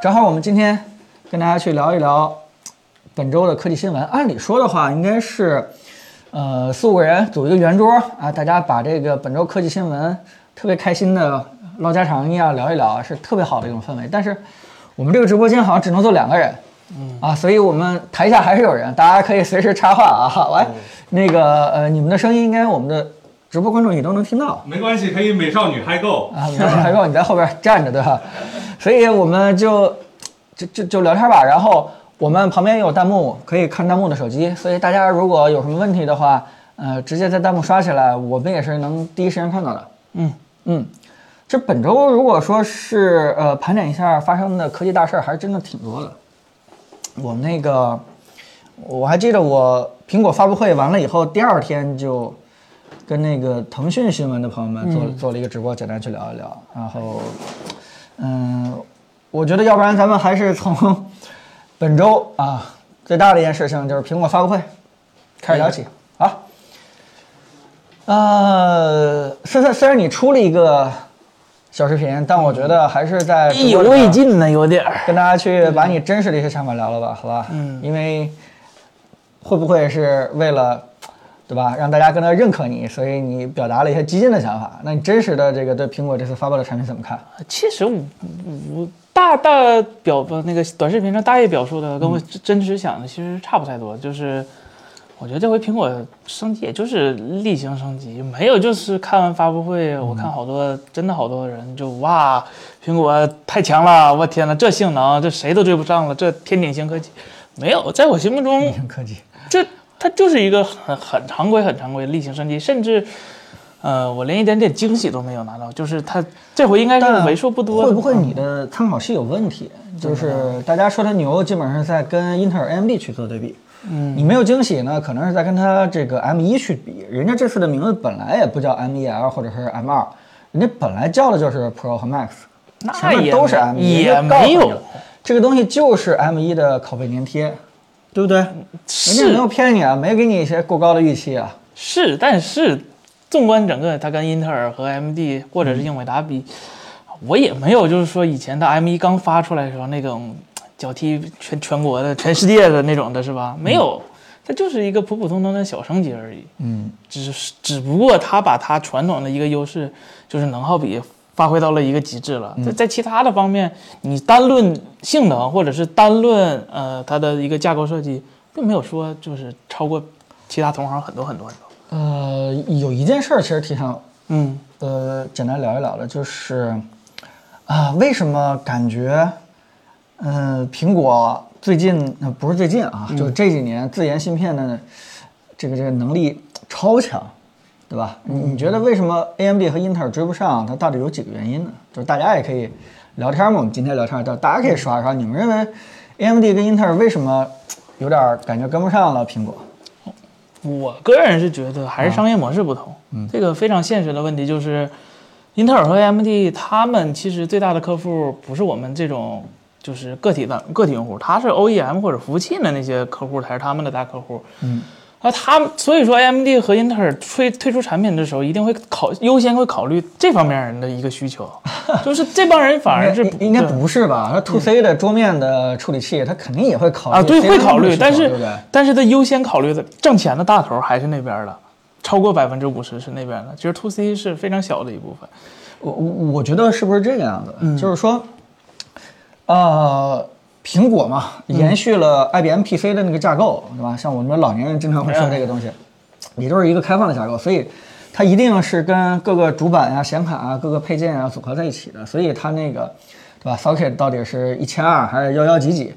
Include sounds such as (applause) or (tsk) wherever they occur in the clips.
正好我们今天跟大家去聊一聊本周的科技新闻。按理说的话，应该是呃四五个人组一个圆桌啊，大家把这个本周科技新闻特别开心的唠家常一样聊一聊，是特别好的一种氛围。但是我们这个直播间好像只能坐两个人，嗯啊，所以我们台下还是有人，大家可以随时插话啊。来，那个呃，你们的声音应该我们的直播观众也都能听到。没关系，可以美少女嗨购啊，美少女嗨购，你在后边站着对吧？所以我们就就就就聊天吧。然后我们旁边也有弹幕，可以看弹幕的手机。所以大家如果有什么问题的话，呃，直接在弹幕刷起来，我们也是能第一时间看到的。嗯嗯，这本周如果说是呃盘点一下发生的科技大事儿，还是真的挺多的。我那个我还记得我苹果发布会完了以后，第二天就跟那个腾讯新闻的朋友们做、做了一个直播，简单去聊一聊。然后，嗯，我觉得要不然咱们还是从 (laughs) 本周啊最大的一件事情就是苹果发布会开始聊起。啊，呃，虽然虽然你出了一个小视频，但我觉得还是在意犹未尽呢，有点儿。跟大家去把你真实的一些想法聊了吧，好吧？嗯因为会不会是为了，对吧，让大家更加认可你，所以你表达了一些激进的想法？那你真实的这个对苹果这次发布的产品怎么看？其实我我大大表不那个短视频上大爷表述的跟我真真实想的其实差不太多，就是我觉得这回苹果升级也就是例行升级，没有就是看完发布会，我看好多真的好多人就哇，苹果太强了，我天呐，这性能这谁都追不上了，这天顶新科技没有，在我心目中 (laughs) 科技，这它就是一个很很常规、很常规的例行升级，甚至，呃，我连一点点惊喜都没有拿到。就是它这回应该是为数不多的。会不会你的参考系有问题？就是大家说它牛，基本上是在跟英特尔 AMD 去做对比。嗯，你没有惊喜呢，可能是在跟它这个 M 一去比。人家这次的名字本来也不叫 M 一 L 或者是 M 二人家本来叫的就是 Pro 和 Max，那也都是 M1，也人家告诉没有这个东西就是 M 一的拷贝粘贴，对不对？人家没有是骗你啊，没给你一些过高的预期啊。是，但是纵观整个，它跟英特尔和 AMD 或者是英伟达比，我也没有就是说以前的 M1 刚发出来的时候那种脚踢全全国的、全世界的那种的是吧？没有，它就是一个普普通通的小升级而已。嗯，只是只不过它把它传统的一个优势，就是能耗比发挥到了一个极致了。在在其他的方面，你单论性能或者是单论呃它的一个架构设计，并没有说就是超过其他同行很多很多很多。呃，有一件事儿其实挺想嗯呃，简单聊一聊的，就是啊，为什么感觉，嗯、苹果最近呃不是最近啊，就是这几年自研芯片的这个这个能力超强，对吧？你你觉得为什么 AMD 和英特尔追不上？它到底有几个原因呢？就是大家也可以聊天嘛，我们今天聊天，大大家可以刷一刷，你们认为 AMD 跟英特尔为什么有点感觉跟不上了苹果？我个人是觉得还是商业模式不同。嗯，这个非常现实的问题就是，英特尔和 AMD 他们其实最大的客户不是我们这种就是个体的个体用户，他是 OEM 或者服务器的那些客户才是他们的大客户。嗯，啊，他们所以说 AMD 和英特尔推推出产品的时候，一定会考优先会考虑这方面人的一个需求，(laughs) 就是这帮人反而是应应该不是吧？那 To C 的桌面的处理器，他肯定也会考虑啊，对，会考虑，但是对不对？但是他优先考虑的挣钱的大头还是那边的，超过百分之五十是那边的，其实 to C 是非常小的一部分。我我我觉得是不是这个样子？嗯就是说，呃，苹果嘛，嗯延续了 IBM PC 的那个架构，对吧？像我们老年人经常会说这个东西，也就是一个开放的架构，所以它一定是跟各个主板啊、显卡啊、各个配件啊组合在一起的，所以它那个，对吧？Socket 到底是一千二还是幺幺几几？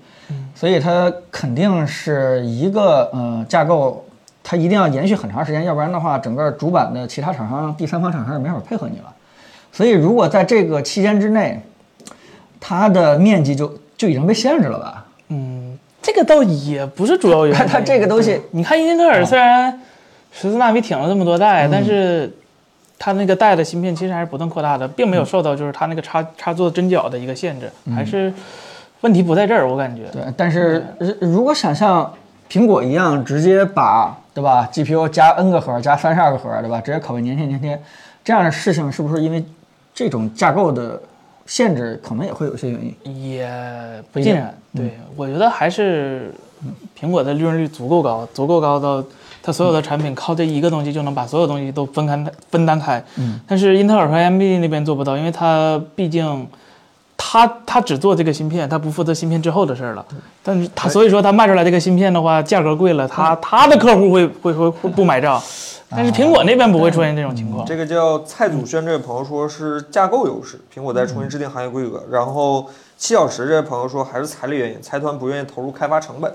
所以它肯定是一个呃架构，它一定要延续很长时间，要不然的话，整个主板的其他厂商、第三方厂商是没法配合你了。所以如果在这个期间之内，它的面积就就已经被限制了吧？嗯，这个倒也不是主要原因。(laughs) 它这个东西你看英特尔虽然十四纳米挺了这么多代，但是它那个带的芯片其实还是不断扩大的，并没有受到就是它那个插插座针脚的一个限制，还是问题不在这儿，我感觉。对，但是呃如果想像苹果一样直接把对吧 GPU 加 N 个核加三十二个核对吧，直接拷贝粘贴粘贴，这样的事情是不是因为这种架构的限制，可能也会有些原因。也不尽然，对我觉得还是苹果的利润率足够高，足够高到它所有的产品靠这一个东西就能把所有东西都分开分担开。嗯，但是英特尔和 AMD 那边做不到，因为它毕竟。它它只做这个芯片，它不负责芯片之后的事儿了。但是它所以说它卖出来这个芯片的话，价格贵了，它它的客户会会会会不买账。(laughs) 但是苹果那边不会出现这种情况。这个叫蔡祖轩这位朋友说是架构优势，苹果在重新制定行业规格。然后七小时这位朋友说还是财力原因，财团不愿意投入开发成本。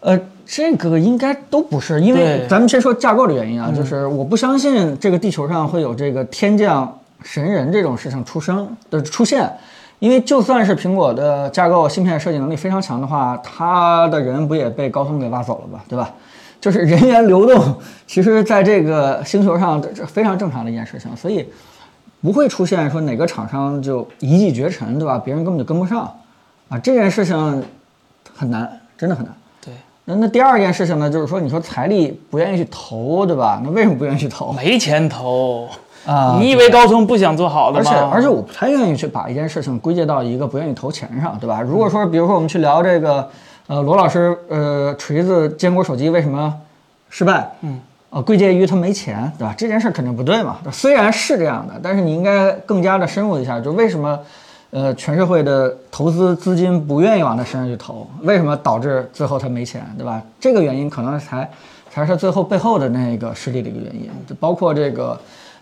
呃，这个应该都不是，因为咱们先说架构的原因啊，就是我不相信这个地球上会有这个天降神人这种事情出生的出现，因为就算是苹果的架构芯片设计能力非常强的话，它的人不也被高通给挖走了吧，对吧？就是人员流动，其实在这个星球上这这非常正常的一件事情，所以不会出现说哪个厂商就一骑绝尘，对吧？别人根本就跟不上啊，这件事情很难，真的很难。对，那那第二件事情呢，就是说，你说财力不愿意去投，对吧？那为什么不愿意去投没钱投啊？你以为高层不想做好的吗而？且而且我不太愿意去把一件事情归结到一个不愿意投钱上，对吧？如果说比如说我们去聊这个，呃，罗老师，呃，锤子坚果手机为什么失败？嗯，呃，归结于他没钱，对吧？这件事肯定不对嘛。虽然是这样的，但是你应该更加的深入一下，就为什么，呃，全社会的投资资金不愿意往他身上去投，为什么导致最后他没钱，对吧？这个原因可能才才是他最后背后的那个失利的一个原因，就包括这个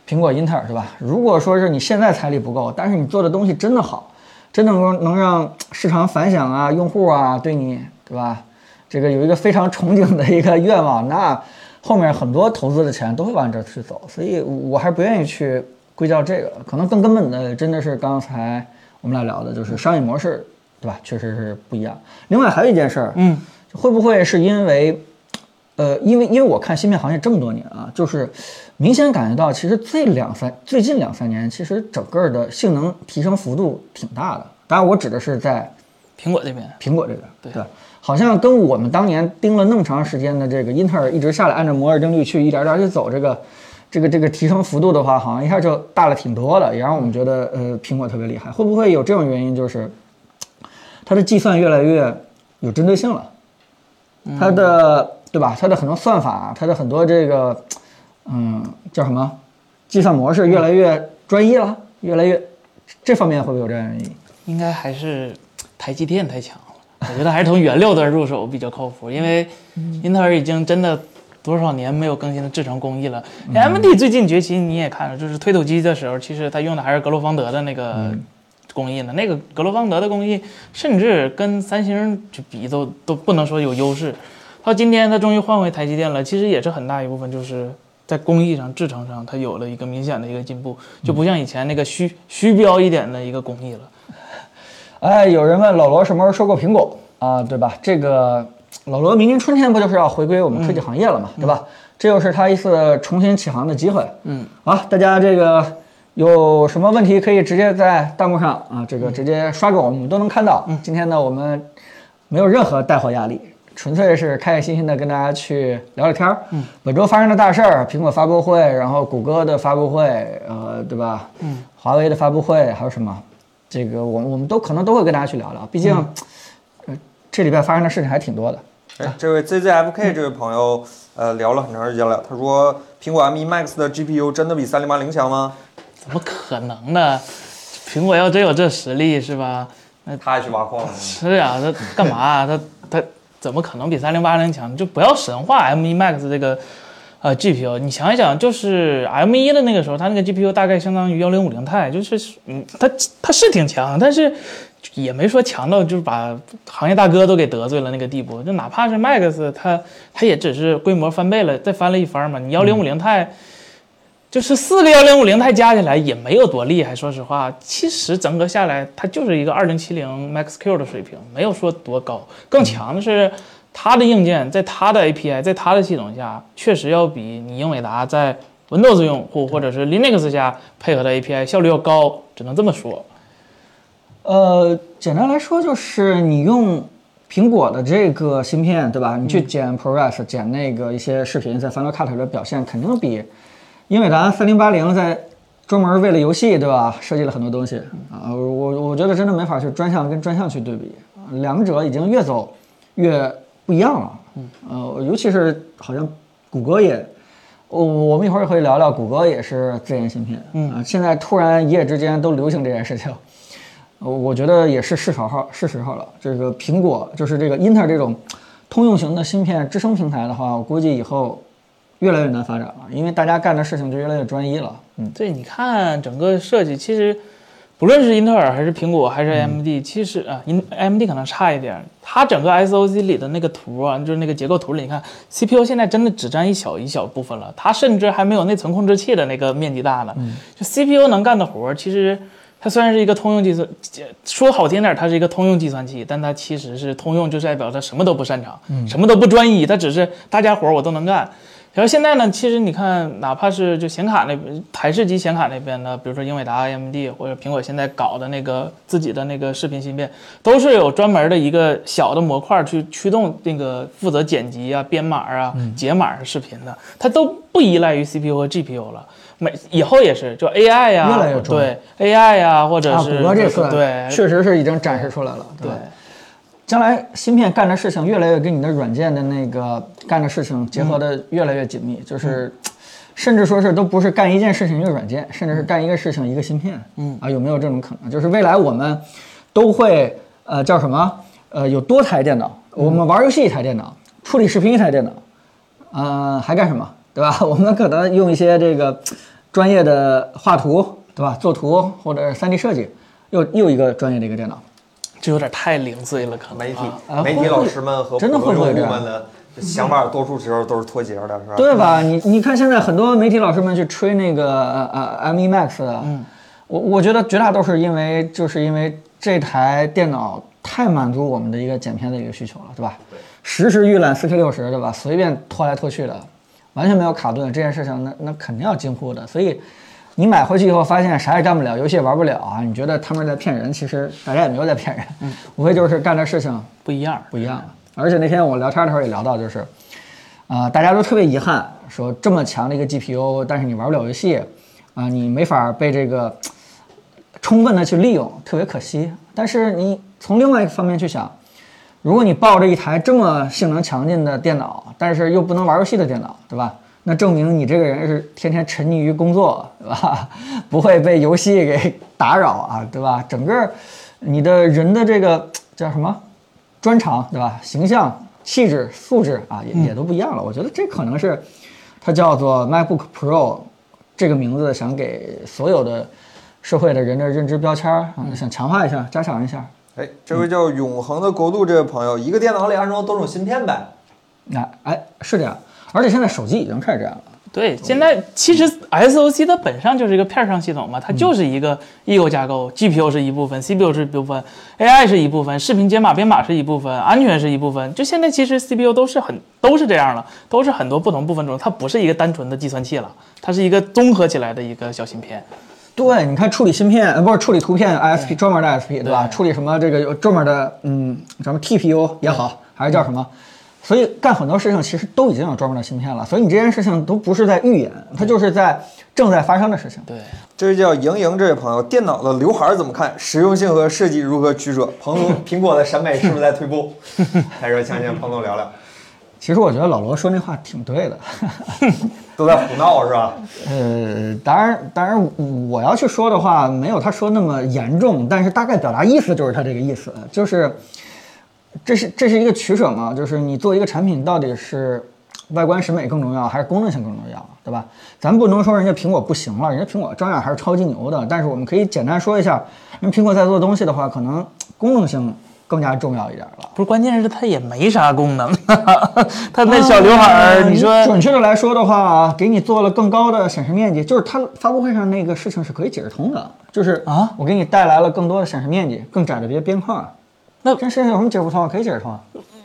苹果、英特尔，对吧？如果说是你现在财力不够，但是你做的东西真的好，真的能够能让市场反响啊、用户啊对你，对吧？这个有一个非常憧憬的一个愿望，那后面很多投资的钱都会往这儿去走，所以我还不愿意去归咎这个，可能更根本的真的是刚才我们俩聊的，就是商业模式，对吧？确实是不一样。另外还有一件事儿，嗯，会不会是因为，呃，因为因为我看芯片行业这么多年啊，就是明显感觉到，其实这两三最近两三年，其实整个的性能提升幅度挺大的。当然，我指的是在苹果这边苹果这边，对好像跟我们当年盯了那么长时间的这个英特尔一直下来，按照摩尔定律去一点点去走，这个这个这个提升幅度的话，好像一下就大了挺多的，也让我们觉得呃苹果特别厉害。会不会有这种原因，就是它的计算越来越有针对性了？它的对吧？它的很多算法，它的很多这个嗯叫什么计算模式越来越专一了，越来越这方面会不会有这样原因？应该还是台积电太强。我觉得还是从原料端入手比较靠谱，因为英特尔已经真的多少年没有更新的制程工艺了。AMD 最近崛起你也看了，就是推土机的时候，其实它用的还是格罗方德的那个工艺呢。那个格罗方德的工艺，甚至跟三星去比都都不能说有优势。到今天，它终于换回台积电了，其实也是很大一部分就是。在工艺上、制程上，它有了一个明显的一个进步，就不像以前那个虚虚标一点的一个工艺了。哎，有人问老罗什么时候收购苹果啊，对吧？这个老罗明年春天不就是要回归我们科技行业了嘛，对吧？这又是他一次重新起航的机会。嗯，好，大家这个有什么问题可以直接在弹幕上啊，这个直接刷给我们，我们都能看到。今天呢，我们没有任何带货压力。纯粹是开开心心的跟大家去聊聊天儿。嗯，本周发生的大事儿，苹果发布会，然后谷歌的发布会，呃，对吧？嗯，华为的发布会，还有什么？这个我们我们都可能都会跟大家去聊聊，毕竟，呃，这里边发生的事情还挺多的。哎，这位 ZZFK 这位朋友，呃，聊了很长时间了。他说，苹果 M1 Max 的 GPU 真的比三零八零强吗？怎么可能呢？苹果要真有这实力是吧？那他也去挖矿了。是啊，他干嘛、啊？他他怎么可能比三零八零强？你就不要神话 M1 Max 这个呃 GPU。你想一想，就是 M1 的那个时候，它那个 GPU 大概相当于幺零五零 i，就是嗯，它它是挺强，但是也没说强到就是把行业大哥都给得罪了那个地步。就哪怕是 Max，它它也只是规模翻倍了，再翻了一番嘛。你幺零五零 i。就是四个幺零五零钛加起来也没有多厉害，说实话，其实整个下来它就是一个二零七零 Max Q 的水平，没有说多高。更强的是它的硬件，在它的 API，在它的系统下，确实要比你英伟达在 Windows 用户或者是 Linux 下配合的 API 效率要高，只能这么说。呃，简单来说就是你用苹果的这个芯片，对吧？你去剪 ProRes，剪那个一些视频，在 Final Cut 的表现肯定比英伟达三零八零在专门为了游戏，对吧？设计了很多东西啊，我我觉得真的没法去专项跟专项去对比，两者已经越走越不一样了。嗯，呃，尤其是好像谷歌也，我我们一会儿也会聊聊，谷歌也是自研芯片，嗯啊，现在突然一夜之间都流行这件事情，(laughs) 呃，我觉得也是是时候是时候了。这个苹果就是这个英特尔这种通用型的芯片支撑平台的话，我估计以后越来越难发展了，因为大家干的事情就越来越专一了。嗯，对，你看整个设计，其实不论是英特尔还是苹果还是嗯 AMD，、其实啊，英 AMD 可能差一点，它整个 SOC 里的那个图啊，就是那个结构图里，你看 CPU 现在真的只占一小一小部分了，它甚至还没有内存控制器的那个面积大呢。嗯就 CPU 能干的活儿，其实它虽然是一个通用计算，说好听点儿，它是一个通用计算器，但它其实是通用，就代表它什么都不擅长，什么都不专一，它只是大家活儿我都能干。然后现在呢，其实你看，哪怕是就显卡那边台式机显卡那边的，比如说英伟达、AMD 或者苹果现在搞的那个自己的那个视频芯片，都是有专门的一个小的模块去驱动那个负责剪辑啊、编码啊、解码视频的，它都不依赖于 CPU 和 GPU 了。每以后也是，就 AI 呀、越来越专对 AI 呀、或者啊，是、谷歌这次对确实是已经展示出来了，对？将来芯片干的事情越来越跟你的软件的那个干的事情结合的越来越紧密，就是甚至说是都不是干一件事情一个软件，甚至是干一个事情一个芯片。嗯啊，有没有这种可能？就是未来我们都会呃叫什么？呃，有多台电脑，我们玩游戏一台电脑，处理视频一台电脑，呃，还干什么？对吧？(laughs) 我们可能用一些这个专业的画图，对吧？做图或者3 D 设计，又又一个专业的一个电脑。这有点太零碎了，可能媒体媒体老师们和真的普通会会这样用户们的想法，多数时候都是脱节的，是吧？对吧？你你看现在很多媒体老师们去吹那个呃呃 M1 Max 的，嗯，我我觉得绝大多数是因为就是因为这台电脑太满足我们的一个剪片的一个需求了，对吧？实时预览 4K 六十，对吧？随便拖来拖去的，完全没有卡顿，这件事情那那肯定要惊呼的。所以你买回去以后发现啥也干不了，游戏也玩不了啊，你觉得他们在骗人，其实大家也没有在骗人，无非就是干的事情不一样。不一样了。而且那天我聊天的时候也聊到，就是，啊、大家都特别遗憾，说这么强的一个 GPU，但是你玩不了游戏，啊、你没法被这个充分的去利用，特别可惜。但是你从另外一个方面去想，如果你抱着一台这么性能强劲的电脑，但是又不能玩游戏的电脑，对吧？那证明你这个人是天天沉溺于工作，对吧？(laughs) 不会被游戏给打扰啊，对吧？整个你的人的这个叫什么专长，对吧？形象、气质、素质啊，也也都不一样了。我觉得这可能是它叫做 MacBook Pro 这个名字想给所有的社会的人的认知标签儿啊，想强化一下、加强一下。哎，这位叫永恒的国度这位朋友，一个电脑里安装多种芯片呗？那哎是这样，而且现在手机已经开始这样了。对，现在其实 SOC 它本上就是一个片上系统嘛，它就是一个异构架构，GPU 是一部分，CPU 是一部分，AI 是一部分，视频解码编码是一部分，安全是一部分。就现在其实 CPU 都是很都是这样了，都是很多不同部分中，它不是一个单纯的计算器了，它是一个综合起来的一个小芯片。对，你看处理芯片，呃，不是处理图片 ISP 专门的 ISP，对吧？处理什么这个有专门的，嗯，什么 TPU 也好，还是叫什么？所以干很多事情其实都已经有专门的芯片了，所以你这件事情都不是在预演，它就是在正在发生的事情。对，这位叫莹莹这位朋友，电脑的刘海儿怎么看？实用性和设计如何取舍？彭总，苹果的审美是不是在退步？(laughs) 还是想请彭总聊聊？其实我觉得老罗说那话挺对的，(laughs) 都在胡闹是吧？呃，当然，当然，我要去说的话，没有他说那么严重，但是大概表达意思就是他这个意思，就是这是这是一个取舍嘛，就是你做一个产品到底是外观审美更重要，还是功能性更重要，对吧？咱不能说人家苹果不行了，人家苹果照样还是超级牛的，但是我们可以简单说一下，因为苹果在做东西的话，可能功能性更加重要一点了。不是，关键是它也没啥功能，(laughs) 它那小刘海儿，呃你说准确的来说的话，给你做了更高的显示面积，就是它发布会上那个事情是可以解释通的，就是啊我给你带来了更多的显示面积，更窄的别边框。那这事情有什么解释不通啊？可以解释通啊。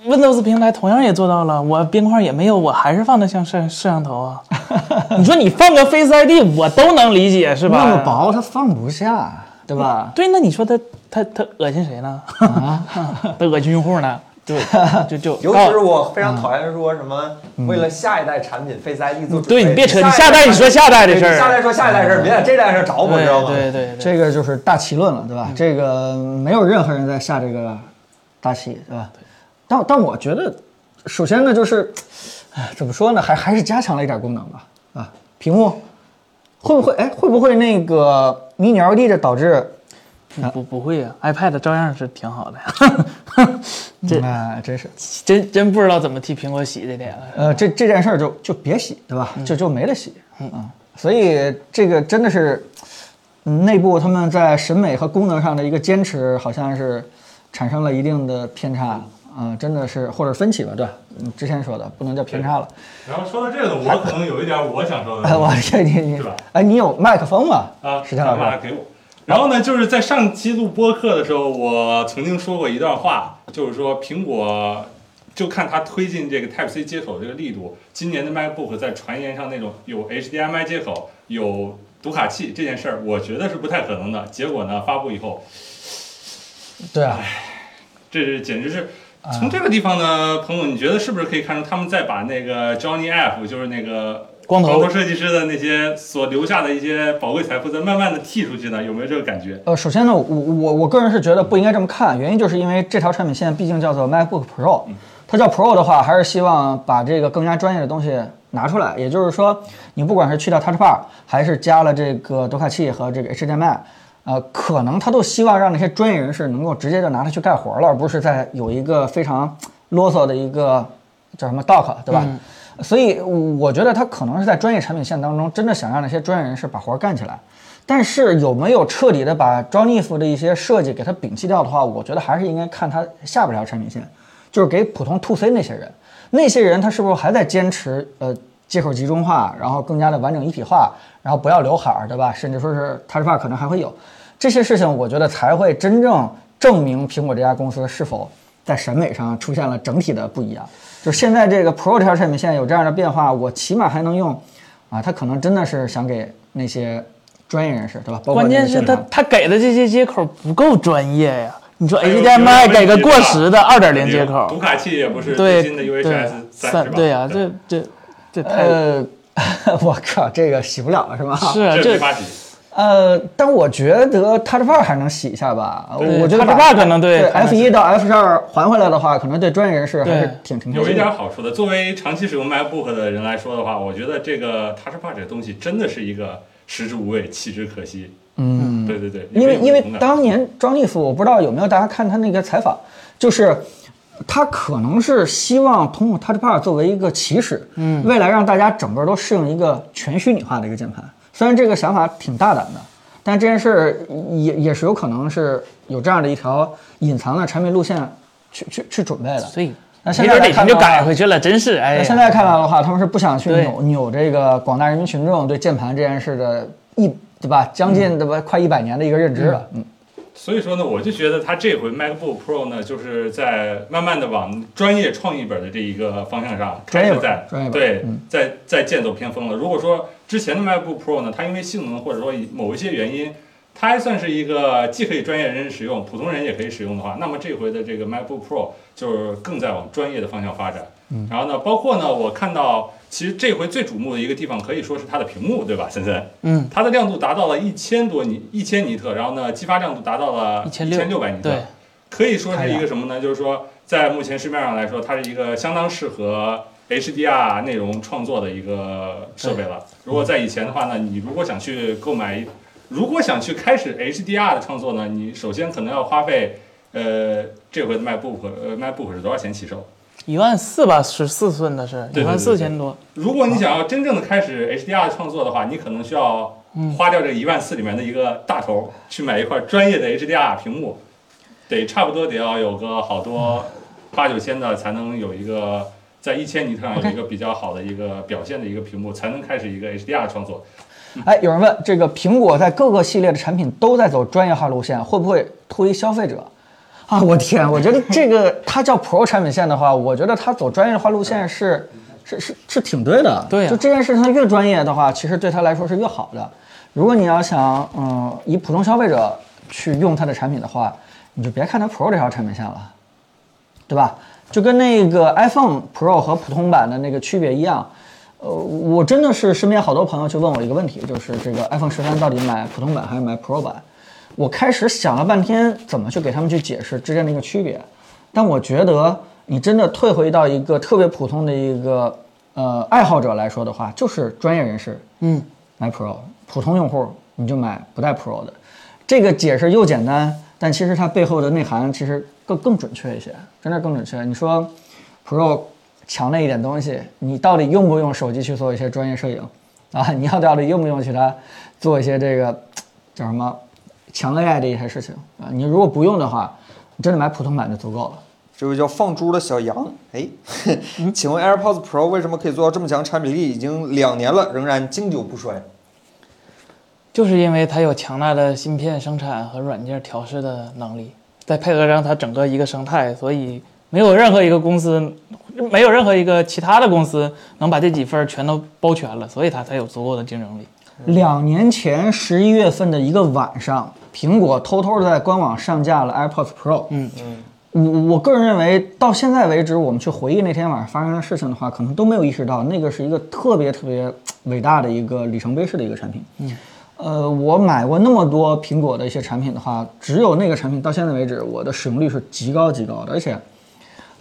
Windows 平台同样也做到了，我边框也没有，我还是放的像摄摄像头啊。(laughs) 你说你放个 Face ID，我都能理解，是吧？那么薄，它放不下，对吧？对，那你说它它它恶心谁呢？啊，它恶心用户呢？(laughs) (laughs) 对，就就尤其是我非常讨厌说什么为了下一代产品 Face ID 做准备。对你别扯，你下下代你说下代的事儿，下代说下一代事儿，别在这代事儿找我，知道吗？对对对对，这个就是大奇论了，对吧？这个没有任何人在下这个大气，对吧？对但但我觉得，首先呢，就是，哎，怎么说呢，还还是加强了一点功能吧，啊，屏幕会不会，哎，会不会那个 Mini LED 这导致，不不不会呀，iPad 照样是挺好的呀，(laughs) 这哎，真是，真真不知道怎么替苹果洗这脸了。呃，这这件事儿就就别洗，对吧？就就没得洗，啊，所以这个真的是，嗯，内部他们在审美和功能上的一个坚持，好像是产生了一定的偏差，啊、真的是或者分歧吧，对吧？嗯，之前说的不能叫偏差了。然后说到这个，我可能有一点我想说的哎，(laughs) 我天，你你是吧，哎，你有麦克风吗？啊，石天老师马上给我。然后呢，就是在上期录播客的时候，我曾经说过一段话，就是说苹果就看它推进这个 Type C 接口这个力度，今年的 MacBook 在传言上那种有 HDMI 接口、有读卡器这件事儿，我觉得是不太可能的。结果呢，发布以后，对啊，这是简直是从这个地方呢，彭总，你觉得是不是可以看出他们在把那个 Johnny F，就是那个光头光头设计师的那些所留下的一些宝贵财富，在慢慢的剔出去呢？有没有这个感觉？呃，首先呢，我我我个人是觉得不应该这么看，原因就是因为这条产品线毕竟叫做 MacBook Pro，它叫 Pro 的话，还是希望把这个更加专业的东西拿出来。也就是说，你不管是去掉 Touch Bar，还是加了这个读卡器和这个 HDMI，呃，可能他都希望让那些专业人士能够直接就拿它去干活了，而不是在有一个非常啰嗦的一个叫什么 dock，对吧？所以我觉得他可能是在专业产品线当中，真的想让那些专业人士把活儿干起来。但是有没有彻底的把 Johnny Ive 的一些设计给它摒弃掉的话，我觉得还是应该看它下边条产品线，就是给普通 To C 那些人，那些人他是不是还在坚持呃接口集中化，然后更加的完整一体化，然后不要刘海儿，对吧？甚至说是 Touch Bar 可能还会有这些事情，我觉得才会真正证明苹果这家公司是否在审美上出现了整体的不一样。就是现在这个 Pro 这条产品线有这样的变化，我起码还能用，啊，它可能真的是想给那些专业人士，对吧？关键是他那个键盘他给的这些接口不够专业呀。你说 HDMI 给个过时的二点零接口读，卡器也不是最新的 UHS 三？对呀，这这这太呃，(laughs) 我靠，这个洗不了了是吗？是啊这这没法洗。呃，但我觉得 Touch Bar 还能洗一下吧。我觉得 Touch 把 Bar 可能对 F 一到 F 十二还回来的话，可能对专业人士还是挺挺有一。点好处的，作为长期使用 MacBook 的人来说的话，我觉得这个 Touch Bar 这个东西真的是一个食之无味，弃之可惜。嗯，对对对，因为因为当年庄利夫，我不知道有没有大家看他那个采访，就是他可能是希望通过 Touch Bar 作为一个起始，嗯，未来让大家整个都适应一个全虚拟化的一个键盘。虽然这个想法挺大胆的，但这件事儿也也是有可能是有这样的一条隐藏的产品路线去去去准备的。所以那现在他们就改回去了，真是哎。那现在看来的话，他们是不想去扭扭这个广大人民群众对键盘这件事的一对吧，将近对吧，快一百年的一个认知了。嗯，所以说呢，我就觉得它这回 MacBook Pro 呢，就是在慢慢的往专业创意本的这一个方向上开始在专业本对嗯在在剑走偏锋了。如果说之前的 MacBook Pro 呢，它因为性能或者说某一些原因，它还算是一个既可以专业人士使用，普通人也可以使用的话，那么这回的这个 MacBook Pro 就是更在往专业的方向发展。嗯然后呢，包括呢，我看到其实这回最瞩目的一个地方可以说是它的屏幕，对吧，森森？嗯，它的亮度达到了一千多尼一千尼特，然后呢，激发亮度达到了1600千六百尼特对，可以说是一个什么呢？就是说，在目前市面上来说，它是一个相当适合 HDR 内容创作的一个设备了。如果在以前的话呢，你如果想去购买，如果想去开始 HDR 的创作呢，你首先可能要花费，呃，这回的 MacBook 呃 MacBook 是多少钱起售？一万四吧，十四寸的是一万四千多。如果你想要真正的开始 HDR 的创作的话，你可能需要花掉这一万四里面的一个大头，去买一块专业的 HDR 屏幕，得差不多得要有个好多八九千的，才能有一个在一千尼特上有一个比较好的一个表现的一个屏幕，才能开始一个 HDR 创作。哎，有人问这个苹果在各个系列的产品都在走专业化路线，会不会脱离消费者？啊，我天，我觉得这个它叫 Pro 产品线的话，我觉得它走专业化路线是是是是挺对的。对呀就这件事情它越专业的话，其实对它来说是越好的。如果你要想嗯以普通消费者去用它的产品的话，你就别看它 Pro 这条产品线了，对吧？就跟那个 iPhone Pro 和普通版的那个区别一样。呃，我真的是身边好多朋友去问我一个问题，就是这个 iPhone 十三到底买普通版还是买 Pro 版？我开始想了半天，怎么去给他们去解释之间的一个区别。但我觉得，你真的退回到一个特别普通的一个呃爱好者来说的话，就是专业人士，嗯，买 Pro，普通用户你就买不带 Pro 的。这个解释又简单，但其实它背后的内涵其实更更准确一些，真的更准确。你说 Pro 强了一点东西，你到底用不用手机去做一些专业摄影啊？你要到底用不用其他做一些这个叫什么强 AI 的一些事情啊？你如果不用的话，你真的买普通版就足够了。这位叫放猪的小羊，哎，(laughs) 请问 AirPods Pro 为什么可以做到这么强产品力？已经两年了，仍然经久不衰。就是因为它有强大的芯片生产和软件调试的能力，再配合上它整个一个生态，所以没有任何一个公司，没有任何一个其他的公司能把这几份全都包全了，所以它才有足够的竞争力。两年前十一月份的一个晚上，苹果偷偷的在官网上架了 AirPods Pro。嗯嗯，我我个人认为，到现在为止，我们去回忆那天晚上发生的事情的话，可能都没有意识到那个是一个特别特别伟大的一个里程碑式的一个产品。嗯，呃，我买过那么多苹果的一些产品的话，只有那个产品到现在为止，我的使用率是极高极高的，而且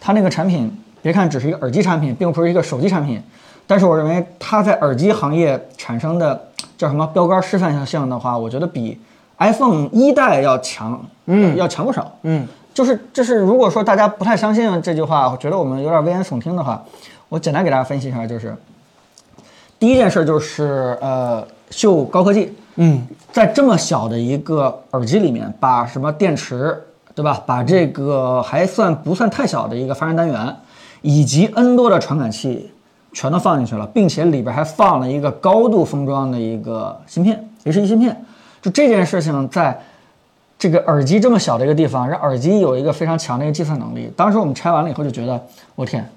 它那个产品，别看只是一个耳机产品，并不是一个手机产品，但是我认为它在耳机行业产生的叫什么标杆示范性的话，我觉得比 iPhone 一代要强，嗯，要强不少，嗯，就是这是，如果说大家不太相信这句话，我觉得我们有点危言耸听的话，我简单给大家分析一下，就是第一件事就是呃，秀高科技，嗯，在这么小的一个耳机里面，把什么电池，对吧？把这个还算不算太小的一个发声单元，以及 N 多的传感器，全都放进去了，并且里边还放了一个高度封装的一个芯片，H1 芯片。就这件事情，在这个耳机这么小的一个地方，让耳机有一个非常强的一个计算能力。当时我们拆完了以后就觉得，我天，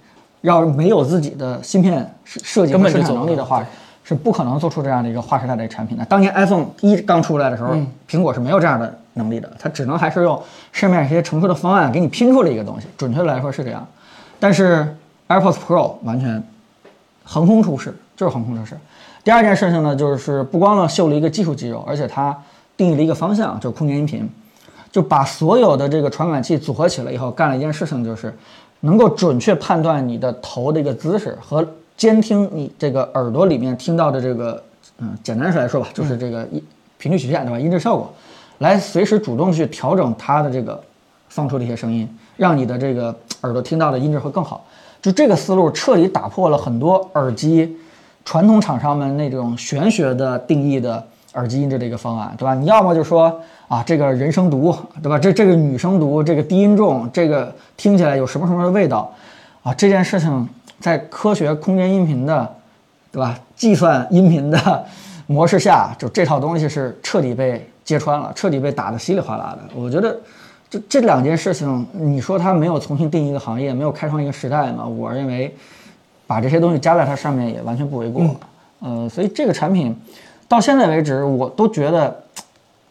要是没有自己的芯片设设计和生产根本就做不到能力的话，是不可能做出这样的一个划时代的产品的。当年 iPhone 一刚出来的时候，苹果是没有这样的能力的，它只能还是用市面上一些成熟的方案给你拼出了一个东西。准确的来说是这样，但是 AirPods Pro 完全横空出世，就是横空出世。第二件事情呢，就是不光呢秀了一个技术肌肉，而且它定义了一个方向，就是空间音频，就把所有的这个传感器组合起来以后，干了一件事情，就是能够准确判断你的头的一个姿势和监听你这个耳朵里面听到的这个，嗯，简单来说吧，就是这个音频率曲线对吧？音质效果，来随时主动去调整它的这个放出的一些声音，让你的这个耳朵听到的音质会更好。就这个思路彻底打破了很多耳机传统厂商们那种玄学的定义的耳机音质的一个方案，对吧？你要么就说啊，这个人声读，对吧？这这个女生读，这个低音重，这个听起来有什么什么的味道，啊，这件事情在科学空间音频的，对吧？计算音频的模式下，就这套东西是彻底被揭穿了，彻底被打得稀里哗啦的。我觉得这这两件事情，你说它没有重新定义一个行业，没有开创一个时代吗？我认为把这些东西加在它上面也完全不为过。呃，所以这个产品到现在为止，我都觉得，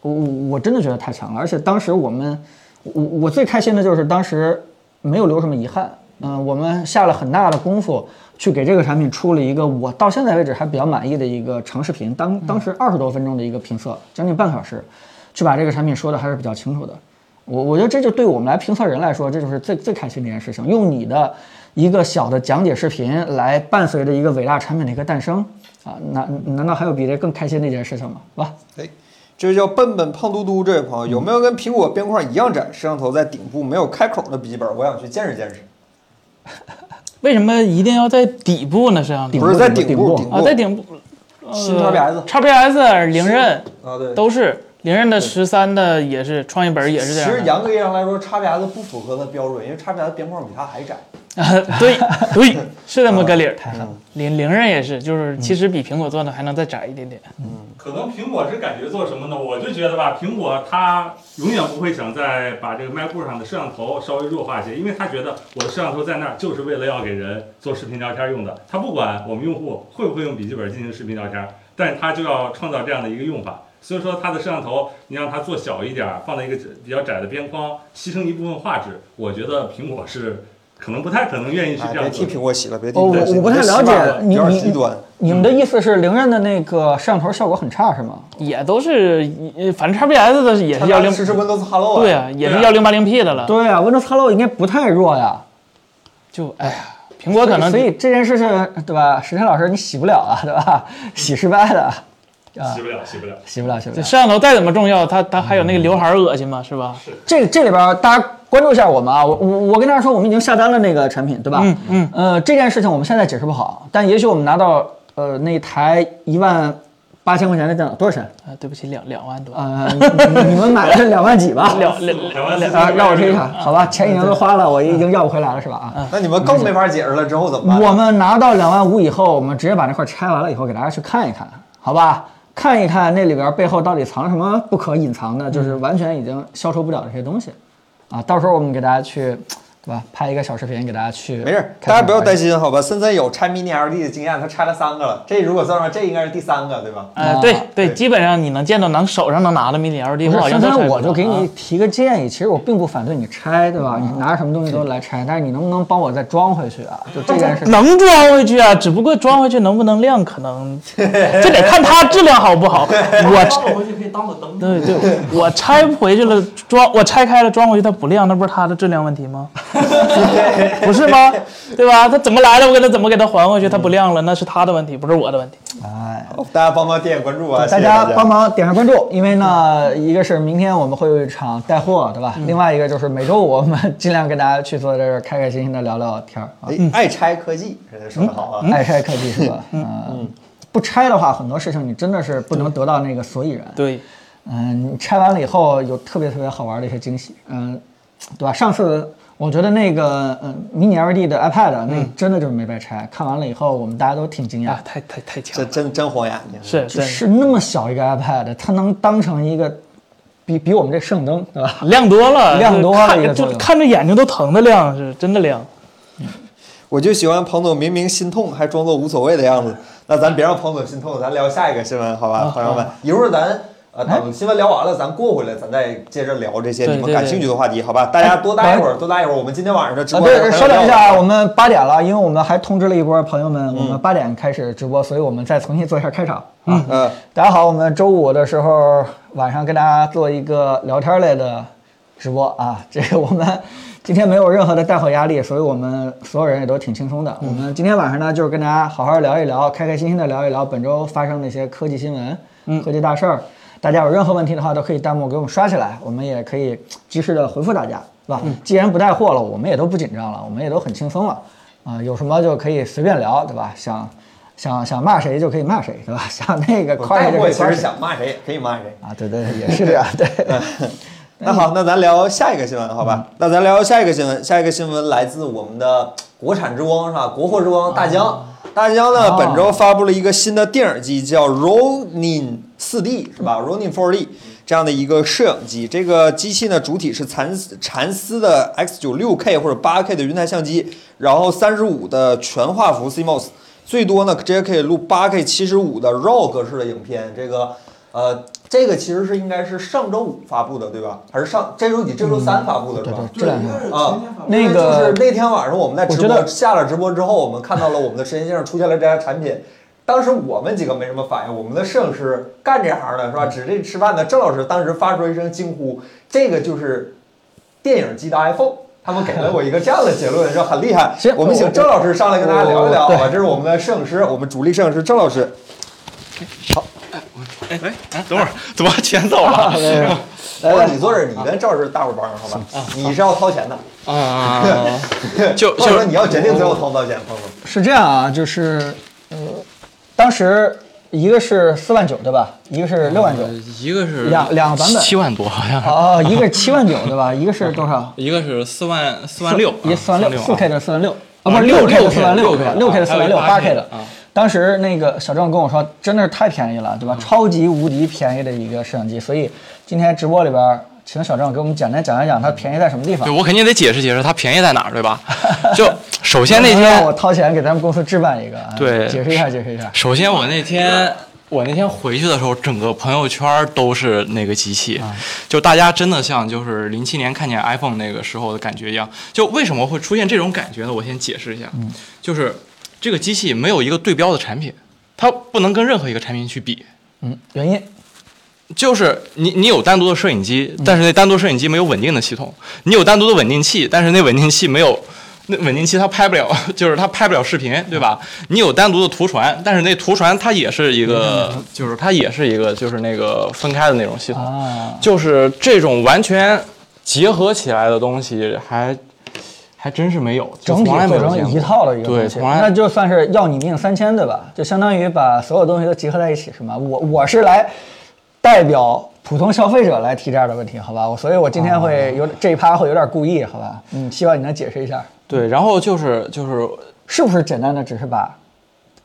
我我我真的觉得太强了。而且当时我们，我我最开心的就是当时没有留什么遗憾。嗯、我们下了很大的功夫去给这个产品出了一个我到现在为止还比较满意的一个长视频，当当时二十多分钟的一个评测，将近半个小时，去把这个产品说的还是比较清楚的。我我觉得这就对我们来评测人来说，这就是最最开心的一件事情。用你的一个小的讲解视频来伴随着一个伟大产品的一个诞生啊，难难道还有比这更开心的一件事情吗？是吧？哎，这位叫笨笨胖嘟嘟这位朋友，有没有跟苹果边框一样窄，摄像头在顶部没有开口的笔记本？我想去见识见识。为什么一定要在底部呢？摄像头不是在顶顶部，部顶部啊，在顶部。新 XPS XPS 零刃啊，对。都是零刃的十三的也是创业本也是这样。其实严格意义上来说，XPS 不符合它标准，因为 XPS 边框比它还窄。(laughs) 啊，对对，是这么个理儿。太狠了。零零刃也是，就是其实比苹果做的还能再窄一点点。嗯可能苹果是感觉做什么呢？我就觉得吧，苹果它永远不会想再把这个 MacBook 上的摄像头稍微弱化一些，因为它觉得我的摄像头在那儿就是为了要给人做视频聊天用的。它不管我们用户会不会用笔记本进行视频聊天，但是它就要创造这样的一个用法。所以说它的摄像头，你让它做小一点儿，放在一个比较窄的边框，牺牲一部分画质，我觉得苹果是可能不太可能愿意去哎，别替这样做。苹果洗了，别替哦，我苹果洗了。我不太了解你你。你们的意思是灵刃的那个摄像头效果很差是吗？也都是，呃反正 XPS 的也是幺零，试试 Windows Hello 啊。对啊，也是对啊幺零八零 P 的了。对啊，Windows Hello 应该不太弱呀。就哎呀，苹果可能所以这件事情对吧？石天老师你洗不了啊，对吧？洗失败的，啊，洗不了，洗不了。洗不了，洗不这了。摄像头再怎么重要，它它还有那个刘海儿恶心嘛，是吧？这这里边大家关注一下我们啊，我我我跟大家说，我们已经下单了那个产品，对吧？嗯嗯。呃，这件事情我们现在解释不好，但也许我们拿到呃那台一万八千块钱的电脑多少钱？啊，对不起，两两万多。呃，你们买的是 (laughs) 两万几吧？两两两万两啊，让我听一下，好吧，钱已经都花了，我已经要不回来了，是吧？啊。那你们更没法解释了，之后怎么办？我们拿到两万五以后，我们直接把那块拆完了以后，给大家去看一看，好吧？看一看那里边背后到底藏什么不可隐藏的，就是完全已经消除不了的这些东西，啊，到时候我们给大家去，对吧？拍一个小视频给大家去。没事，大家不要担。心，好吧？森森有拆 Mini LED 的经验，他拆了三个了。这如果算上，这应该是第三个，对吧？呃，对对，基本上你能见到能手上能拿的 mini LED，不好像我就给你啊提个建议，其实我并不反对你拆，对吧？你拿着什么东西都来拆，但是你能不能帮我再装回去啊？(laughs) 就这件事。能装回去啊，只不过装回去能不能亮，可能 (laughs) 这得看它质量好不好。(laughs) 我装回去可以当个灯。对对，我拆回去了，装我拆开了装回去，它不亮，那不是它的质量问题吗？(laughs) 不是吗？对吧？他怎么来的，我给他怎么给他还回去，他不亮了，那是他的问题，不是我的问题。哎，大家帮忙点点关注啊！大家帮忙点上关注，因为呢，一个是明天我们会有一场带货，对吧？另外一个就是每周五我们尽量跟大家去坐在这儿开开心心的聊聊天儿爱拆科技，人家说的好啊。爱拆科技是吧？嗯，不拆的话，很多事情你真的是不能得到那个所以然。对，嗯，你拆完了以后有特别特别好玩的一些惊喜，嗯，对吧？上次我觉得那个嗯迷你 LED 的 iPad 那真的就是没白拆，看完了以后我们大家都挺惊讶啊，，太太太强了，这真真晃眼睛。是是是那么小一个 iPad，它能当成一个比比我们这摄影灯，对吧？亮多了，亮多了看就看着眼睛都疼的亮，是真的亮。我就喜欢彭总明明心痛还装作无所谓的样子。那咱别让彭总心痛，咱聊下一个新闻，好吧，朋友们？一会儿咱呃等新闻聊完了，咱过回来，咱再接着聊这些你们感兴趣的话题，好吧？大家多待一会儿，多待一会儿。我们今天晚上的直啊，播对，稍等一下啊，我们们八点了，因为我们还通知了一波朋友们，我们八点开始直播，所以我们再重新做一下开场啊。嗯大家好，我们周五的时候晚上跟大家做一个聊天类的直播啊。这个我们今天没有任何的带货压力，所以我们所有人也都挺轻松的。我们今天晚上呢，就是跟大家好好聊一聊，开开心心的聊一聊本周发生的一些科技新闻、科技大事儿。大家有任何问题的话，都可以弹幕给我们刷起来，我们也可以及时的回复大家，是吧？既然不带货了，我们也都不紧张了，我们也都很轻松了。啊、有什么就可以随便聊，对吧？想想想骂谁就可以骂谁，对吧？(laughs) 想那个夸谁就可带货其实。想骂谁也可以骂谁。啊，对对，也是这样，对。(laughs) (laughs) 那好，那咱聊下一个新闻，好吧？那咱聊下一个新闻，下一个新闻来自我们的国产之光，是吧？国货之光大疆。大疆呢，哦本周发布了一个新的电影机，叫 Ronin 4D，是吧？Ronin 4D 这样的一个摄影机。这个机器呢，主体是蚕丝蚕丝的 X 9 6 K 或者8 K 的云台相机，然后三十五的全画幅 CMOS，最多呢直接可以录8 K 七十五的 RAW 格式的影片。这个呃，这个其实是应该是上周五发布的，对吧？还是上这周几？这周三发布的是吧？这两天啊，那个就是那天晚上我们在直播下了直播之后，我们看到了我们的时间线上出现了这家产品。当时我们几个没什么反应，我们的摄影师干这行的是吧？指这吃饭的郑老师当时发出一声惊呼：“这个就是电影机的 iPhone。”他们给了我一个这样的结论，说很厉害 (laughs) 行。我们请郑老师上来跟大家聊一聊，好吧？这是我们的摄影师，我们主力摄影师郑老师。好，哎等会儿怎么钱走了？来 (laughs) 来，(laughs) 你坐这儿，你跟赵老师大伙帮着，好吧？你是要掏钱的，啊，就或者说你要决定最后掏不掏钱，朋友们。是这样啊，就是呃，当时一个是四万九，对吧？一个是六万九。一个是两两个版本七万多，好像是，哦，一个是七万九，对吧？一个是多少？(laughs) 一个是四万四万六，一个四万六，四 K 的的四万六，啊，不啊是六 K 的六四万六，6K 六 K 的四万六，八 K 的啊。当时那个小郑跟我说，真的是太便宜了，对吧？超级无敌便宜的一个摄像机，所以今天直播里边请小郑给我们简单讲一讲它便宜在什么地方对。我肯定得解释解释它便宜在哪儿，对吧？就 (laughs) 首先那天我，掏钱给咱们公司置办一个，啊对解释一下，解释一下。首先我那天我那天回去的时候，整个朋友圈都是那个机器，啊就大家真的像就是零七年看见 iPhone 那个时候的感觉一样。就为什么会出现这种感觉呢？我先解释一下，嗯就是这个机器没有一个对标的产品，它不能跟任何一个产品去比。嗯，原因就是你你有单独的摄影机，但是那单独摄影机没有稳定的系统；你有单独的稳定器，但是那稳定器没有。那稳定器它拍不了，(laughs) 就是它拍不了视频，对吧？你有单独的图传，但是那图传它也是一个，就是它也是一个，就是那个分开的那种系统。啊，就是这种完全结合起来的东西还，还真是没有，整体从来没做成有见过一套的一个对，东西，那就算是要你命三千，对吧？就相当于把所有东西都集合在一起，是吗？我我是来代表普通消费者来提这样的问题，好吧？我所以，我今天会有、这一趴会有点故意，好吧？嗯，希望你能解释一下，对，然后就是就是是不是简单的只是把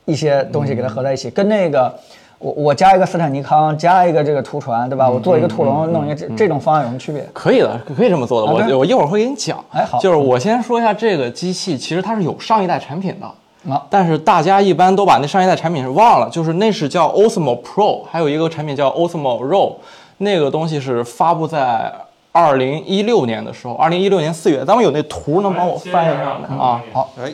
一些东西给它合在一起，跟那个。我我加一个斯坦尼康，加一个这个图传，对吧？我做一个兔笼，弄一个这这种方案有什么区别？可以的，可以这么做的。啊我我一会儿会给你讲。哎好就是我先说一下这个机器，其实它是有上一代产品的。啊但是大家一般都把那上一代产品是忘了，就是那是叫 Osmo Pro，还有一个产品叫 Osmo Row，那个东西是发布在二零一六年的时候，二零一六年四月。咱们有那图能帮我翻一下吗？啊，好，哎，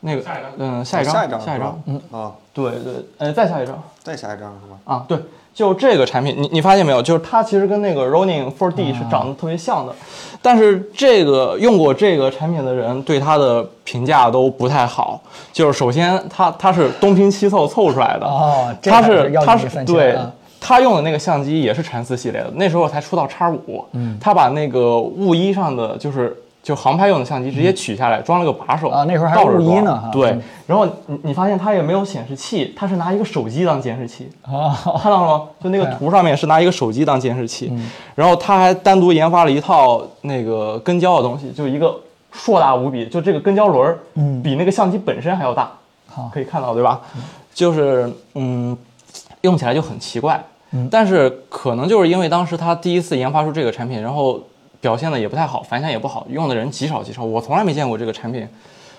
那个嗯，下一张，下一张，下一张，嗯啊，对对，呃，再下一张。再下一张是吧？啊，对，就这个产品，你你发现没有？就是它其实跟那个 Ronin 4D 是长得特别像的，但是这个用过这个产品的人对它的评价都不太好。就是首先它它是东拼西凑凑出来的，哦它是它是对啊。他用的那个相机也是禅思系列的，那时候才出到叉五，嗯，他把那个雾衣上的就是就航拍用的相机直接取下来，装了个把手啊那时候还倒着装雾衣呢对嗯，然后你你发现它也没有显示器，它是拿一个手机当监视器，啊，看到了吗？就那个图上面是拿一个手机当监视器，嗯。然后他还单独研发了一套那个跟焦的东西，就一个硕大无比，就这个跟焦轮儿，嗯比那个相机本身还要大，好可以看到对吧？就是嗯，用起来就很奇怪，嗯。但是可能就是因为当时他第一次研发出这个产品，然后表现的也不太好，反响也不好，用的人极少极少，我从来没见过这个产品，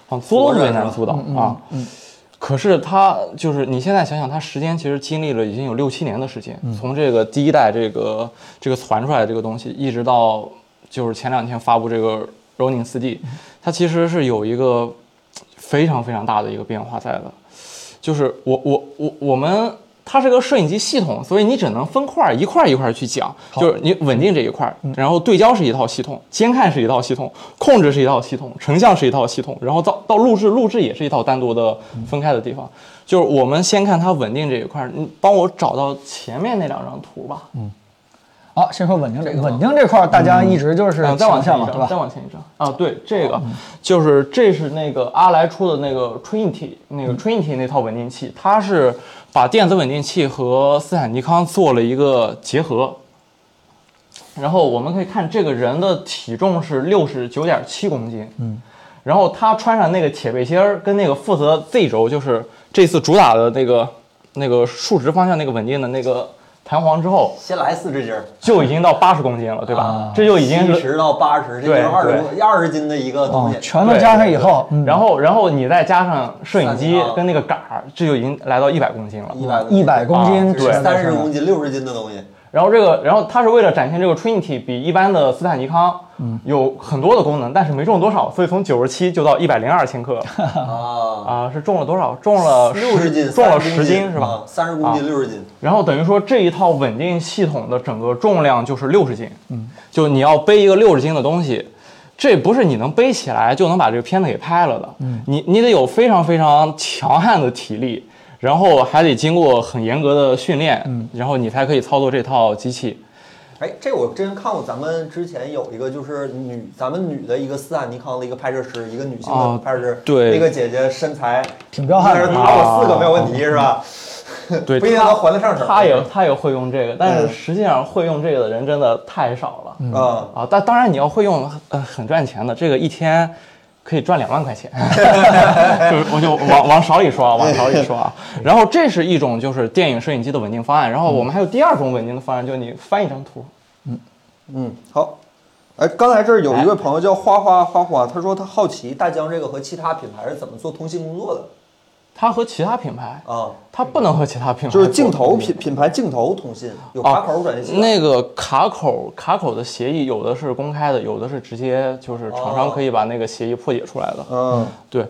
好像租都特别难租到啊。嗯可是它就是你现在想想，它时间其实经历了已经有六七年的时间，嗯从这个第一代这个这个传出来的这个东西，一直到就是前两天发布这个 Ronin 4D，它其实是有一个非常非常大的一个变化在的。就是我我我我们它是个摄影机系统，所以你只能分块儿一块儿一块儿去讲。就是你稳定这一块儿，然后对焦是一套系统，监看是一套系统，控制是一套系统，成像是一套系统，然后到到录制，录制也是一套单独的分开的地方。就是我们先看它稳定这一块儿，你帮我找到前面那两张图吧。好，先说稳定这个稳定这块儿，大家一直就是嗯，再往前一张，再？往前一张啊，对，这个就是这是那个阿莱出的那个 Trinity 那个 Trinity 那套稳定器，它是把电子稳定器和斯坦尼康做了一个结合。然后我们可以看这个人的体重是六十九点七公斤，嗯，然后他穿上那个铁背心儿跟那个负责 Z 轴，就是这次主打的那个那个竖直方向那个稳定的那个弹簧之后，先来四只筋儿，就已经到八十公斤了，对吧？啊这就已经是七十到八十，这就二十对。二十斤的一个东啊西，。全都加上以后，嗯，然后，然后你再加上摄影机跟那个杆儿，这就已经来到一百公斤了。一百一百公斤啊对。三十公斤、六十斤的东西，然后这个，然后它是为了展现这个 Trinity 比一般的斯坦尼康有很多的功能，但是没重多少，所以从九十七就到一百零二千克。啊，啊，是重了多少？重了六十斤，重了30十斤是吧？啊三十公斤，啊。六十斤，然后等于说这一套稳定系统的整个重量就是六十斤，嗯，就你要背一个六十斤的东西，这不是你能背起来就能把这个片子给拍了的，嗯，你你得有非常非常强悍的体力，然后还得经过很严格的训练，嗯，然后你才可以操作这套机器。哎，这我之前看过，咱们之前有一个就是女，咱们女的一个斯坦尼康的一个拍摄师，一个女性的哦拍摄师，对那个姐姐身材挺彪悍的应该是打我四个没有问题是吧？(laughs) 对，不一定能还得上手。她也她也会用这个，但是嗯实际上会用这个的人真的太少了。啊，啊，但当然你要会用，呃，很赚钱的，这个一天可以赚两万块钱，(laughs) 就是我就往往少里说啊，(laughs) 往少里说啊。然后这是一种就是电影摄影机的稳定方案，然后我们还有第二种稳定的方案，就是你翻一张图，嗯，好。哎，刚才这儿有一位朋友叫花花花花，他说他好奇大疆这个和其他品牌是怎么做通信工作的。它和其他品牌，啊，它不能和其他品牌就是镜头品品牌镜头通信有卡口转接器，那个卡口卡口的协议有的是公开的，有的是直接就是厂商可以把那个协议破解出来的。嗯对，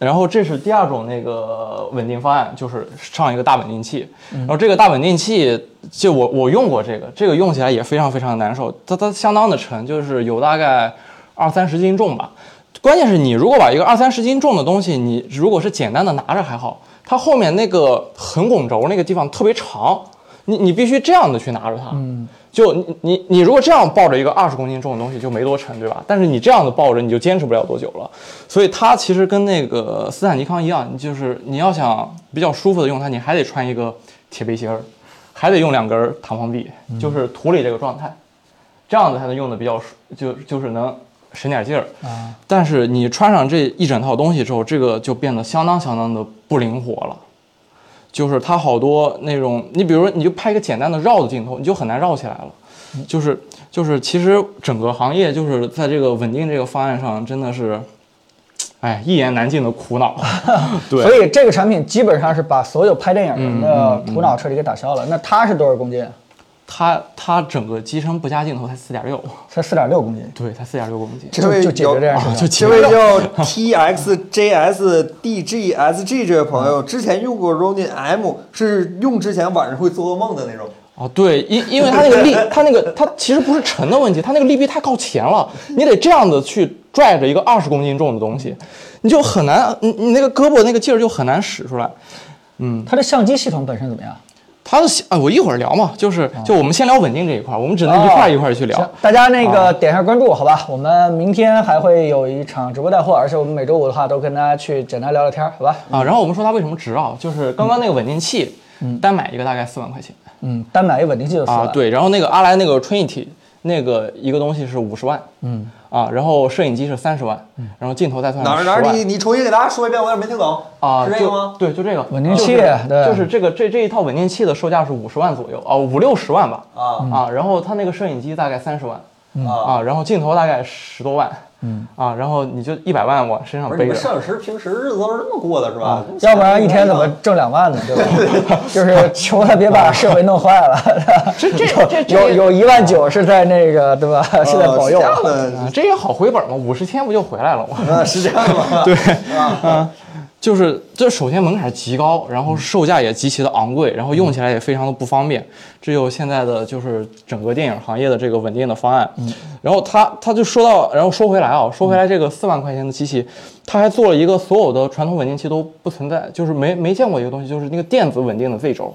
然后这是第二种那个稳定方案，就是上一个大稳定器。然后这个大稳定器，就我我用过这个，这个用起来也非常非常难受，它它相当的沉，就是有大概二三十斤重吧。关键是你如果把一个二三十斤重的东西，你如果是简单的拿着还好，它后面那个横拱轴那个地方特别长，你你必须这样的去拿着它。嗯，就你你你如果这样抱着一个二十公斤重的东西就没多沉，对吧？但是你这样的抱着你就坚持不了多久了。所以它其实跟那个斯坦尼康一样，就是你要想比较舒服的用它，你还得穿一个铁背心儿，还得用两根弹簧臂，就是图里这个状态，这样子才能用的比较舒，就就是能省点劲儿。啊，但是你穿上这一整套东西之后，这个就变得相当相当的不灵活了。就是它好多那种，你比如说，你就拍一个简单的绕的镜头，你就很难绕起来了。就是就是，其实整个行业就是在这个稳定这个方案上，真的是，哎，一言难尽的苦恼。(laughs) 对，所以这个产品基本上是把所有拍电影人的苦恼彻底给打消了。那它是多少公斤？它它整个机身不加镜头才四点六，才四点六公斤，对，才四点六公斤。这位就解决这件事啊，情。这位叫 (laughs) T X J S D G S G 这位朋友，之前用过 Ronin M，是用之前晚上会做噩梦的那种。哦，对，因因为它那个力，它那个它其实不是沉的问题，它那个力臂太靠前了，你得这样子去拽着一个二十公斤重的东西，你就很难，你你那个胳膊那个劲儿就很难使出来。嗯它的相机系统本身怎么样？它的啊，我一会儿聊嘛，就是就我们先聊稳定这一块儿，我们只能一块儿一块儿去聊。行，大家那个点一下关注，好吧？我们明天还会有一场直播带货，而且我们每周五的话都跟大家去简单聊聊天儿，好吧？啊，然后我们说它为什么值啊？就是刚刚那个稳定器，单买一个大概四万块钱嗯，单买一个稳定器就四万。啊，，对，然后那个阿莱那个 Trinity 那个一个东西是五十万，嗯，啊，然后摄影机是三十万，然后镜头再算哪儿哪儿你你重新给大家说一遍，我有点没听懂。啊，是这个吗？对，就这个稳定器就是对就是这个这这一套稳定器的售价是五十万左右啊，五六十万吧啊啊，然后它那个摄影机大概三十万啊！啊，然后镜头大概十多万，嗯啊，然后你就一百万往身上背着。们摄影师平时日子都是这么过的，是吧？要不然一天怎么挣两万呢？对吧？(laughs) 就是求他别把设备弄坏了。(laughs) 这这这这 (laughs) 有有一万九是在那个对吧？是在保佑这样的啊，这也好回本嘛，五十天不就回来了吗？啊，是这样的吗？对就是这首先门槛极高，然后售价也极其的昂贵，然后用起来也非常的不方便。这有现在的就是整个电影行业的这个稳定的方案。然后他他就说到，然后说回来啊，说回来这个四万块钱的机器，他还做了一个所有的传统稳定器都不存在，就是没没见过一个东西，就是那个电子稳定的 Z 轴。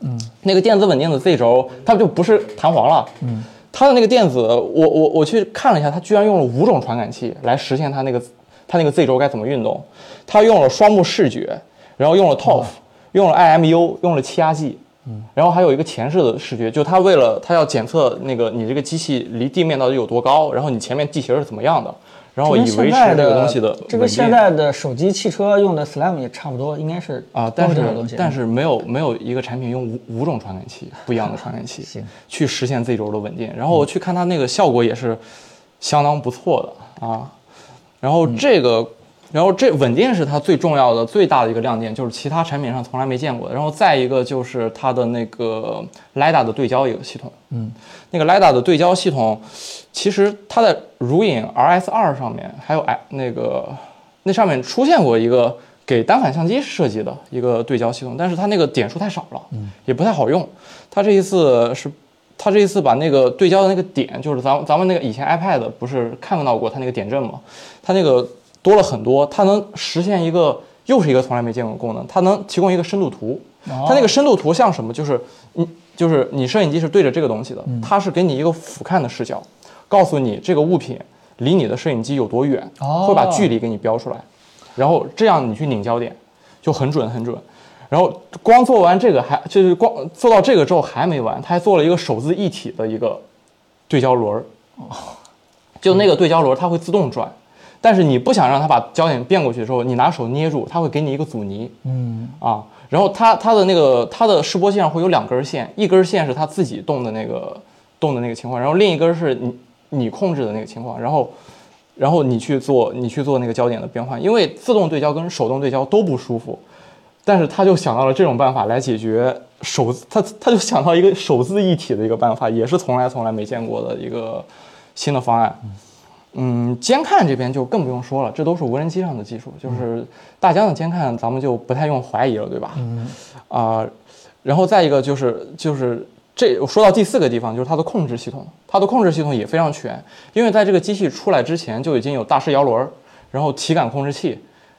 嗯，那个电子稳定的 Z 轴，它就不是弹簧了。嗯，它的那个电子，我我我去看了一下，它居然用了五种传感器来实现它那个它那个 Z 轴该怎么运动。它用了双目视觉，然后用了 TOF，、用了 IMU，用了气压计。嗯，然后还有一个前视的视觉，就它为了它要检测那个你这个机器离地面到底有多高，然后你前面地形是怎么样的，然后以维持这个东西的这个现在的手机、汽车用的 SLAM 也差不多，应该是啊，但是。但是没有没有一个产品用五五种传感器不一样的传感器 (laughs) 行去实现 Z 轴的稳定，然后我去看它那个效果也是相当不错的啊，然后这个。然后这稳定是它最重要的、最大的一个亮点，就是其他产品上从来没见过的。然后再一个就是它的那个 LiDAR 的对焦一个系统，嗯，那个 LiDAR 的对焦系统，其实它在如影 RS 二上面还有哎那个那上面出现过一个给单反相机设计的一个对焦系统，但是它那个点数太少了，嗯，也不太好用。它这一次是，它这一次把那个对焦的那个点，就是咱咱们那个以前 iPad 不是看到过它那个点阵吗？它那个多了很多，它能实现一个又是一个从来没见过的功能，它能提供一个深度图。它那个深度图像什么？就是你就是你摄影机是对着这个东西的，它是给你一个俯瞰的视角，告诉你这个物品离你的摄影机有多远，哦会把距离给你标出来，然后这样你去拧焦点就很准很准。然后光做完这个还就是光做到这个之后还没完，他还做了一个手自一体的一个对焦轮儿，就那个对焦轮儿它会自动转，但是你不想让它把焦点变过去的时候，你拿手捏住，它会给你一个阻尼，嗯，啊，然后它它的那个它的示波器上会有两根线，一根线是它自己动的那个动的那个情况，然后另一根是你你控制的那个情况，然后然后你去做你去做那个焦点的变换，因为自动对焦跟手动对焦都不舒服，但是他就想到了这种办法来解决手，他他就想到一个手自一体的一个办法，也是从来从来没见过的一个新的方案。嗯，监看这边就更不用说了，这都是无人机上的技术，就是大疆的监看，咱们就不太用怀疑了，对吧？嗯。啊、然后再一个就是就是这我说到第四个地方，就是它的控制系统，它的控制系统也非常全，因为在这个机器出来之前就已经有大师摇轮，然后体感控制器，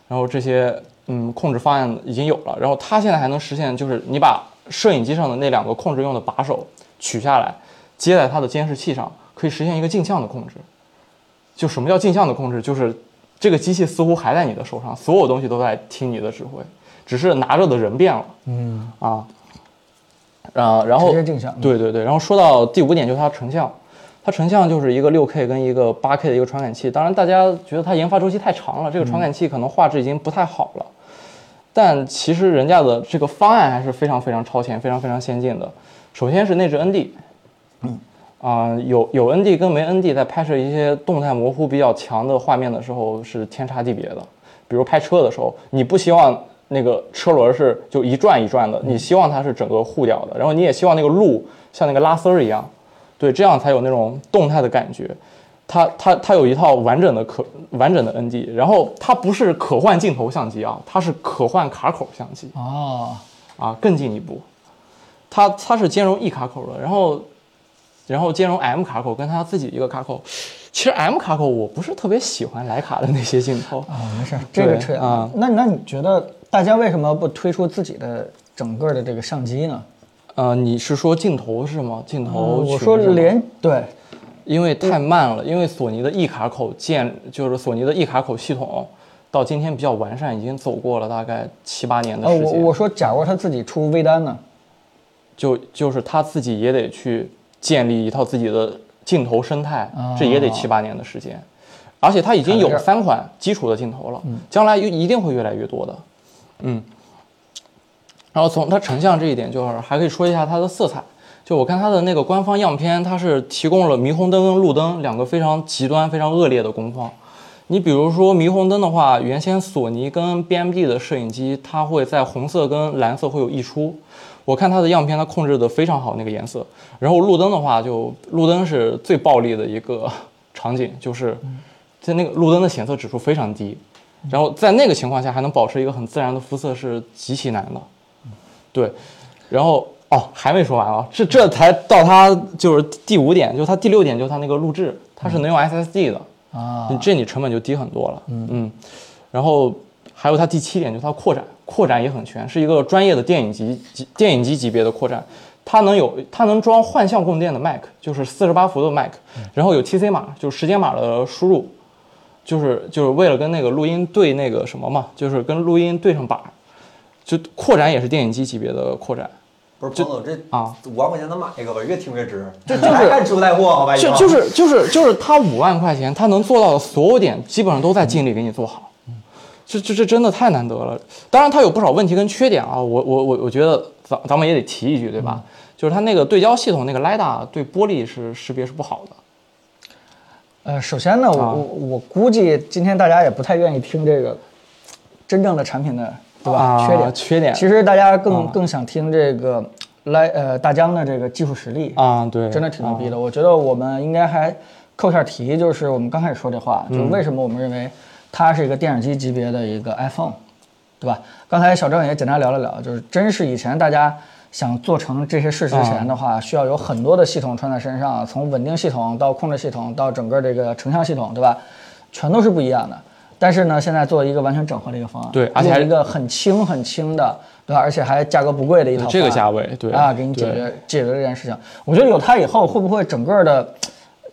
然后这些嗯控制方案已经有了，然后它现在还能实现，就是你把摄影机上的那两个控制用的把手取下来，接在它的监视器上，可以实现一个镜像的控制。就什么叫镜像的控制？就是这个机器似乎还在你的手上，所有东西都在听你的指挥，只是拿着的人变了。嗯啊，啊，然后直接镜像对对对，然后说到第五点，就是它成像，它成像就是一个六 K 跟一个八 K 的一个传感器。当然，大家觉得它研发周期太长了，这个传感器可能画质已经不太好了。但其实人家的这个方案还是非常非常超前、非常非常先进的。首先是内置 ND，嗯，啊、有有 ND 跟没 ND，在拍摄一些动态模糊比较强的画面的时候是天差地别的。比如拍车的时候，你不希望那个车轮是就一转一转的，你希望它是整个护掉的，然后你也希望那个路像那个拉丝儿一样，对，这样才有那种动态的感觉。它它它有一套完整的可完整的 ND，然后它不是可换镜头相机啊，它是可换卡口相机哦，啊，更进一步，它它是兼容 E 卡口的，然后然后兼容 M 卡口跟它自己一个卡口。其实 M 卡口我不是特别喜欢徕卡的那些镜头，啊，没事，这个对吹啊那那你觉得大家为什么不推出自己的整个的这个相机呢？呃，你是说镜头是吗？镜头嗯我说是吗连对，因为太慢了，因为索尼的 E 卡口建就是索尼的 E 卡口系统，到今天比较完善，已经走过了大概七八年的呃，时间。我我说假如他自己出微单呢？就就是他自己也得去建立一套自己的镜头生态，哦这也得七八年的时间，而且它已经有三款基础的镜头了，将来一定会越来越多的，嗯。然后从它成像这一点，就是还可以说一下它的色彩。就我看它的那个官方样片，它是提供了霓虹灯跟路灯两个非常极端、非常恶劣的工况。你比如说霓虹灯的话，原先索尼跟 BMD 的摄影机，它会在红色跟蓝色会有溢出。我看它的样片，它控制的非常好那个颜色。然后路灯的话，就路灯是最暴力的一个场景，就是在那个路灯的显色指数非常低，然后在那个情况下还能保持一个很自然的肤色是极其难的。对，然后哦还没说完啊，这这才到它就是第五点，就是它第六点就是它那个录制，它是能用 SSD 的。啊你这你成本就低很多了。嗯然后还有它第七点就是它扩展，扩展也很全，是一个专业的电影级级电影机级别的扩展。它能有它能装幻象供电的 Mac，就是四十八伏的 Mac，然后有 TC 码，就是时间码的输入，就是就是为了跟那个录音对那个什么嘛，就是跟录音对上板，就扩展也是电影机级别的扩展。不是彭总，这啊五万块钱能买一个吧？越听越值。这就是还看出带货好吧？就就是就是就是他五万块钱，他能做到的所有点，基本上都在尽力给你做好。这这这真的太难得了。当然，它有不少问题跟缺点啊，我我我我觉得咱咱们也得提一句，对吧？就是它那个对焦系统那个 LiDAR 对玻璃是识别是不好的。呃，首先呢，我啊我我估计今天大家也不太愿意听这个真正的产品的对吧？啊缺点缺点其实大家更啊更想听这个来呃大疆的这个技术实力啊对真的挺牛逼的。我觉得我们应该还扣下题，就是我们刚开始说这话，嗯就是为什么我们认为它是一个电视机级别的一个 iPhone，对吧？刚才小郑也简单聊了聊，就是真是以前大家想做成这些事之前的话，需要有很多的系统穿在身上，从稳定系统到控制系统到整个这个成像系统，对吧？全都是不一样的。但是呢，现在做一个完全整合的一个方案，对而且还一个很轻很轻的，对吧？而且还价格不贵的一套方案，这个价位对啊，给你解决解决这件事情。我觉得有它以后，会不会整个的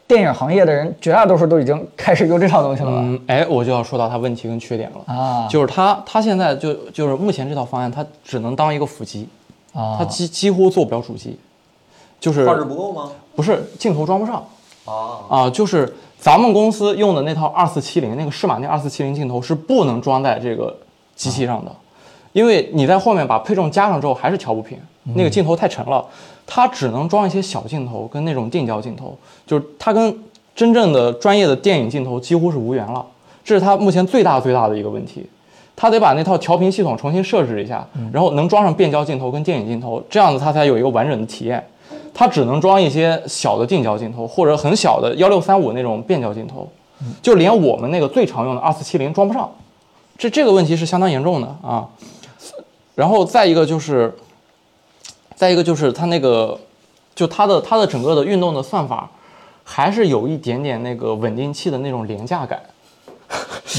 电影行业的人绝大多数都已经开始用这套东西了吧？嗯，哎，我就要说到它问题跟缺点了。啊，就是它它现在就就是目前这套方案，它只能当一个辅机，啊，它几几乎做不了主机，就是画质不够吗？不是镜头装不上。啊，啊，就是咱们公司用的那套二四七零那个适马那二四七零镜头是不能装在这个机器上的，因为你在后面把配重加上之后还是调不平，那个镜头太沉了，它只能装一些小镜头跟那种定焦镜头，就是它跟真正的专业的电影镜头几乎是无缘了，这是它目前最大最大的一个问题。它得把那套调频系统重新设置一下，然后能装上变焦镜头跟电影镜头，这样子它才有一个完整的体验。它只能装一些小的定焦镜头或者很小的幺六三五那种变焦镜头，就连我们那个最常用的二四七零装不上，这这个问题是相当严重的啊。然后再一个就是，再一个就是它那个，就它的它的整个的运动的算法，还是有一点点那个稳定器的那种廉价感。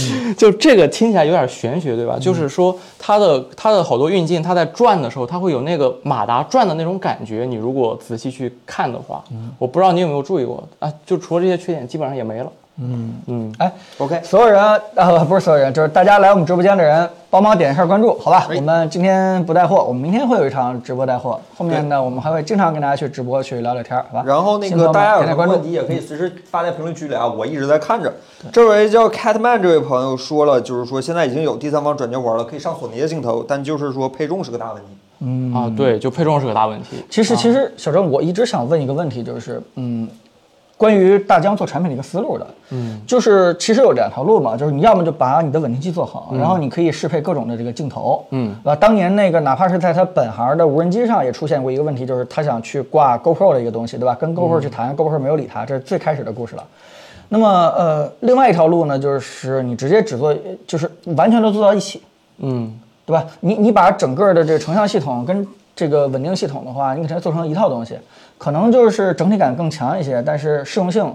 (laughs) 就这个听起来有点玄学，对吧？就是说它的它的好多运镜，它在转的时候，它会有那个马达转的那种感觉。你如果仔细去看的话，我不知道你有没有注意过啊？就除了这些缺点，基本上也没了。嗯嗯，哎 OK，所有人呃，不是所有人，就是大家来我们直播间的人，帮忙点一下关注，好吧？我们今天不带货，我们明天会有一场直播带货，后面呢，我们还会经常跟大家去直播去聊聊天，好吧？然后那个大家有点点关注什么问题，也可以随时发在评论区里啊，我一直在看着。这位叫 Catman 这位朋友说了，就是说现在已经有第三方转接环了，可以上索尼的镜头，但就是说配重是个大问题。嗯啊，对，就配重是个大问题。其实，其实小郑，我一直想问一个问题，就是，嗯，关于大疆做产品的一个思路的，嗯，就是其实有两条路嘛，就是你要么就把你的稳定器做好，然后你可以适配各种的这个镜头，嗯，啊？当年那个哪怕是在它本行的无人机上也出现过一个问题，就是他想去挂 GoPro 的一个东西，对吧？跟 GoPro 去谈、g o p r o 没有理他，这是最开始的故事了。那么，呃，另外一条路呢，就是你直接只做，就是完全都做到一起，嗯，对吧？你你把整个的这个成像系统跟这个稳定系统的话，你给它做成一套东西，可能就是整体感更强一些，但是适用性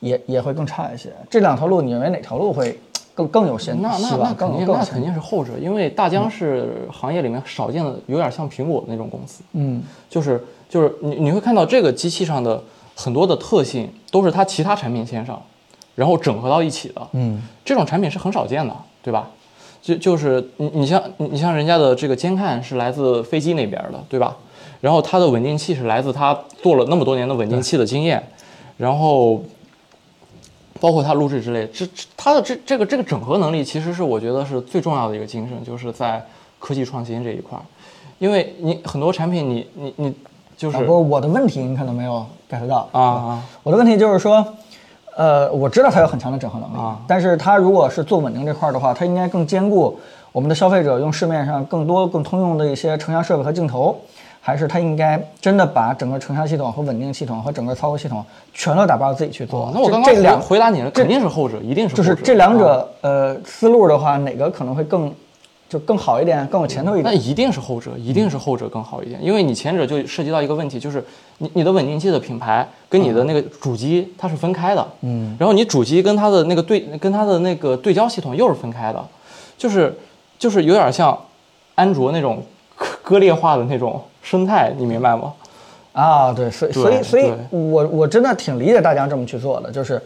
也也会更差一些。这两条路，你认为哪条路会更更有先那那？那肯定那肯定是后者，因为大疆是行业里面少见的，有点像苹果的那种公司。嗯就是就是你你会看到这个机器上的很多的特性都是它其他产品线上，然后整合到一起的。嗯这种产品是很少见的，对吧？就就是你你像你你像人家的这个监看是来自飞机那边的，对吧？然后它的稳定器是来自它做了那么多年的稳定器的经验，然后包括它录制之类，这这它的这这个这个整合能力，其实是我觉得是最重要的一个精神，就是在科技创新这一块儿，因为你很多产品你你你就是啊，不是我的问题，你可能没有 get 到啊啊。我的问题就是说，呃，我知道它有很强的整合能力，啊但是它如果是做稳定这块儿的话，它应该更兼顾我们的消费者用市面上更多更通用的一些成像设备和镜头，还是它应该真的把整个成像系统和稳定系统和整个操作系统全都打包自己去做？哦那我这刚刚这两回答你了，肯定是后者，一定是就是这两者、啊呃思路的话，哪个可能会更就更好一点，更有前途一点？那一定是后者，一定是后者更好一点，因为你前者就涉及到一个问题，就是你你的稳定器的品牌跟你的那个主机它是分开的，嗯，然后你主机跟它的那个对跟它的那个对焦系统又是分开的，就是就是有点像安卓那种割割裂化的那种生态，你明白吗？啊，对，所以所以所以我我真的挺理解大家这么去做的，就是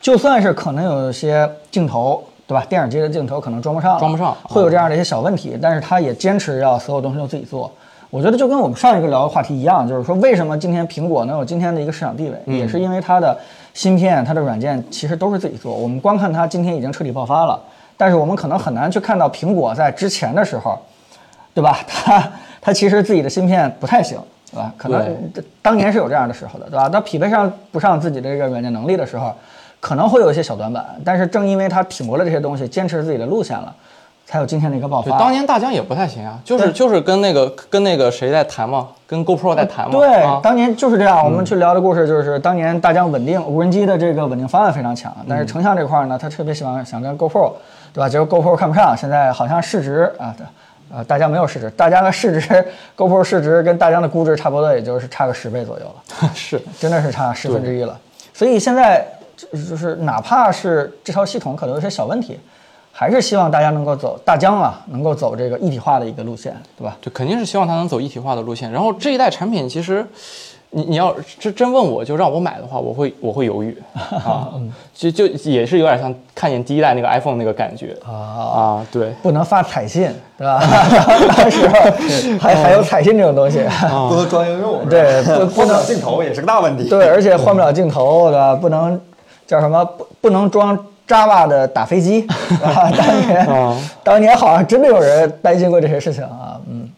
就算是可能有些镜头，对吧？电影机的镜头可能装不上，装不上会有这样的一些小问题，但是他也坚持要所有东西都自己做。我觉得就跟我们上一个聊的话题一样，就是说为什么今天苹果能有今天的一个市场地位，嗯也是因为它的芯片、它的软件其实都是自己做。我们光看它今天已经彻底爆发了，但是我们可能很难去看到苹果在之前的时候，对吧？(laughs) 它它其实自己的芯片不太行，对吧？可能当年是有这样的时候的，对吧？它匹配上不上自己的这个软件能力的时候，可能会有一些小短板。但是正因为他挺过了这些东西，坚持自己的路线了，才有今天的一个爆，发。当年大疆也不太行啊，就是就是跟那个跟那个谁在谈嘛，跟 GoPro 在谈嘛，对，啊当年就是这样。我们去聊的故事就是，当年大疆稳定无人机的这个稳定方案非常强，但是成像这块儿呢，他特别喜欢想跟 GoPro，对吧？结果 GoPro 看不上，现在好像市值啊，对，呃，大疆没有市值，大疆的市值，GoPro 市值跟大疆的估值差不多，也就是差个十倍左右了。(laughs) 是真的是差十分之一了。所以现在就就是哪怕是这套系统可能有些小问题，还是希望大家能够走大疆啊，能够走这个一体化的一个路线，对吧？就肯定是希望它能走一体化的路线。然后这一代产品其实，你你要真真问我就让我买的话，我会我会犹豫 (laughs) 啊，就就也是有点像看见第一代那个 iPhone 那个感觉啊，啊，对，不能发彩信，(laughs) 对吧？当时候还还有彩信这种东西，不能装应用，对，不换不了镜头也是个大问题。对，而且换不了镜头，对吧？不能叫什么？不不能装 Java 的打飞机，(laughs) 啊，当年当年好像真的有人担心过这些事情啊，嗯。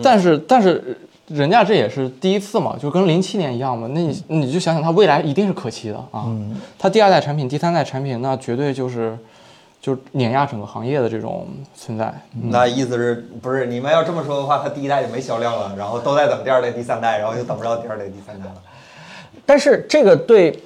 但是但是人家这也是第一次嘛，就跟零七年一样嘛。那你你就想想，它未来一定是可期的啊。它第二代产品、第三代产品，那绝对就是就是碾压整个行业的这种存在。那意思是不是你们要这么说的话，它第一代就没销量了，然后都在等第二代、第三代，然后就等不着第二代、第三代了。但是这个对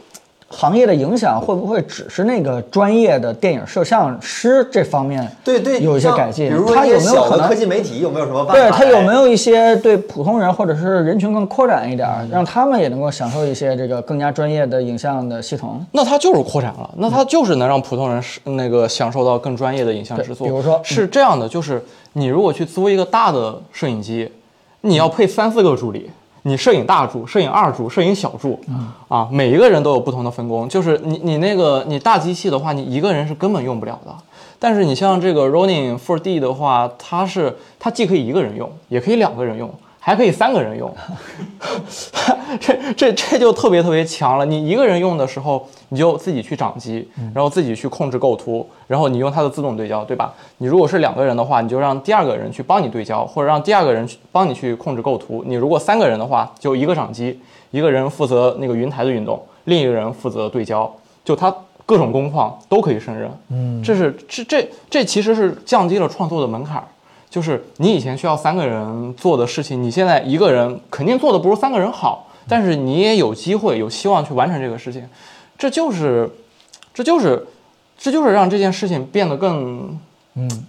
行业的影响会不会只是那个专业的电影摄像师这方面？对对，有一些改进。比如说有没有可能科技媒体有没有什么办法？对它有没有一些对普通人或者是人群更扩展一点儿，让他们也能够享受一些这个更加专业的影像的系统？那它就是扩展了，那它就是能让普通人是那个享受到更专业的影像制作。比如说是这样的，就是你如果去租一个大的摄影机，你要配三四个助理，你摄影大助、摄影二助、摄影小助，啊，每一个人都有不同的分工。就是你你那个你大机器的话，你一个人是根本用不了的。但是你像这个 Ronin 4D 的话，它是它既可以一个人用，也可以两个人用，还可以三个人用。(laughs) 这这这就特别特别强了。你一个人用的时候，你就自己去掌机，然后自己去控制构图，然后你用它的自动对焦，对吧？你如果是两个人的话，你就让第二个人去帮你对焦，或者让第二个人去帮你去控制构图。你如果三个人的话，就一个掌机，一个人负责那个云台的运动，另一个人负责对焦，就它各种工况都可以胜任。嗯，这是这这这其实是降低了创作的门槛儿。就是你以前需要三个人做的事情，你现在一个人肯定做的不如三个人好，但是你也有机会、有希望去完成这个事情，这就是，这就是，这就是让这件事情变得更，嗯，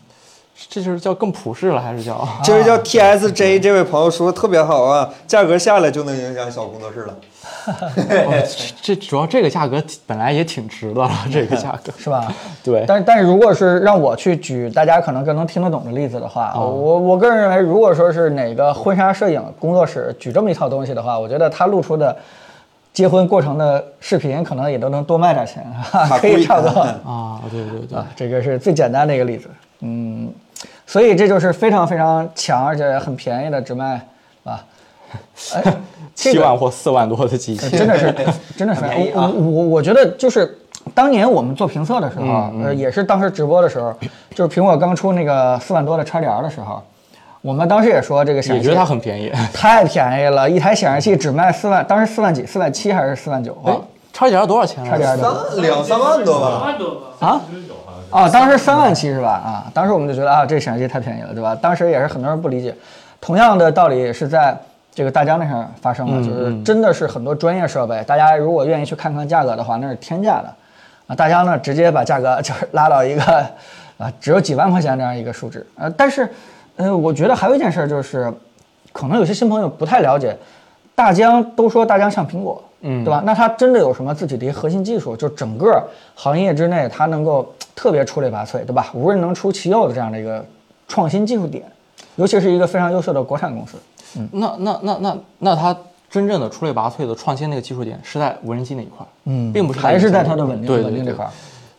这就是叫更普适了，还是叫？这 (laughs) 位叫 TSJ 这位朋友说的特别好啊，价格下来就能影响小工作室了。(laughs) 哦这主要这个价格本来也挺值的了，这个价格 (laughs) 是吧？对，但但是如果是让我去举大家可能更能听得懂的例子的话，哦我我个人认为，如果说是哪个婚纱摄影工作室举这么一套东西的话，我觉得他露出的结婚过程的视频可能也都能多卖点钱，可以差不多。啊，对对对啊，这个是最简单的一个例子。嗯，所以这就是非常非常强，而且很便宜的，只卖啊。(laughs) 哎，这个七万或四万多的机器，真的是，真的是，便宜啊我我我觉得就是当年我们做评测的时候，嗯呃，也是当时直播的时候，就是苹果刚出那个四万多的叉 DR 的时候，我们当时也说这个显示器也觉得它很便宜。太便宜了，一台显示器只卖四万，当时四万几，四万七还是四万九哎啊？，叉点多少钱叉来着？DR 的三两三万多吧，万多吧？啊啊，当时三万七是吧？啊，当时我们就觉得啊，这显示器太便宜了，对吧？当时也是很多人不理解，同样的道理也是在这个大疆那上发生了，就是真的是很多专业设备，大家如果愿意去看看价格的话，那是天价的，啊，大疆呢直接把价格就是拉到一个啊只有几万块钱这样一个数值，呃，但是呃，我觉得还有一件事儿就是，可能有些新朋友不太了解，大疆都说大疆像苹果，嗯，对吧？那它真的有什么自己的一个核心技术？就整个行业之内，它能够特别出类拔萃，对吧？无人能出其右的这样的一个创新技术点，尤其是一个非常优秀的国产公司。那那那那那它真正的出类拔萃的创新那个技术点是在无人机那一块儿，嗯并不是还是在它的稳定稳定这块儿。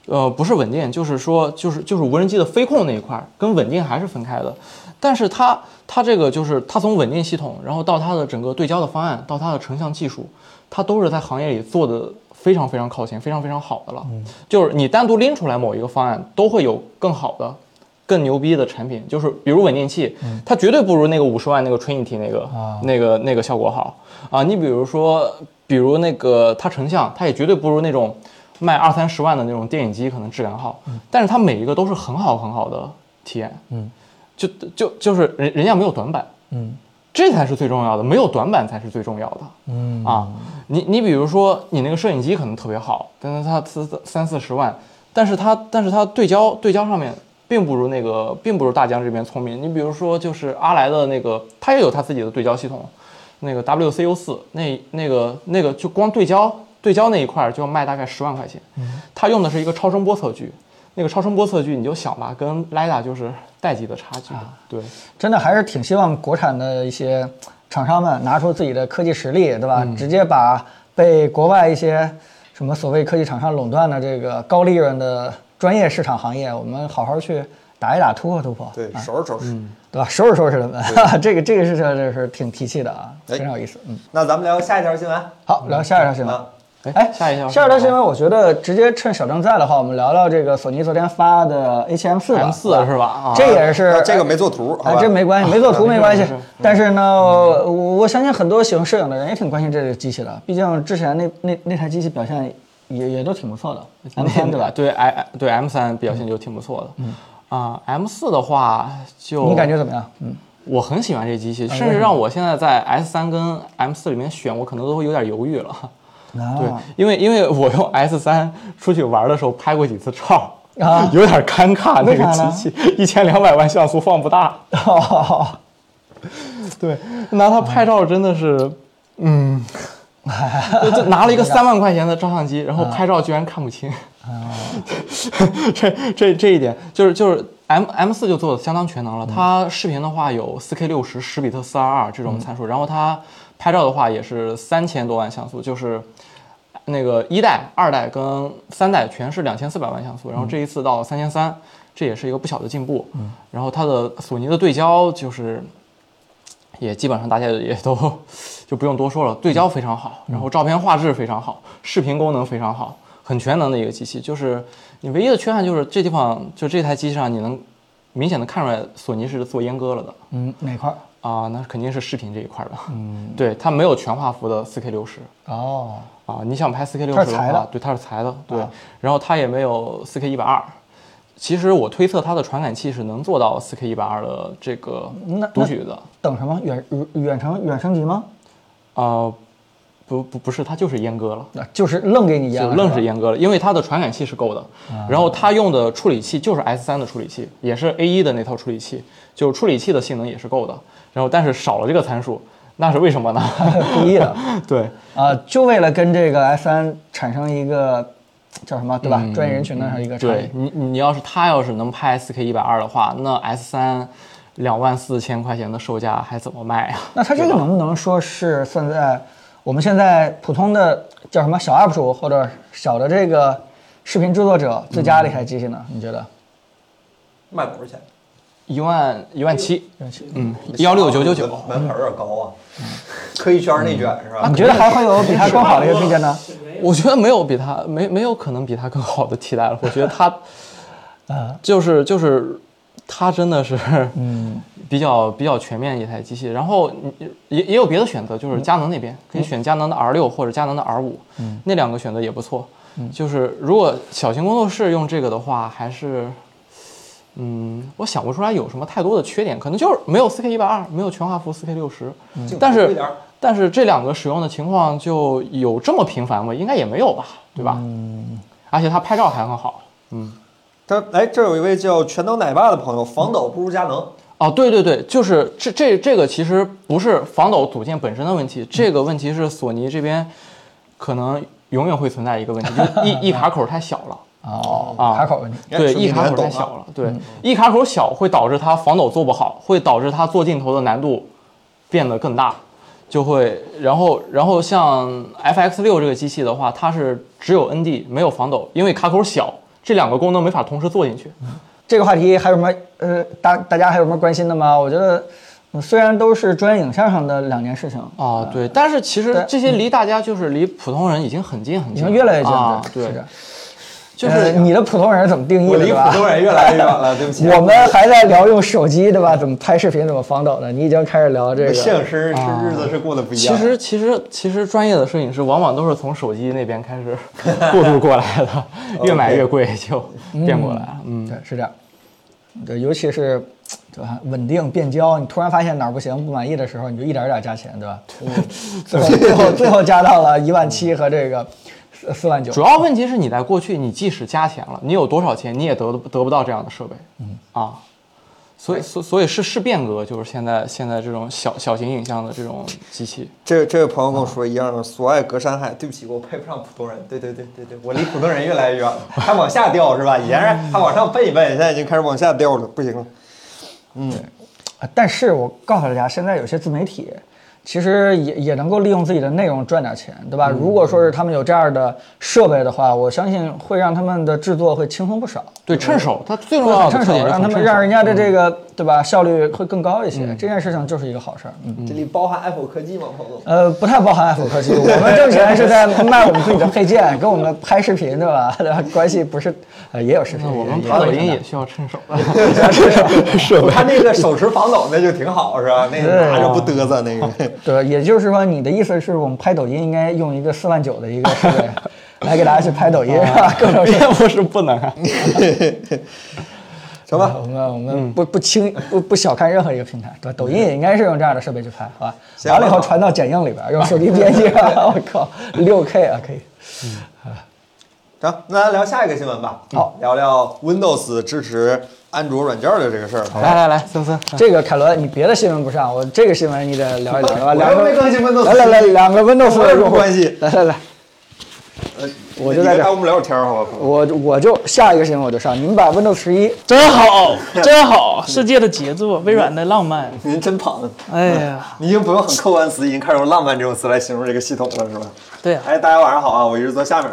呃，不是稳定，就是说，就是就是无人机的飞控那一块儿跟稳定还是分开的。但是它它这个就是它从稳定系统，然后到它的整个对焦的方案，到它的成像技术，它都是在行业里做的非常非常靠前、非常非常好的了。就是你单独拎出来某一个方案，都会有更好的、更牛逼的产品。就是比如稳定器，它绝对不如那个五十万那个 Trinity 那个、那个那个效果好啊。你比如说，比如那个它成像，它也绝对不如那种。卖二三十万的那种电影机可能质感好，但是它每一个都是很好很好的体验，嗯，就就就是人人家没有短板，嗯，这才是最重要的，没有短板才是最重要的，嗯。啊，你你比如说你那个摄影机可能特别好，但是它三三四十万，但是它但是它对焦对焦上面并不如那个并不如大疆这边聪明，你比如说就是阿莱的那个，它也有它自己的对焦系统，那个 WCU 四那那个那个就光对焦。对焦那一块儿就要卖大概十万块钱，它用的是一个超声波测距，那个超声波测距你就想吧，跟 LiDAR 就是代际的差距。啊对，真的还是挺希望国产的一些 (tsk) 厂商们拿出自己的科技实力，对吧？直接把被国外一些 (tsk) 什么所谓科技厂商垄断的这个高利润的专业市场行业，我们好好去打一打，突破突破，对，啊收拾收拾。对吧？收拾收拾他们，(laughs) 这个这个是这是挺提气的啊，哎非常有意思。嗯，那咱们聊下一条新闻。好，聊下一条新闻。啊，哎，下一条下一条新闻，我觉得直接趁小郑在的话，我们聊聊这个索尼昨天发的 A7M 四 M 四是吧？啊，这也是啊这个没做图，好哎，这没关系，没做图没关系。但是呢，我我相信很多喜欢摄影的人也挺关心这个机器的，毕竟之前那那那台机器表现也也都挺不错的，M 三对吧？对 i 对 M 三表现就挺不错的。嗯啊，M 四的话就你感觉怎么样？嗯，我很喜欢这机器，甚至让我现在在 S 三跟 M 四里面选，我可能都会有点犹豫了。对啊，因为因为我用 S 三出去玩的时候拍过几次照，啊。(laughs) 有点尴尬。那个机器一千两百万像素放不大，对，拿它拍照真的是，嗯，就就拿了一个三万块钱的照相机，然后拍照居然看不清。(laughs) 这这这一点就是就是 M M 四就做的相当全能了。它视频的话有4 K 六十十比特四二二这种参数，然后它拍照的话也是三千多万像素，就是那个一代、二代跟三代全是两千四百万像素，然后这一次到三千三，这也是一个不小的进步。然后它的索尼的对焦就是。也基本上大家也都 (laughs) 就不用多说了，对焦非常好，然后照片画质非常好，视频功能非常好，很全能的一个机器。就是你唯一的缺憾就是这地方就这台机器上你能明显的看出来索尼是做阉割了的嗯，哪块儿？啊，那肯定是视频这一块的。嗯，(laughs) 对，它没有全画幅的 4K 六十哦，啊，你想拍 4K 六十的话，对，它是裁的，对啊，然后它也没有 4K 一百二。其实我推测它的传感器是能做到 4K 一百二的这个那读取的。等什么远远程远升级吗？啊、不不不是，它就是阉割了，啊就是愣给你阉愣是阉割了，因为它的传感器是够的，然后它用的处理器就是 S 三的处理器，也是 A 一的那套处理器，就是处理器的性能也是够的，然后但是少了这个参数，那是为什么呢？(laughs) 故意的 (laughs) 对，啊，就为了跟这个 S 三产生一个叫什么对吧？专业人群的一个差对异。你你要是它要是能拍 4K 一百二的话，那 S 3两万四千块钱的售价还怎么卖啊？那它这个能不能说是算在我们现在普通的叫什么小 UP 主或者小的这个视频制作者最佳的一台机器呢？你觉得？卖多少钱？一万一万七，嗯，幺六九九九，门槛有点高啊，科一圈内卷是吧？你觉得还会有比它更好的一个推荐呢？我觉得没有比它没没有可能比它更好的替代了。我觉得它，(laughs) 啊，就是就是，它真的是嗯 (laughs) 比较比较全面一台机器。然后你也也有别的选择，就是佳能那边可以选佳能的 R 六或者佳能的 R 五，嗯，那两个选择也不错。就是如果小型工作室用这个的话，还是。嗯，我想不出来有什么太多的缺点，可能就是没有 4K 一百二，没有全画幅 4K 六十，但是但是这两个使用的情况就有这么频繁吗？应该也没有吧，对吧？嗯，而且它拍照还很好。嗯，他哎，这有一位叫全能奶爸的朋友，防抖不如佳能。哦，对对对，就是这这这个其实不是防抖组件本身的问题，这个问题是索尼这边可能永远会存在一个问题，就是一一卡口太小了。哦，啊卡口问题。对，一卡口太小了，对，一卡口小会导致它防抖做不好，会导致它做镜头的难度变得更大，就会，然后然后像 FX 六这个机器的话，它是只有 ND 没有防抖，因为卡口小，这两个功能没法同时做进去。这个话题还有什么呃大大家还有什么关心的吗？我觉得嗯虽然都是专业影像上的两件事情啊，对，但是其实这些离大家就是离普通人已经很近很近了，经越来越近啊了，，对。就是呃你的普通人怎么定义我离的对吧普？通人越来越远了，(laughs) 对不起。我们还在聊用手机对吧？怎么拍视频，怎么防抖呢？你已经开始聊这个。摄影师是日子是过得不一样。其实其实其实专业的摄影师往往都是从手机那边开始 (laughs) 过渡过来的，越买越贵就变过来了。嗯，对，是这样。对，尤其是对吧？稳定变焦，你突然发现哪儿不行、不满意的时候，你就一点点儿加钱，对吧？(laughs) 最后最后最后加到了一万七和这个四四万九。主要问题是你在过去，你即使加钱了，你有多少钱，你也得得不到这样的设备。嗯啊，所以所所以是是变革，就是现在现在这种小小型影像的这种机器。这这位朋友跟我说一样的，所爱隔山海。对不起，我配不上普通人。对对对对对，我离普通人越来越远了，还往下掉是吧？以前是还往上奔一奔，现在已经开始往下掉了，不行了。嗯但是我告诉大家，现在有些自媒体其实也也能够利用自己的内容赚点钱，对吧？如果说是他们有这样的设备的话，我相信会让他们的制作会轻松不少。对，趁手，它最重要的趁手，特点就是让他们让人家的这个对吧？效率会更高一些。这件事情就是一个好事儿。嗯，这里包含 Apple 科技吗，彭总？呃，不太包含 Apple 科技，我们挣钱是在卖我们自己的配件，跟我们拍视频，对吧？(laughs) 对吧？关系不是，呃，也有视频，我们拍抖音也需要趁手的。(laughs) (laughs) 我看那个手持防抖那就挺好，是吧？那个拿着不嘚瑟那个。对，也就是说，你的意思是我们拍抖音应该用一个四万九的一个设备来给大家去拍抖音，是吧？各种业务是不能啊。行吧，我们我们不不轻不不小看任何一个平台，对吧？抖音也应该是用这样的设备去拍，好吧？完了以后传到剪映里边，用手机编辑，我靠，六 K 啊，可以。行，那咱聊下一个新闻吧。好，聊聊 Windows 支持安卓软件的这个事儿。来来来，森森，这个凯伦，你别的新闻不上，我这个新闻你得聊一聊，对吧？两个没更新 Windows，来来来，两个 Windows 我有什么的用户关系？来来来，我就在这儿我们聊会儿天儿，好吧？我我就下一个新闻我就上，你们把 Windows 十一 (laughs) 真好，真好，世界的杰作，微软的浪漫。您真捧，哎呀，(laughs) 你已经不用很客观词，已经开始用浪漫这种词来形容这个系统了，是吧？对呀、哎，大家晚上好啊，我一直坐下面。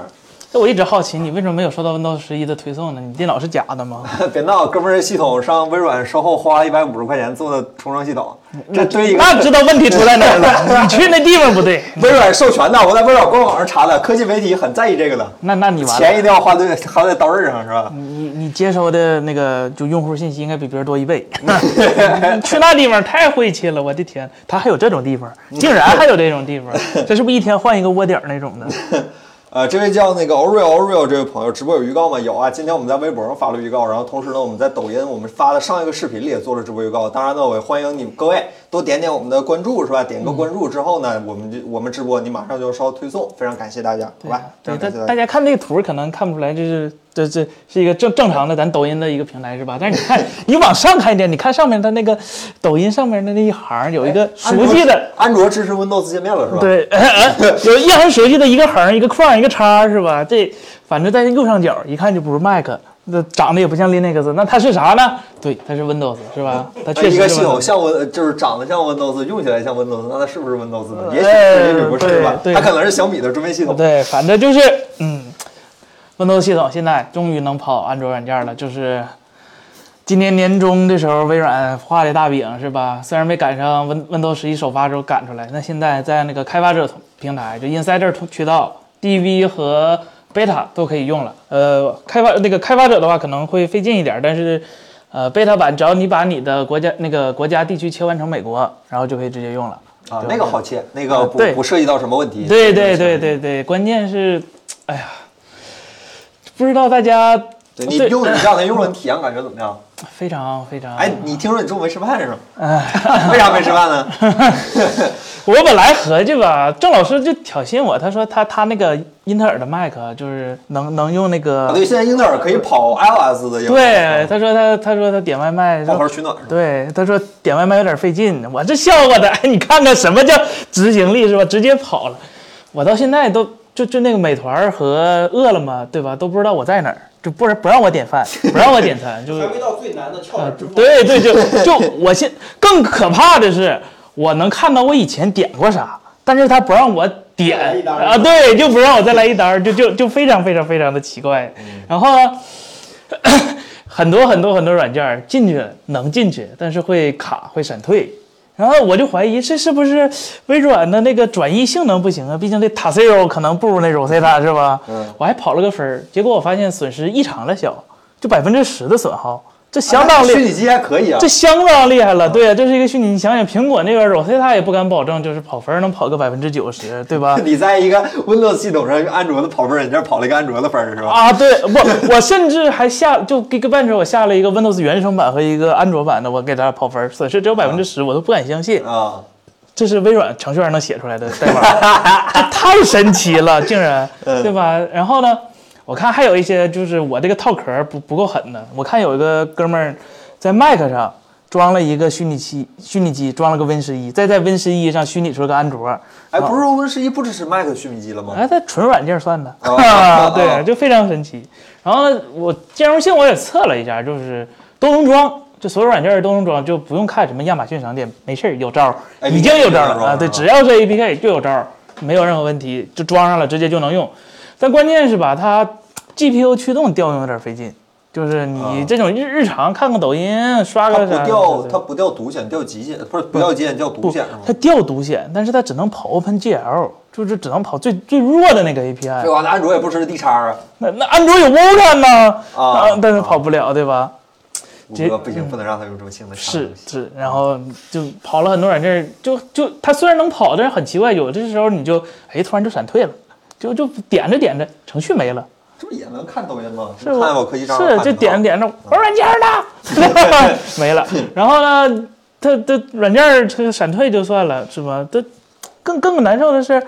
那我一直好奇，你为什么没有收到 Windows 十一的推送呢？你电脑是假的吗？(laughs) 别闹，哥们儿，这系统上微软售后花了一百五十块钱做的重装系统，这对一个那知道问题出在哪儿了？(laughs) 你去那地方不对，(laughs) 微软授权的，我在微软官网上查的，科技媒体很在意这个的，那那你完了。钱一定要花对花在刀刃上，是吧？你你接收的那个就用户信息应该比别人多一倍。你去那地方太晦气了，我的天，他还有这种地方，竟然还有这种地方，这是不是一天换一个窝点那种的？呃，这位叫那个 Oreo Oreo 这位朋友，直播有预告吗？有啊，今天我们在微博上发了预告，然后同时呢，我们在抖音我们发的上一个视频里也做了直播预告。当然呢，我也欢迎你们各位多点点我们的关注，是吧？点个关注之后呢，我们就我们直播你马上就收到推送，非常感谢大家，好吧？非对，大。大家看这个图可能看不出来，这是这这是一个正正常的咱抖音的一个平台是吧？但是你看，你往上看一点，你看上面它那个抖音上面的那一行有一个熟悉的，安卓支持 Windows 界面了，是吧？对，(laughs) 有一行熟悉的一个横、一个框、一个叉，是吧？这反正在右上角一看就不是 Mac，那长得也不像 Linux，那它是啥呢？对，它是 Windows，是吧？它确实一个系统 Windows 像 Win，就是长得像 Windows，用起来像 Windows，那它是不是 Windows 呢？也许呃是，也许不是吧？它可能是小米的桌面系统。对，反正就是，嗯，Windows 系统现在终于能跑安卓软件了，就是今年年中的时候，微软画的大饼是吧？虽然没赶上 Win Windows 十一首发之后赶出来，那现在在那个开发者平台，就 Insider 渠道、DV 和 Beta 都可以用了。呃，开发那个开发者的话可能会费劲一点，但是。呃，beta 版只要你把你的国家那个国家地区切换成美国，然后就可以直接用了。啊，那个好切，那个不对不涉及到什么问题。对对对对对，关键是，哎呀，不知道大家对你对用你这两天用了，你体验感觉怎么样？非常非常哎，你听说你中午没吃饭是吗？哎，(laughs) 为啥没吃饭呢？(laughs) (laughs) 我本来合计吧，郑老师就挑衅我，他说他他那个英特尔的 Mac 就是能能用那个，啊，对，现在英特尔可以跑 iOS 的。对，他说他他说他点外卖抱团取暖是吧？对，他说点外卖有点费劲，我这笑话的，哎，你看看什么叫执行力是吧？直接跑了，我到现在都就就那个美团和饿了么，对吧？都不知道我在哪儿，就不是不让我点饭，(laughs) 不让我点餐，就是没到最难的跳啊，对对，(laughs) 就就我现更可怕的是，我能看到我以前点过啥，但是他不让我点啊，对，就不让我再来一单儿，就就就非常非常非常的奇怪。然后 (coughs) 呢，很多很多很多软件进去能进去，但是会卡会闪退。然后我就怀疑这是不是微软的那个转译性能不行啊？毕竟这 Tasio 可能不如那 Rosetta 是吧？嗯我还跑了个分儿，结果我发现损失异常的小，就百分之十的损耗，这相当厉害。虚拟机还可以啊这。相当厉害了，对啊，这是一个虚拟。你想想，苹果那边 Rosetta 也不敢保证，就是跑分儿能跑个百分之九十，对吧？(laughs) 你在一个 Windows 系统上用安卓的跑分软件跑了一个安卓的分儿是吧？啊，对，不，我甚至还下就 Geekbench 我下了一个 Windows 原生版和一个安卓版的，我给它跑分，损失只有百分之十，我都不敢相信，啊，这是微软程序员能写出来的代码，(laughs) 这太神奇了，竟然，对吧？然后呢，我看还有一些就是我这个套壳不不够狠的，我看有一个哥们儿在 Mac 上装了一个虚拟机，虚拟机装了个 Win 十一，再在 Win 十一上虚拟出了个安卓，哎，不是说 Win 十一不支持 Mac 虚拟机了吗？哎，它纯软件算的，哦啊，(laughs) 哦对，就非常神奇。然后呢，我兼容性我也测了一下，就是都能装，就所有软件都能装，就不用看什么亚马逊商店，没事儿有招儿，已经有招了啊，对，只要是 APK 就有招儿，没有任何问题，就装上了，直接就能用。但关键是吧，它 GPU 驱动调用有点费劲，就是你这种日日常看个抖音，刷它不个啥掉，的它不掉独显，掉极限，不是不掉极限，掉独显它？掉独显，但是它只能跑 OpenGL，就是只能跑最最弱的那个 API 对。吧？那安卓也不支持 D 叉啊。那那安卓有 Vulkan 呢，啊但是跑不了，对吧？这个不行，不能让它用这么性能差的是。是，然后就跑了很多软件，就就它虽然能跑，但是很奇怪，有的时候你就哎突然就闪退了，就就点着点着程序没了，这不也能看抖音吗？是看我科技账号是就点着点着玩软件儿呢，(laughs) 没了。然后呢，它它软件儿它闪退就算了，是吧？它更更难受的是，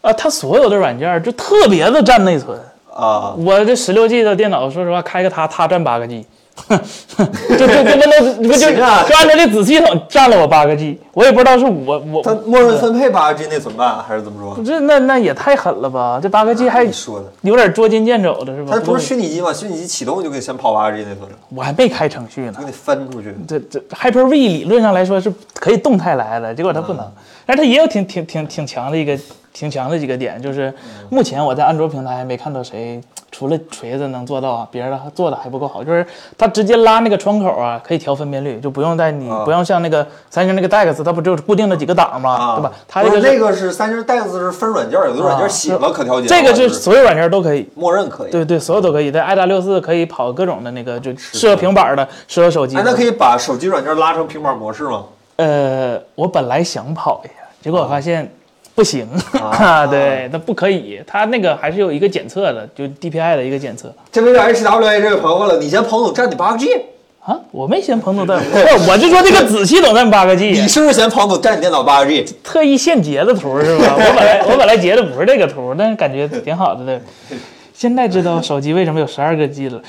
啊，它所有的软件就特别的占内存。啊。我这十六 G 的电脑，说实话，开个它，它占八个 G，(laughs) 就就就跟那不就就按照这子系统占了我八个 G，我也不知道是我我它默认分配八个 G 内存吧，还是怎么说？这那那也太狠了吧？这八个 G 还你说的，有点捉襟见肘的是吧？它不是虚拟机吗？虚拟机启动就给你先跑八个 G 内存，我还没开程序呢就得。分出去。这这 Hyper V 理论上来说是可以动态来的，结果它不能，但是它也有挺挺挺挺强的一个挺强的几个点，就是目前我在安卓平台没看到谁除了锤子能做到啊，别人的做的还不够好，就是它直接拉那个窗口啊，可以调分辨率，就不用在你啊不用像那个三星那个 DeX，它不就是固定的几个档吗？啊，对吧？它这个是是那个是三星 DeX 是分软件，有的软件写了可调节，这个是所有软件都可以。默认可以。对对，所有都可以。在 i 六四可以跑各种的那个，就适合平板的，适合手机。哎，那可以把手机软件拉成平板模式吗？呃，我本来想跑一下，结果我发现不行，啊 (laughs) 对，它不可以，它那个还是有一个检测的，就 DPI 的一个检测这位 HWA 这位朋友问了，你嫌彭总占你八个 G？啊。我没嫌彭总占，不是，我就说这个子系统占八个 G，你是不是嫌彭总占你电脑八个 G？特意现截的图是吧？(laughs) 我本来我本来截的不是这个图，但是感觉挺好的对。(laughs) 现在知道手机为什么有十二个 G 了，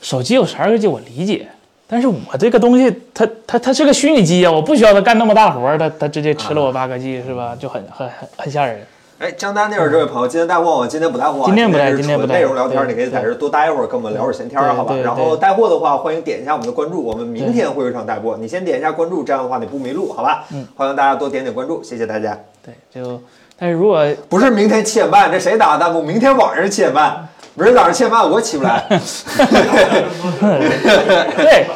手机有十二个 G 我理解。但是我这个东西，它它它是个虚拟机啊，我不需要它干那么大活儿，它它直接吃了我八个 G 是吧？就很很很很吓人。哎，江丹尼尔这位朋友，今天带货吗？今天不带货啊，今天不带是今天不带纯内容聊天，对你可以在这多待一会儿，跟我们聊会儿闲天儿，好吧？然后对带货的话，欢迎点一下我们的关注，我们明天会有一场带货，你先点一下关注，这样的话你不迷路，好吧？嗯，欢迎大家多点点关注，谢谢大家。对，就但是如果不是明天七点半，这谁打的弹幕？明天晚上七点半，明儿早上七点半我起不来。(laughs) 对，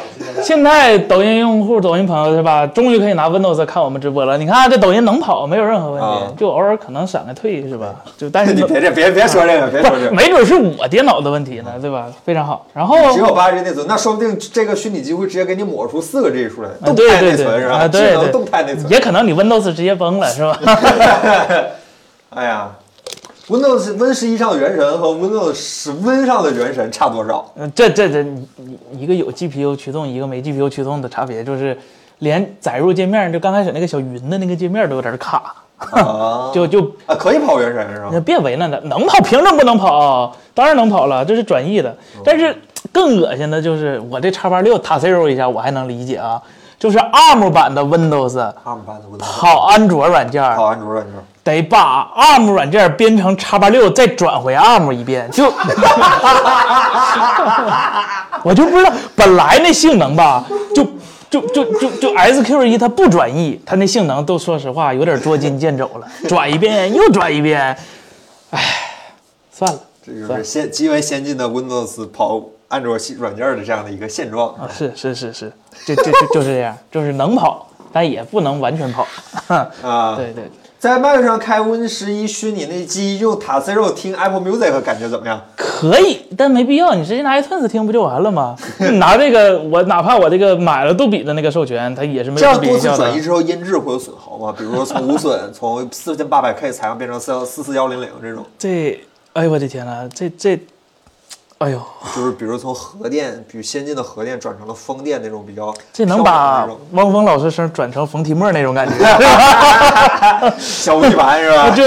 现在抖音用户、抖音朋友是吧？终于可以拿 Windows 看我们直播了。你看这抖音能跑，没有任何问题，啊就偶尔可能闪个退是吧？就但是 (laughs) 你别这别别说这个，别说这个。是没准是我电脑的问题呢，对吧？非常好。然后只有八 G 内存，那说不定这个虚拟机会直接给你抹出四个 G 出来，啊动对对对态内存是吧？啊对智能动态内存。也可能你 Windows 直接崩了是吧？(laughs) 哎呀，Windows Win 十一上的原神和 Windows 十 Win 上的原神差多少？嗯这这这，一个有 GPU 驱动，一个没 GPU 驱动的差别就是，连载入界面就刚开始那个小云的那个界面都有点卡，啊，(laughs) 就就啊可以跑原神是吧？别为难他，能跑凭什么不能跑？当然能跑了，这是转译的。但是更恶心的就是我这叉八六塔 zero 一下我还能理解啊，就是 ARM 版的 Windows，ARM 版的 Windows 跑安卓软件儿跑安卓软件，得把 ARM 软件编成叉八六，再转回 ARM 一遍，就 (laughs) 我就不知道，本来那性能吧，就就就就就 SQ 一它不转译，它那性能都说实话有点捉襟见肘了，转一遍又转一遍，唉，算了，这就是先极为先进的 Windows 跑安卓系软件的这样的一个现状。啊，是是是是，就就就就是这样，就是能跑，但也不能完全跑，啊，对对。在 Mac 上开 Win 十一虚拟那机，用塔 Zero 听 Apple Music 感觉怎么样？可以，但没必要，你直接拿 iTunes 听不就完了吗？你 (laughs) 拿这个，我哪怕我这个买了杜比的那个授权，它也是没这有样多次转移。之后，音质会有损耗吗？比如说从无损，从四千八百 K 采样变成四四四幺零零这种，这，哎呦我的天呐，这这，哎呦，就是比如从核电，比如先进的核电转成了风电那种比较这能把汪峰老师声转成冯提莫那种感觉，(laughs) 小五体盘是吧？(laughs) 就，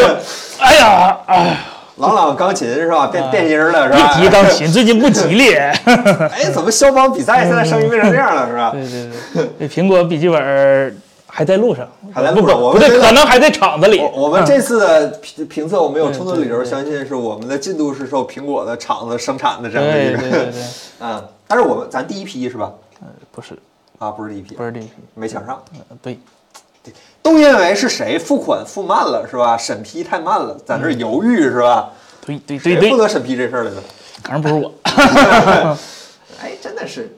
哎呀，哎，朗朗钢琴是吧？变变音了是一吧？提钢琴最近不吉利。(laughs) 哎，怎么消防比赛现在声音变成这样了是吧？对对对，这苹果笔记本儿还在路上，还在路上我们这可能还在厂子里。我我们这次的评评测，我们有充足理由对对对相信是我们的进度是受苹果的厂子生产的这样的对一个，对对对，嗯，(laughs) 但是我们咱第一批是吧？嗯不是啊，不是第一批不，是第一批，没抢上，对，都因为是谁付款付慢了是吧？审批太慢了，在那犹豫是吧？对对对对谁负，责审批这事儿来着？反正不是我。(laughs) 哎，真的是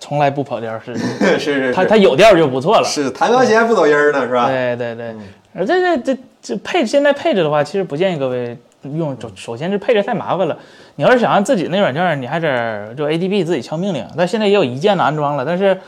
从来不跑调，(laughs) 是是是他他有调就不错了。是弹钢琴还不走音儿呢，是吧？对对对，而这这这这配现在配置的话，其实不建议各位用。首首先是配置太麻烦了，你要是想按自己那软件，你还得就 ADB 自己敲命令。但现在也有一键的安装了，但是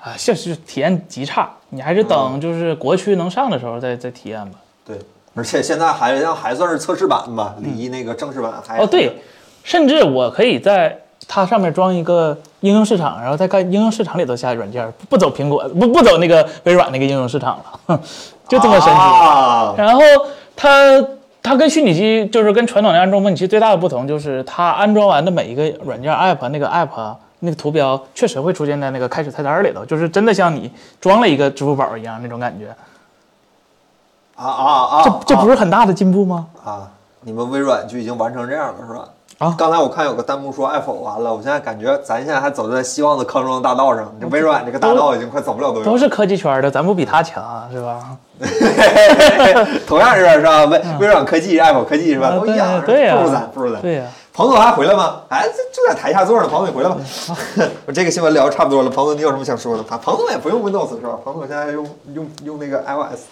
啊，现实体验极差，你还是等就是国区能上的时候再再体验吧。对，而且现在还像还算是测试版吧，离那个正式版还哦，对，甚至我可以在它上面装一个应用市场，然后在应用市场里头下软件，不走苹果，不不走那个微软那个应用市场了，哼 (laughs) 就这么神奇。啊然后它它跟虚拟机就是跟传统的安装模拟器最大的不同就是它安装完的每一个软件 app 那个 app 那个图标确实会出现在那个开始菜单里头，就是真的像你装了一个支付宝一样那种感觉。啊啊啊！这这不是很大的进步吗？啊，你们微软就已经完成这样了，是吧？啊刚才我看有个弹幕说 Apple 完了，我现在感觉咱现在还走在希望的康庄大道上，这微软这个大道已经快走不了多远。都是科技圈的，咱不比他强啊是吧？(laughs) 同样是是吧？微微软科技、Apple 科技是吧？啊都一样，对对呀不如咱，不如咱。对呀、彭总还回来吗？哎，就就在台下坐着呢。彭总，你回来吧。我这个新闻聊得差不多了。彭总，你有什么想说的？啊，彭总也不用 Windows 是吧？彭总现在用用用那个 iOS。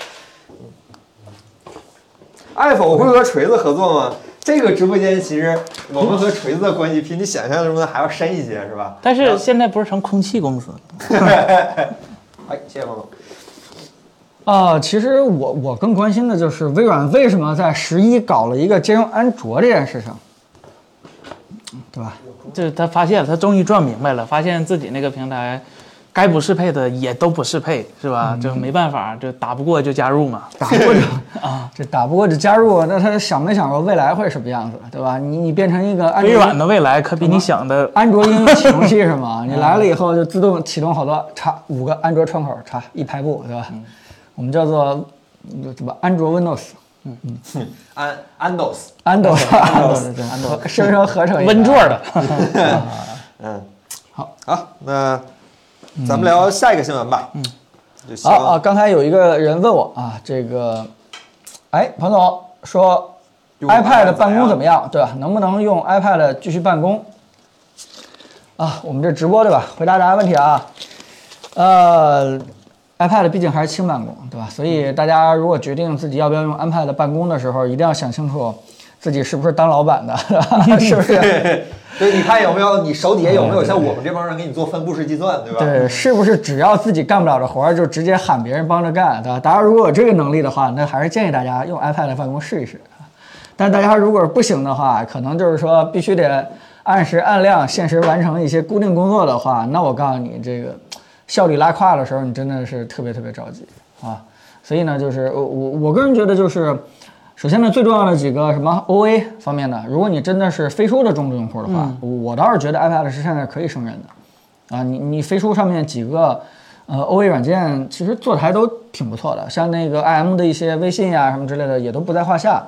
Apple 会和锤子合作吗？这个直播间其实我们和锤子的关系比你想象中的还要深一些，是吧？但是现在不是成空气公司了？(laughs) 哎，谢谢王总。啊、其实我我更关心的就是微软为什么在十一搞了一个兼容安卓这件事情，对吧？就是他发现他终于转明白了，发现自己那个平台该不适配的也都不适配，是吧？就没办法，就打不过就加入嘛。打不过就 (laughs) 啊，这打不过就加入，那他想没想过未来会什么样子，对吧？你你变成一个安卓微软的未来可比你想的安卓应用启动器是吗？(laughs) 你来了以后就自动启动好多，插五个安卓窗口，插一排布，对吧？我们叫做嗯怎么安卓 Windows 安 Andos，安卓安卓对安卓生生合成一个。温座的。嗯，好，好，那咱们聊下一个新闻吧。嗯，好啊，刚才有一个人问我啊，这个，哎，彭总说 iPad 办公怎么样？对吧？能不能用 iPad 继续办公？啊，我们这直播对吧？回答大家问题啊。呃，iPad 毕竟还是轻办公，对吧？所以大家如果决定自己要不要用 iPad 办公的时候，一定要想清楚自己是不是当老板的，(laughs) 是不是？(laughs) 对，你看有没有你手底下有没有像我们这帮人给你做分布式计算，对吧？对，是不是只要自己干不了的活儿，就直接喊别人帮着干，对吧？大家如果有这个能力的话，那还是建议大家用 iPad 来办公试一试。但大家如果不行的话，可能就是说必须得按时按量、限时完成一些固定工作的话，那我告诉你，这个效率拉胯的时候，你真的是特别特别着急啊。所以呢，就是我我我个人觉得就是。首先呢，最重要的几个什么 OA 方面的，如果你真的是飞书的重度用户的话，我倒是觉得 iPad 是现在可以胜任的。啊，你你飞书上面几个呃 OA 软件其实做的还都挺不错的，像那个 IM 的一些微信呀、什么之类的也都不在话下。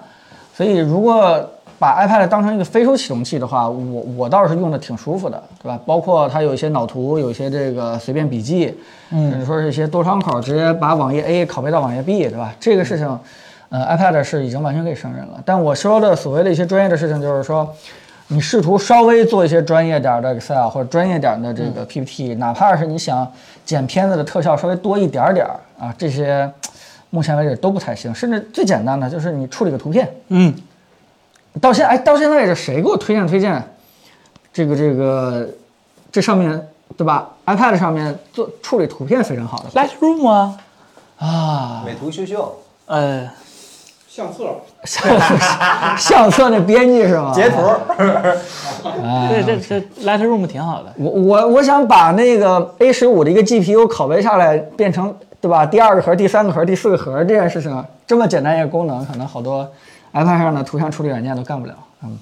所以如果把 iPad 当成一个飞书启动器的话，我我倒是用的挺舒服的，对吧？包括它有一些脑图，有一些这个随便笔记，甚至说是一些多窗口直接把网页 A 拷贝到网页 B，对吧？这个事情。呃，iPad 是已经完全可以胜任了。但我说的所谓的一些专业的事情，就是说，你试图稍微做一些专业点的 Excel 或者专业点的这个 PPT，、哪怕是你想剪片子的特效稍微多一点点儿啊，这些目前为止都不太行。甚至最简单的就是你处理个图片，嗯，到现哎到现在为止，谁给我推荐推荐这个这个这上面对吧？iPad 上面做处理图片非常好的 Lightroom 啊，啊，美图秀秀呃，相册，(laughs) 相册那编辑是吗？截图，(laughs) 对，这这 Lightroom 挺好的。我我我想把那个 A 十五的一个 GPU 拷贝下来，变成对吧？第二个核、第三个核、第四个核这件事情，这么简单一个功能，可能好多 iPad 上的图像处理软件都干不了。嗯，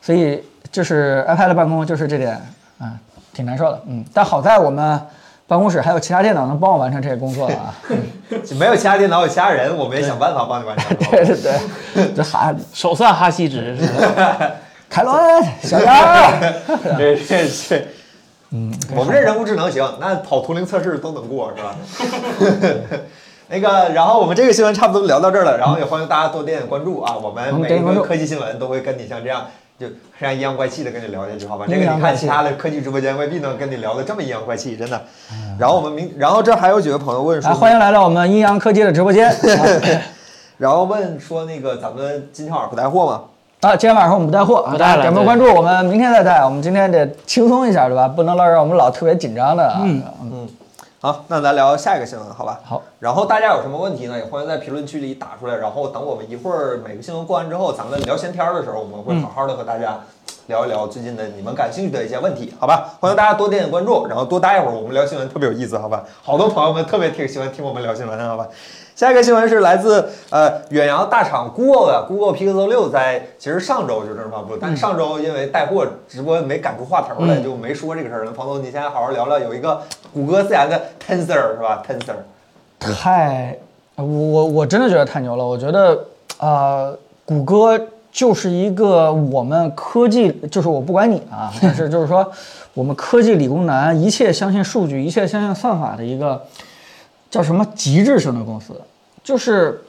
所以就是 iPad 办公就是这点，嗯，挺难受的。嗯，但好在我们办公室还有其他电脑能帮我完成这些工作啊。(laughs) 没有其他电脑，有其他人，我们也想办法帮你完成。(laughs) 对对对，这哈 (laughs) 手算哈希值是吧？凯伦、小杨，这这这，嗯，我们这人工智能行，那跑图灵测试都能过，是吧？那个，然后我们这个新闻差不多聊到这儿了，然后也欢迎大家多点点关注啊，我们每一个科技新闻都会跟你像这样。就非常阴阳怪气的跟你聊下去，好吧？这个你看其他的科技直播间未必能跟你聊的这么阴阳怪气，真的。然后我们明，然后这还有几位朋友问说来，，欢迎来到我们阴阳科技的直播间。(laughs) 然后问说那个咱们今天晚上不带货吗？啊，今天晚上我们不带货，啊不带了对点播关注，我们明天再带。我们今天得轻松一下，对吧？不能老让我们老特别紧张的啊。嗯，好，那咱聊下一个新闻，好吧？好。然后大家有什么问题呢？也欢迎在评论区里打出来。然后等我们一会儿每个新闻过完之后，咱们聊闲天儿的时候，我们会好好的和大家聊一聊最近的你们感兴趣的一些问题，好吧？欢迎大家多点点关注，然后多待一会儿，我们聊新闻特别有意思，好吧？好多朋友们特别挺喜欢听我们聊新闻，好吧？下一个新闻是来自呃远洋大厂 Google 的 Google Pixel 六，在其实上周就正式发布，但上周因为带货直播没赶出话头来，就没说这个事儿。那彭总，你现在好好聊聊，有一个谷歌自研的 Tensor 是吧？Tensor，太，我我我真的觉得太牛了。我觉得，呃，谷歌就是一个我们科技，就是我不管你啊，(laughs) 但是就是说，我们科技理工男一切相信数据，一切相信算法的一个叫什么极致型的公司，就是。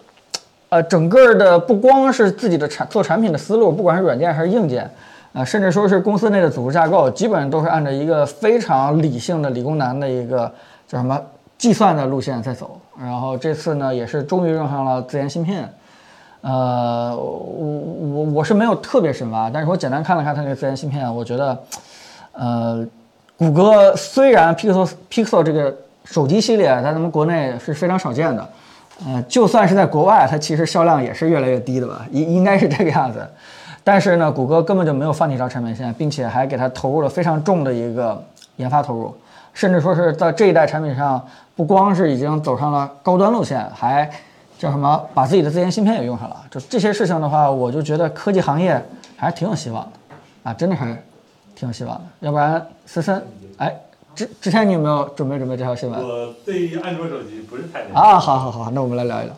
呃，整个的不光是自己的产做产品的思路，不管是软件还是硬件，呃，甚至说是公司内的组织架构，基本上都是按照一个非常理性的理工男的一个叫什么计算的路线在走。然后这次呢，也是终于用上了自研芯片。呃，我我我是没有特别深挖，但是我简单看了看它那个自研芯片，我觉得，呃，谷歌虽然 Pixel Pixel 这个手机系列在咱们国内是非常少见的。呃，就算是在国外，它其实销量也是越来越低的吧，应应该是这个样子。但是呢，谷歌根本就没有放弃这条产品线，并且还给它投入了非常重的一个研发投入，甚至说是在这一代产品上，不光是已经走上了高端路线，还叫什么把自己的自研芯片也用上了。就这些事情的话，我就觉得科技行业还是挺有希望的啊，真的还挺有希望的。要不然，思森，哎。之之前你有没有准备准备这条新闻？我对于安卓手机不是太了解啊，好好好，那我们来聊一聊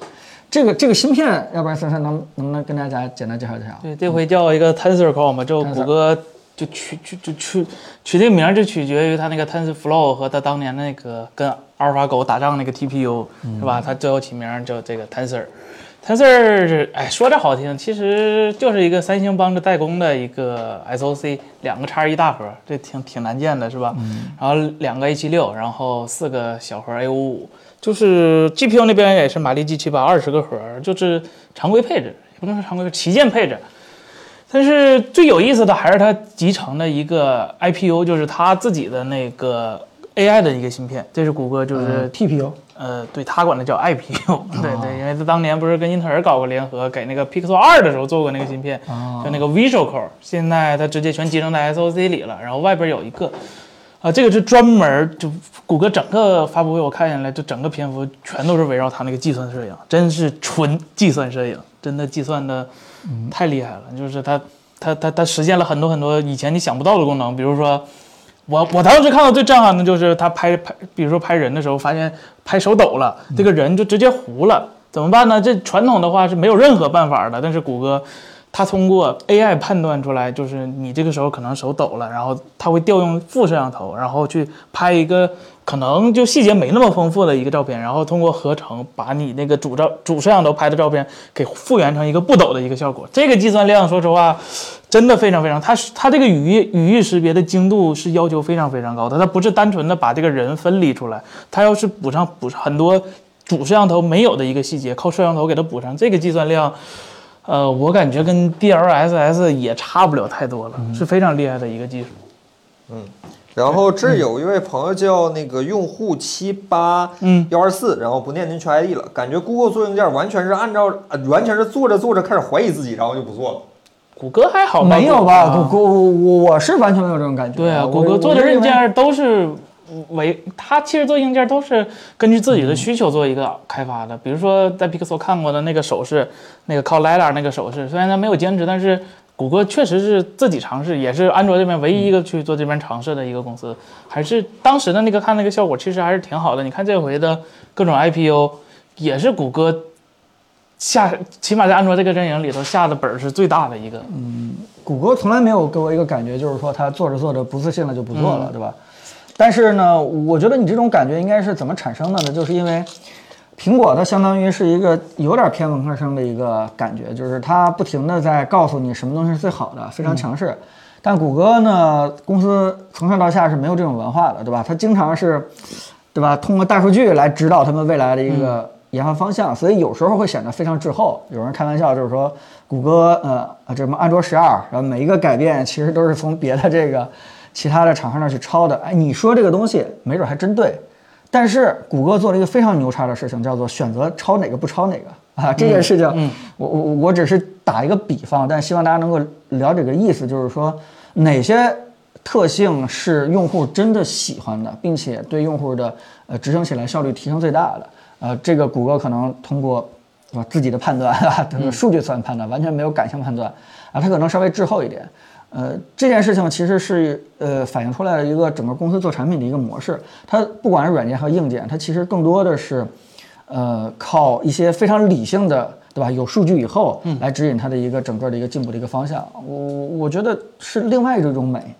这个这个芯片，要不然珊珊能能不能跟大家简单介绍介绍？对，这回叫一个 Tensor Core 嘛，就谷歌就取取就取取这个名儿就取决于它那个 TensorFlow 和它当年那个跟阿尔法狗打仗那个 TPU 是吧？它最后起名叫这个 Tensor。Tensor 是哎说着好听，其实就是一个三星帮着代工的一个 SoC，两个叉一大核，这挺挺难见的是吧？然后两个 A 七六然后四个小核 A 五五就是 GPU 那边也是马力 G 七八二十个核，就是常规配置，也不能说常规，是旗舰配置。但是最有意思的还是它集成的一个 IPU，就是它自己的那个 AI 的一个芯片，这是谷歌就是、TPU 呃，对他管的叫 IPU，(laughs) 对对，因为他当年不是跟英特尔搞过联合，给那个 Pixel 二的时候做过那个芯片，就那个 Visual Core，现在它直接全集成在 SoC 里了，然后外边有一个，啊，这个是专门就谷歌整个发布会我看下来，就整个篇幅全都是围绕它那个计算摄影，真是纯计算摄影，真的计算的太厉害了，就是它它它它实现了很多很多以前你想不到的功能，比如说。我我当时看到最震撼的就是他拍拍，比如说拍人的时候，发现拍手抖了，这个人就直接糊了，怎么办呢？这传统的话是没有任何办法的，但是谷歌，它通过 AI 判断出来，就是你这个时候可能手抖了，然后它会调用副摄像头，然后去拍一个可能就细节没那么丰富的一个照片，然后通过合成把你那个主照主摄像头拍的照片给复原成一个不抖的一个效果。这个计算量，说实话。真的非常非常，它它这个语义语义识别的精度是要求非常非常高的，它不是单纯的把这个人分离出来，它要是补上补上很多主摄像头没有的一个细节，靠摄像头给它补上，这个计算量，呃，我感觉跟 DLSS 也差不了太多了，是非常厉害的一个技术。嗯然后这有一位朋友叫那个用户七八嗯幺二四，然后不念您全 ID 了，感觉 Google 做硬件完全是按照，呃完全是做着做着开始怀疑自己，然后就不做了。谷歌还好没有吧？谷歌我我我是完全没有这种感觉。对啊，谷歌做的硬件都是为它其实做硬件都是根据自己的需求做一个开发的。比如说在 Pixel 看过的那个手势，那个靠 LiDAR 那个手势，虽然它没有兼职，但是谷歌确实是自己尝试，也是安卓这边唯一一个去做这边尝试的一个公司。还是当时的那个看那个效果，其实还是挺好的。你看这回的各种 IPO，也是谷歌。下起码在安卓这个阵营里头下的本儿是最大的一个，嗯谷歌从来没有给我一个感觉，就是说它做着做着不自信了就不做嗯了，对吧？但是呢，我觉得你这种感觉应该是怎么产生的呢？就是因为苹果它相当于是一个有点偏文科生的一个感觉，就是它不停的在告诉你什么东西是最好的，非常强势。但谷歌呢，公司从上到下是没有这种文化的，对吧？它经常是，对吧？通过大数据来指导他们未来的一个研发方向，所以有时候会显得非常滞后。有人开玩笑就是说，谷歌呃啊这什么安卓十二，然后每一个改变其实都是从别的这个其他的厂商那儿去抄的。哎，你说这个东西没准还真对。但是谷歌做了一个非常牛叉的事情，叫做选择抄哪个不抄哪个啊！这件事情，我我我只是打一个比方，但希望大家能够了解个意思，就是说哪些特性是用户真的喜欢的，并且对用户的呃执行起来效率提升最大的。呃，这个谷歌可能通过啊自己的判断啊，这个数据算判断，完全没有感性判断啊，它可能稍微滞后一点。呃，这件事情其实是呃反映出来了一个整个公司做产品的一个模式。它不管是软件和硬件，它其实更多的是，呃，靠一些非常理性的，对吧？有数据以后来指引它的一个整个的一个进步的一个方向。我我觉得是另外一种美，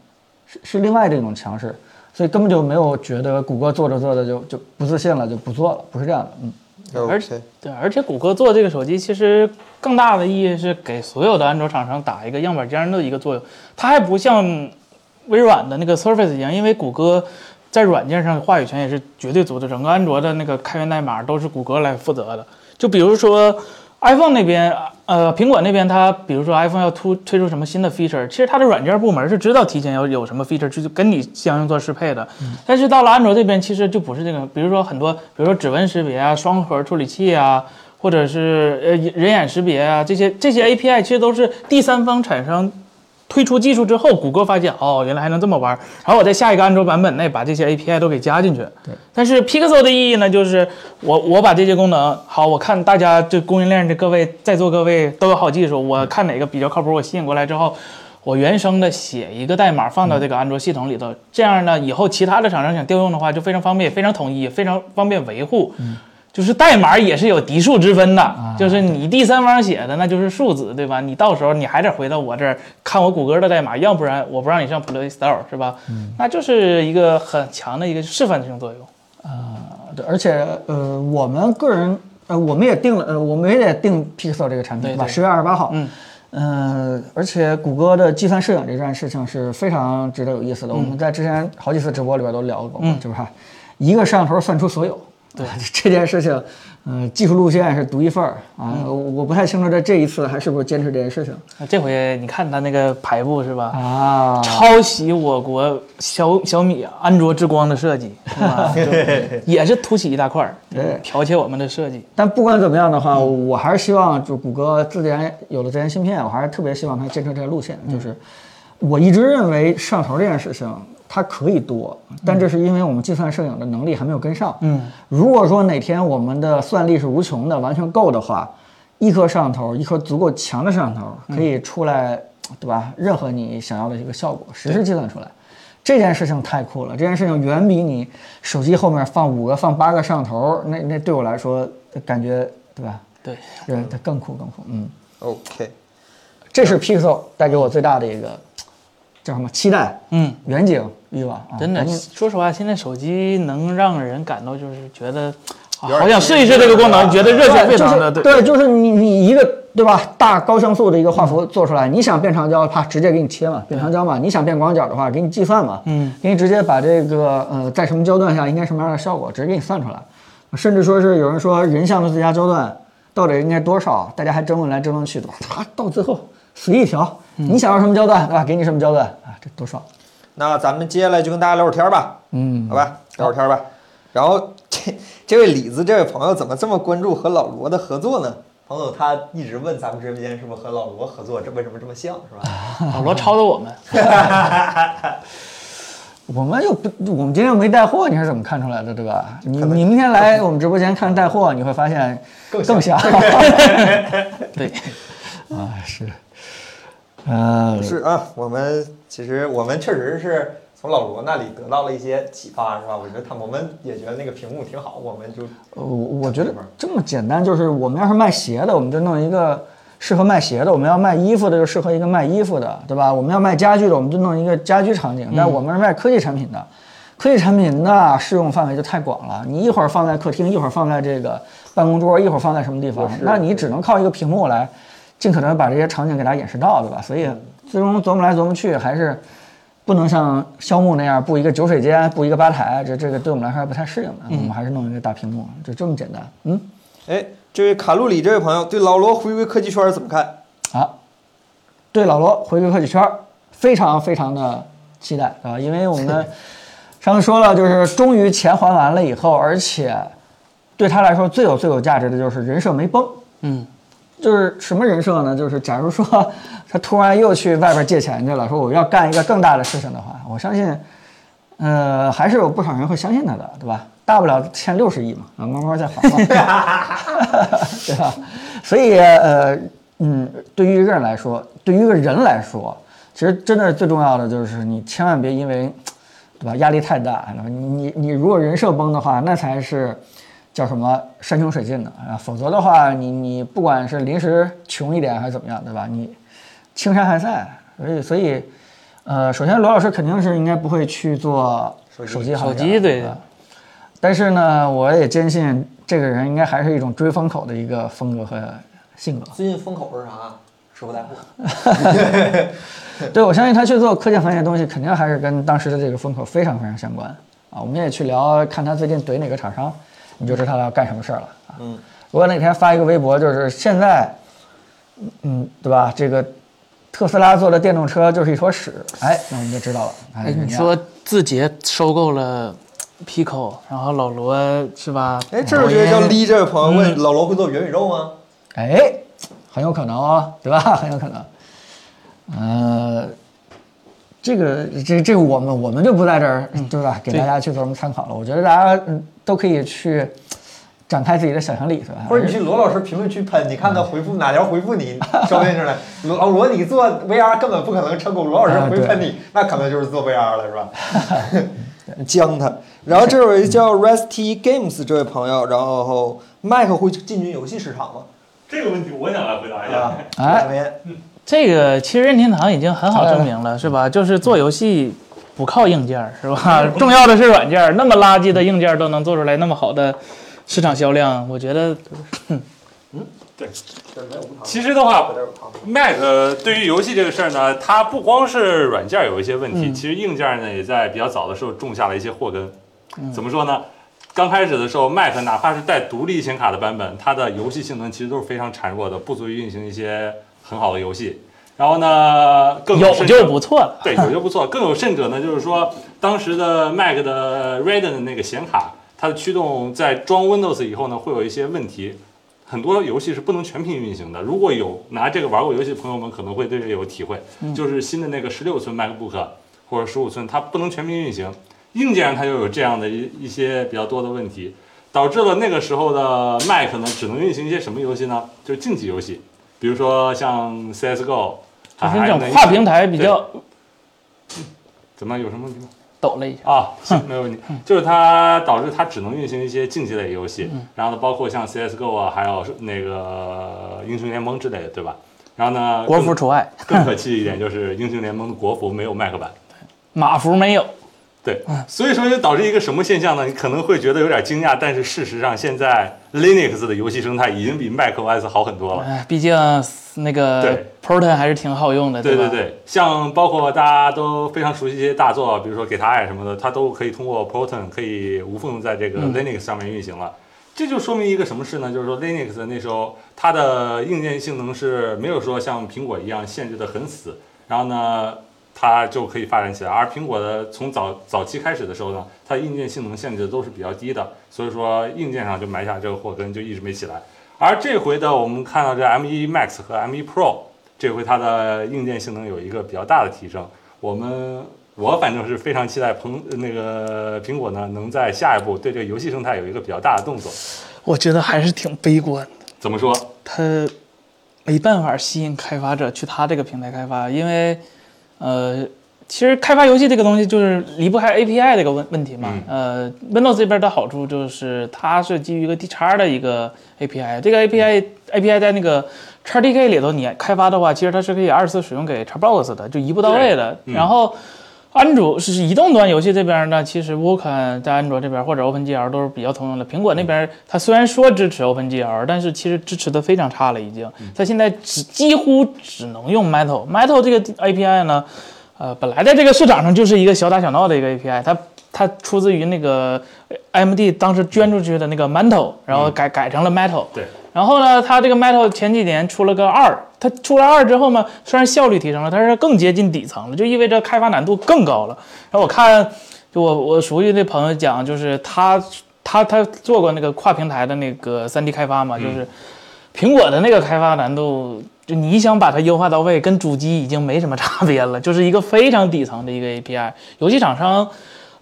是是另外的一种强势，所以根本就没有觉得谷歌做着做着就就不自信了，就不做了，不是这样的。嗯。而且对，而且谷歌做这个手机，其实更大的意义是给所有的安卓厂商打一个样板间的一个作用。它还不像微软的那个 Surface 一样，因为谷歌在软件上话语权也是绝对足的，整个安卓的那个开源代码都是谷歌来负责的。就比如说 iPhone 那边。呃，苹果那边它，比如说 iPhone 要突推出什么新的 feature，其实它的软件部门是知道提前要有什么 feature，就跟你相应做适配的。但是到了安卓这边，其实就不是这个，比如说很多，比如说指纹识别啊、双核处理器啊，或者是呃人眼识别啊，这些这些 API 其实都是第三方产生。推出技术之后，谷歌发现哦，原来还能这么玩，然后我在下一个安卓版本内把这些 API 都给加进去。对。但是 Pixel 的意义呢，就是我我把这些功能好，我看大家这供应链的各位在座各位都有好技术，我看哪个比较靠谱，我吸引过来之后，我原生的写一个代码放到这个安卓系统里头，这样呢，以后其他的厂商想调用的话就非常方便，非常统一，非常方便维护。嗯。就是代码也是有嫡庶之分的，就是你第三方写的那就是庶子，对吧？你到时候你还得回到我这儿看我谷歌的代码，要不然我不让你上 Play Store，是吧？嗯，那就是一个很强的一个示范性作用。啊，对，而且呃，我们个人呃，我们也定了，呃，我们也得定 Pixel 这个产品，对吧？十月二十八号。嗯，呃，而且谷歌的计算摄影这件事情是非常值得有意思的。我们在之前好几次直播里边都聊过，是吧？一个摄像头算出所有。对 (laughs) 这件事情，嗯，技术路线是独一份儿啊，我不太清楚在这一次还是不是坚持这件事情。这回你看他那个排布是吧？啊，抄袭我国小小米安卓之光的设计，(laughs) 也是凸起一大块儿，对，剽窃我们的设计。但不管怎么样的话，我还是希望就谷歌自然有了自研芯片，我还是特别希望它坚持这个路线，就是我一直认为摄像头这件事情。它可以多，但这是因为我们计算摄影的能力还没有跟上。嗯，如果说哪天我们的算力是无穷的，完全够的话，一颗摄像头，一颗足够强的摄像头，可以出来，对吧？任何你想要的一个效果，实时计算出来，这件事情太酷了。这件事情远比你手机后面放五个、放八个摄像头，那那对我来说感觉，对吧？对，对，它更酷更酷。嗯，OK，这是 Pixel 带给我最大的一个叫什么期待？嗯，远景。欲望真的，说实话，现在手机能让人感到就是觉得，好想试一试这个功能，觉得热血沸腾的。对，就是你你一个对吧，大高像素的一个画幅做出来，你想变长焦，啪直接给你切嘛，变长焦嘛。你想变广角的话，给你计算嘛，嗯，给你直接把这个呃在什么焦段下应该什么样的效果，直接给你算出来。甚至说是有人说人像的最佳焦段到底应该多少，大家还争论来争论去，的吧？他到最后随意调，你想要什么焦段，对吧？给你什么焦段啊，这多爽。那咱们接下来就跟大家聊会儿天吧，嗯，好吧，聊会儿天吧。然后这这位李子这位朋友怎么这么关注和老罗的合作呢？朋友他一直问咱们直播间是不是和老罗合作，这为什么这么像是吧？(laughs) 老罗抄的我们，(laughs) 我们又不，我们今天又没带货，你是怎么看出来的，对吧？你你明天来我们直播间看带货，你会发现更像。(laughs) 对，啊是。呃，是啊，我们其实我们确实是从老罗那里得到了一些启发，是吧？我觉得他我们也觉得那个屏幕挺好，我们就我，我觉得这么简单，就是我们要是卖鞋的，我们就弄一个适合卖鞋的；我们要卖衣服的，就适合一个卖衣服的，对吧？我们要卖家具的，我们就弄一个家居场景。但我们是卖科技产品的，科技产品那适用范围就太广了，你一会儿放在客厅，一会儿放在这个办公桌，一会儿放在什么地方，那你只能靠一个屏幕来尽可能把这些场景给大家演示到，对吧？所以最终琢磨来琢磨去，还是不能像肖木那样布一个酒水间，布一个吧台，这这个对我们来说还不太适应的。我们还是弄一个大屏幕，就这么简单。嗯，哎，这位卡路里这位朋友对老罗回归科技圈怎么看？啊，对老罗回归科技圈儿非常非常的期待啊，因为我们 (laughs) 上次说了，就是终于钱还完了以后，而且对他来说最有最有价值的就是人设没崩。嗯，就是什么人设呢？就是假如说他突然又去外边借钱去了，说我要干一个更大的事情的话，我相信，呃，还是有不少人会相信他的，对吧？大不了欠六十亿嘛，啊，慢慢再还嘛，(laughs) 对吧？所以，呃，嗯，对于一个人来说，对于一个人来说，其实真的最重要的就是你千万别因为，对吧？压力太大，然后你你你如果人设崩的话，那才是。叫什么山穷水尽的啊？否则的话，你你不管是临时穷一点还是怎么样，对吧？你青山还在，所以所以，呃，首先罗老师肯定是应该不会去做手机行手业，机对吧？但是呢，我也坚信这个人应该还是一种追风口的一个风格和性格。最近风口是啥？直播带货。(laughs) 对，我相信他去做科技行业的东西，肯定还是跟当时的这个风口非常非常相关啊。我们也去聊，看他最近怼哪个厂商。你就知道他要干什么事儿了啊！嗯，如果哪天发一个微博，就是现在，嗯，对吧？这个特斯拉做的电动车就是一坨屎，哎，那我们就知道了。哎，你说字节收购了 Pico，然后老罗是吧？哎，这我觉得叫李这位朋友问老罗会做元宇宙吗？哎，很有可能哦，对吧？(laughs) 很有可能。呃，这个这这个我们我们就不在这儿，对吧？给大家去做什么参考了？我觉得大家嗯都可以去展开自己的想象力，是吧？或者你去罗老师评论区喷，你看他回复哪条回复你，说不定是来老罗你做 VR 根本不可能成功，罗老师回喷你，那可能就是做 VR 了，是吧？(laughs) 将他。然后这有一叫 Resty Games 这位朋友，然后 Mac 会进军游戏市场吗？这个问题我想来回答一下。啊，哎，这个其实任天堂已经很好证明了，是吧？就是做游戏不靠硬件，是吧？重要的是软件。那么垃圾的硬件都能做出来那么好的市场销量，我觉得，嗯，对其实的话，Mac 对于游戏这个事儿呢，它不光是软件有一些问题，其实硬件呢也在比较早的时候种下了一些祸根。怎么说呢？刚开始的时候，Mac 哪怕是带独立显卡的版本，它的游戏性能其实都是非常孱弱的，不足以运行一些很好的游戏。然后呢，更有甚者就不错了。对，有就不错。更有甚者呢，就是说当时的 Mac 的 Radeon 的那个显卡，它的驱动在装 Windows 以后呢，会有一些问题，很多游戏是不能全屏运行的。如果有拿这个玩过游戏的朋友们，可能会对这有体会。就是新的那个十六寸 MacBook 或者十五寸，它不能全屏运行，硬件上它就有这样的一一些比较多的问题，导致了那个时候的 Mac 呢，只能运行一些什么游戏呢？就是竞技游戏，比如说像 CS:GO。就是那这种跨平台比较怎么有什么问题吗？抖了一下。啊，行，(laughs) 没有问题。就是它导致它只能运行一些竞技类游戏，然后呢，包括像 CS:GO 啊，还有那个英雄联盟之类的，对吧？然后呢，国服除外，更可 (laughs) 气一点就是英雄联盟的国服没有 Mac 版。马服没有。对，所以说就导致一个什么现象呢？你可能会觉得有点惊讶，但是事实上，现在 Linux 的游戏生态已经比 macOS 好很多了。哎，毕竟那个对 Proton 还是挺好用的，吧？对对对，像包括大家都非常熟悉一些大作，比如说《给他爱》什么的，它都可以通过 Proton 可以无缝在这个 Linux 上面运行了。这就说明一个什么事呢？就是说 Linux 那时候它的硬件性能是没有说像苹果一样限制的很死，然后呢，它就可以发展起来。而苹果的从早早期开始的时候呢，它硬件性能限制都是比较低的，所以说硬件上就埋下这个祸根，就一直没起来。而这回的我们看到这 M1 Max 和 M1 Pro，这回它的硬件性能有一个比较大的提升。我们我反正是非常期待苹那个苹果呢，能在下一步对这个游戏生态有一个比较大的动作。我觉得还是挺悲观的。怎么说？它没办法吸引开发者去它这个平台开发，因为呃，其实开发游戏这个东西就是离不开 API 这个问问题嘛。呃，Windows 这边的好处就是它是基于一个 D 叉的一个 API，这个 API API 在那个 XDK 里头你开发的话，其实它是可以二次使用给 Xbox 的，就一步到位的。然后安卓是移动端游戏这边呢，其实 Vulkan 在安卓这边或者 OpenGL 都是比较通用的。苹果那边它虽然说支持 OpenGL，但是其实支持的非常差了，已经。它现在只几乎只能用 Metal。Metal 这个 API 呢，呃，本来在这个市场上就是一个小打小闹的一个 API，它它出自于那个 AMD 当时捐出去的那个 Mantle，然后改改成了 Metal。对。然后呢，它这个 Metal 前几年出了个二，它出了二之后呢，虽然效率提升了，但是更接近底层了，就意味着开发难度更高了。然后我看，就我我熟悉的朋友讲，就是他他他做过那个跨平台的那个 3D 开发嘛，就是苹果的那个开发难度，就你想把它优化到位，跟主机已经没什么差别了，就是一个非常底层的一个 API。游戏厂商，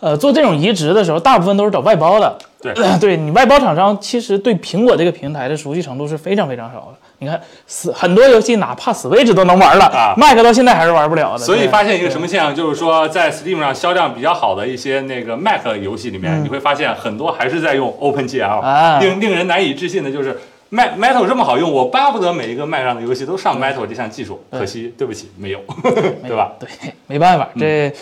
呃，做这种移植的时候，大部分都是找外包的。对，(clears throat) 对你外包厂商其实对苹果这个平台的熟悉程度是非常非常少的。你看，死很多游戏哪怕 Switch 都能玩了啊，Mac 到现在还是玩不了的。所以发现一个什么现象，就是说在 Steam 上销量比较好的一些那个 Mac 游戏里面，你会发现很多还是在用 OpenGL，、令令人难以置信的就是。Mac Metal 这么好用，我巴不得每一个 Mac 上的游戏都上 Metal 这项技术，可惜对不起没有，(laughs) 对吧？对，没办法，这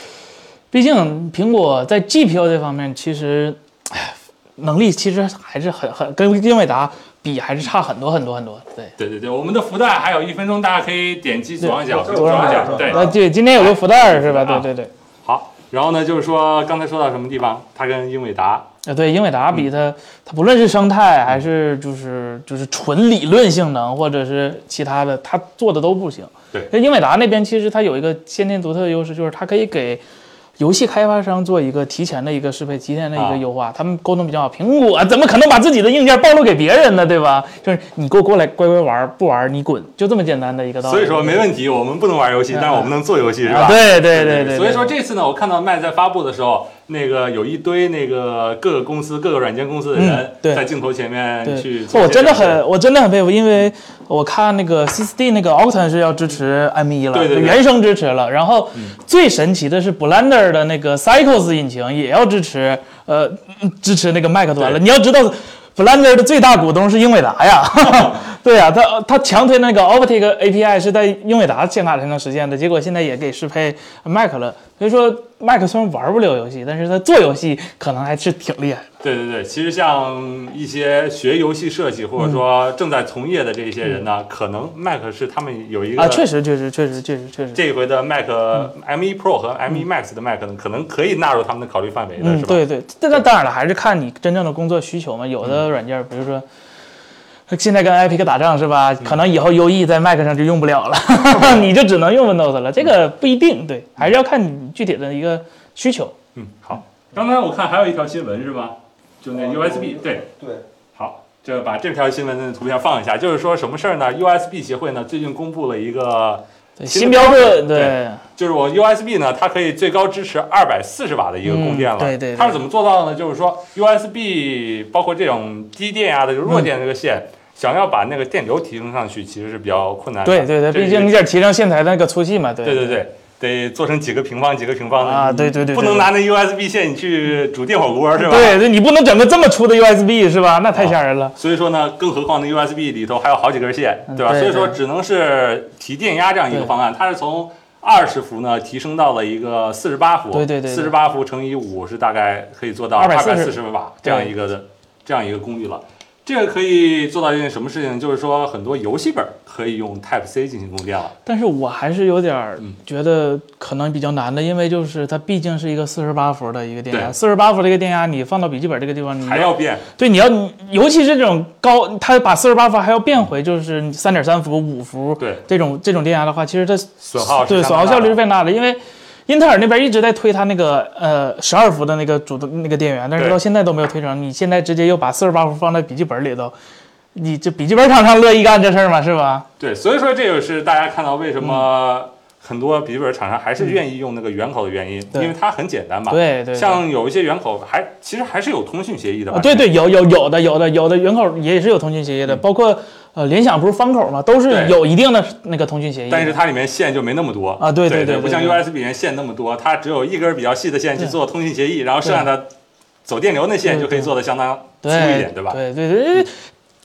毕竟苹果在 GPU 这方面其实，哎，能力其实还是很很跟英伟达比还是差很多很多很多。对，对对对，我们的福袋还有一分钟，大家可以点击左上角，对左上角对。呃，对，今天有个福袋儿是吧？啊对对对。好，然后呢，就是说刚才说到什么地方，它跟英伟达呃，对，英伟达比它，它不论是生态还是就是就是纯理论性能，或者是其他的，它做的都不行。对那英伟达那边其实它有一个先天独特的优势，就是它可以给游戏开发商做一个提前的一个适配，提前的一啊个优化，他们沟通比较好。苹果怎么可能把自己的硬件暴露给别人呢？对吧？(laughs) 就是你给我过来乖乖玩，不玩你滚，就这么简单的一个道理。所以说没问题，我们不能玩游戏，但是我们能做游戏，是吧？啊，对对对对。所以说这次呢，我看到麦在发布的时候，那个有一堆那个各个公司、各个软件公司的人嗯对在镜头前面去。我真的很，我真的很佩服，因为我看那个 C4D 那个 Octane 是要支持 M1 了，对对对原生支持了。然后最神奇的是 Blender 的那个 Cycles 引擎也要支持，呃，嗯支持那个 Mac 端了。你要知道，Blender 的最大股东是英伟达呀，(laughs) 对呀、他他强推那个 Optic API 是在英伟达显卡才能实现的，结果现在也给适配 Mac 了。所以说，Mac 虽然玩不了游戏，但是他做游戏可能还是挺厉害的。对对对，其实像一些学游戏设计或者说正在从业的这些人呢，可能麦克是他们有一个啊，确实，确实，确实，确实，确实。这一回的 Mac M1 Pro 和 M1 Max 的麦克呢，可能可以纳入他们的考虑范围的，嗯，是吧？对对，这那当然了，还是看你真正的工作需求嘛。有的软件，比如说现在跟 Epic 打仗是吧？可能以后 UE 在 Mac 上就用不了了，(laughs) 你就只能用 Windows 了。这个不一定，对，还是要看你具体的一个需求。嗯，好。刚才我看还有一条新闻是吧？就那 USB，对，对，好，这把这条新闻的图片放一下，就是说什么事儿呢？USB 协会呢最近公布了一个，新新标准，对对，就是我 USB 呢，它可以最高支持二百四十瓦的一个供电了。嗯对对对它是怎么做到的呢？就是说 USB 包括这种低电压的，就是弱电这个线，想要把那个电流提升上去，其实是比较困难的。对对对，毕竟你得提升线材的那个粗细嘛，对对对对，得做成几个平方几个平方的啊对对对对不能拿那 USB 线你去煮电火锅是吧？对对，你不能整个这么粗的 USB 是吧？那太吓人了。所以说呢，更何况那 USB 里头还有好几根线，对吧？对所以说只能是提电压这样一个方案，它是从二十伏呢提升到了一个四十八伏，对对对对四十八伏乘以五是大概可以做到二百四十瓦这样一个的这样一个功率了。这个可以做到一件什么事情？就是说很多游戏本可以用 Type C 进行供电了。但是我还是有点儿嗯觉得可能比较难的，因为就是它毕竟是一个四十八伏的一个电压，对四十八伏的一个电压，你放到笔记本这个地方，你还要变，对你要尤其是这种高，它把四十八伏还要变回就是三点三伏、五伏对这种这种电压的话，其实它损耗对损耗效率是相当大的非常大的，因为。英特尔那边一直在推它那个呃十二伏的那个主动那个电源，但是到现在都没有推成。你现在直接又把四十八伏放在笔记本里头，你这笔记本厂商乐意干这事儿吗？是吧？对，所以说这就是大家看到为什嗯么很多笔记本厂商还是愿意用那个圆口的原因，对因为它很简单嘛。对对对像有一些圆口还其实还是有通讯协议的吧？啊，对对，有有有的有的有的圆口也是有通讯协议的，包括呃联想不是方口嘛，都是有一定的那个通讯协议。但是它里面线就没那么多。啊对对对不像 USB 里面线那么多，它只有一根比较细的线去做通讯协议，然后剩下的走电流那线就可以做的相当粗一点，对吧？对对对，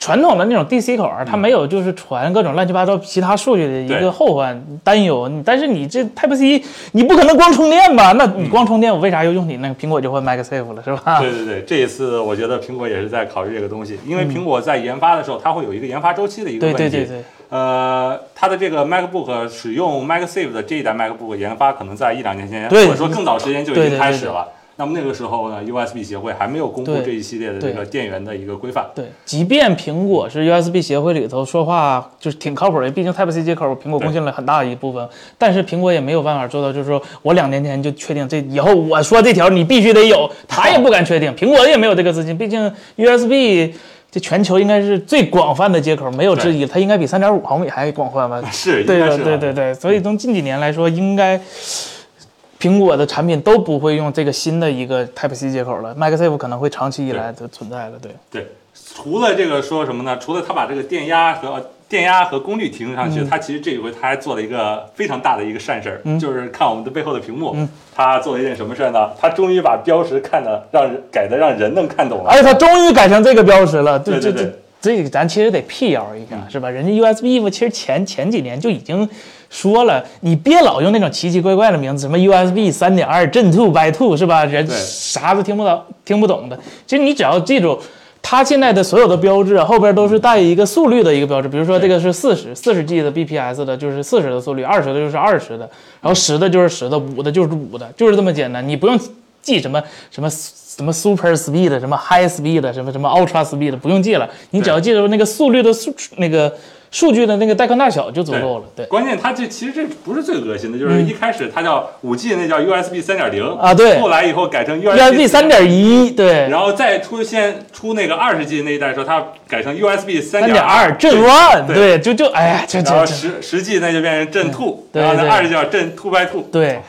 传统的那种 DC 口儿，它没有就是传各种乱七八糟其他数据的一个后患担忧。但是你这 Type C，你不可能光充电吧？那你光充电，我为啥要用你那个苹果就换 MagSafe 了，是吧？对对对，这一次我觉得苹果也是在考虑这个东西，因为苹果在研发的时候，它会有一个研发周期的一个问题。对对对，呃，它的这个 MacBook 使用 MagSafe 的这一代 MacBook 研发，可能在一两年前，或者说更早时间就已经对对对对开始了。那么那个时候呢，USB 协会还没有公布这一系列的这个电源的一个规范。对，即便苹果是 USB 协会里头说话就是挺靠谱的，毕竟 Type C 接口苹果贡献了很大一部分，但是苹果也没有办法做到，就是说我两年前就确定这以后我说这条你必须得有，他也不敢确定，苹果也没有这个资金，毕竟 USB 这全球应该是最广泛的接口，没有之一，它应该比三点五毫米还广泛吧？(laughs) 是，对对对对，所以从近几年来说，应该苹果的产品都不会用这个新的一个 Type C 接口了，MagSafe 可能会长期以来的存在了。对，对，除了这个说什么呢？除了他把这个电压和呃电压和功率提升上去，他其实这一回他还做了一个非常大的一个善事儿，就是看我们的背后的屏幕，他做了一件什么事儿呢？他终于把标识看的让人改的让人能看懂了。而且它终于改成这个标识了，对对对这咱其实得辟谣一下，是吧？人家 USB 其实前前几年就已经说了，你别老用那种奇奇怪怪的名字，什么 USB 三点二 Gen Two by Two 是吧？人啥都听不到听不懂的。其实你只要记住。它现在的所有的标志啊，后边都是带一个速率的一个标志，比如说这个是四十四十 G 的 BPS 的，就是四十的速率；二十的就是二十的，然后十的就是十的，五的就是五的，就是这么简单。你不用记什么什么什么 super speed、什么 high speed、什么什么 ultra speed，不用记了，你只要记住那个速率的速那个数据的那个带宽大小就足够了。对关键它这其实这不是最恶心的，就是一开始它叫五 G 那叫 USB 三点零啊对。后来以后改成，USB 三点一，对，然后再出现出那个二十 G 那一代的时候，它改成 USB 三三点二二 Gen One，对。对，就就哎呀，这然后这这，十十 G 那就变成震 two，然后那二十叫震 two by two，对。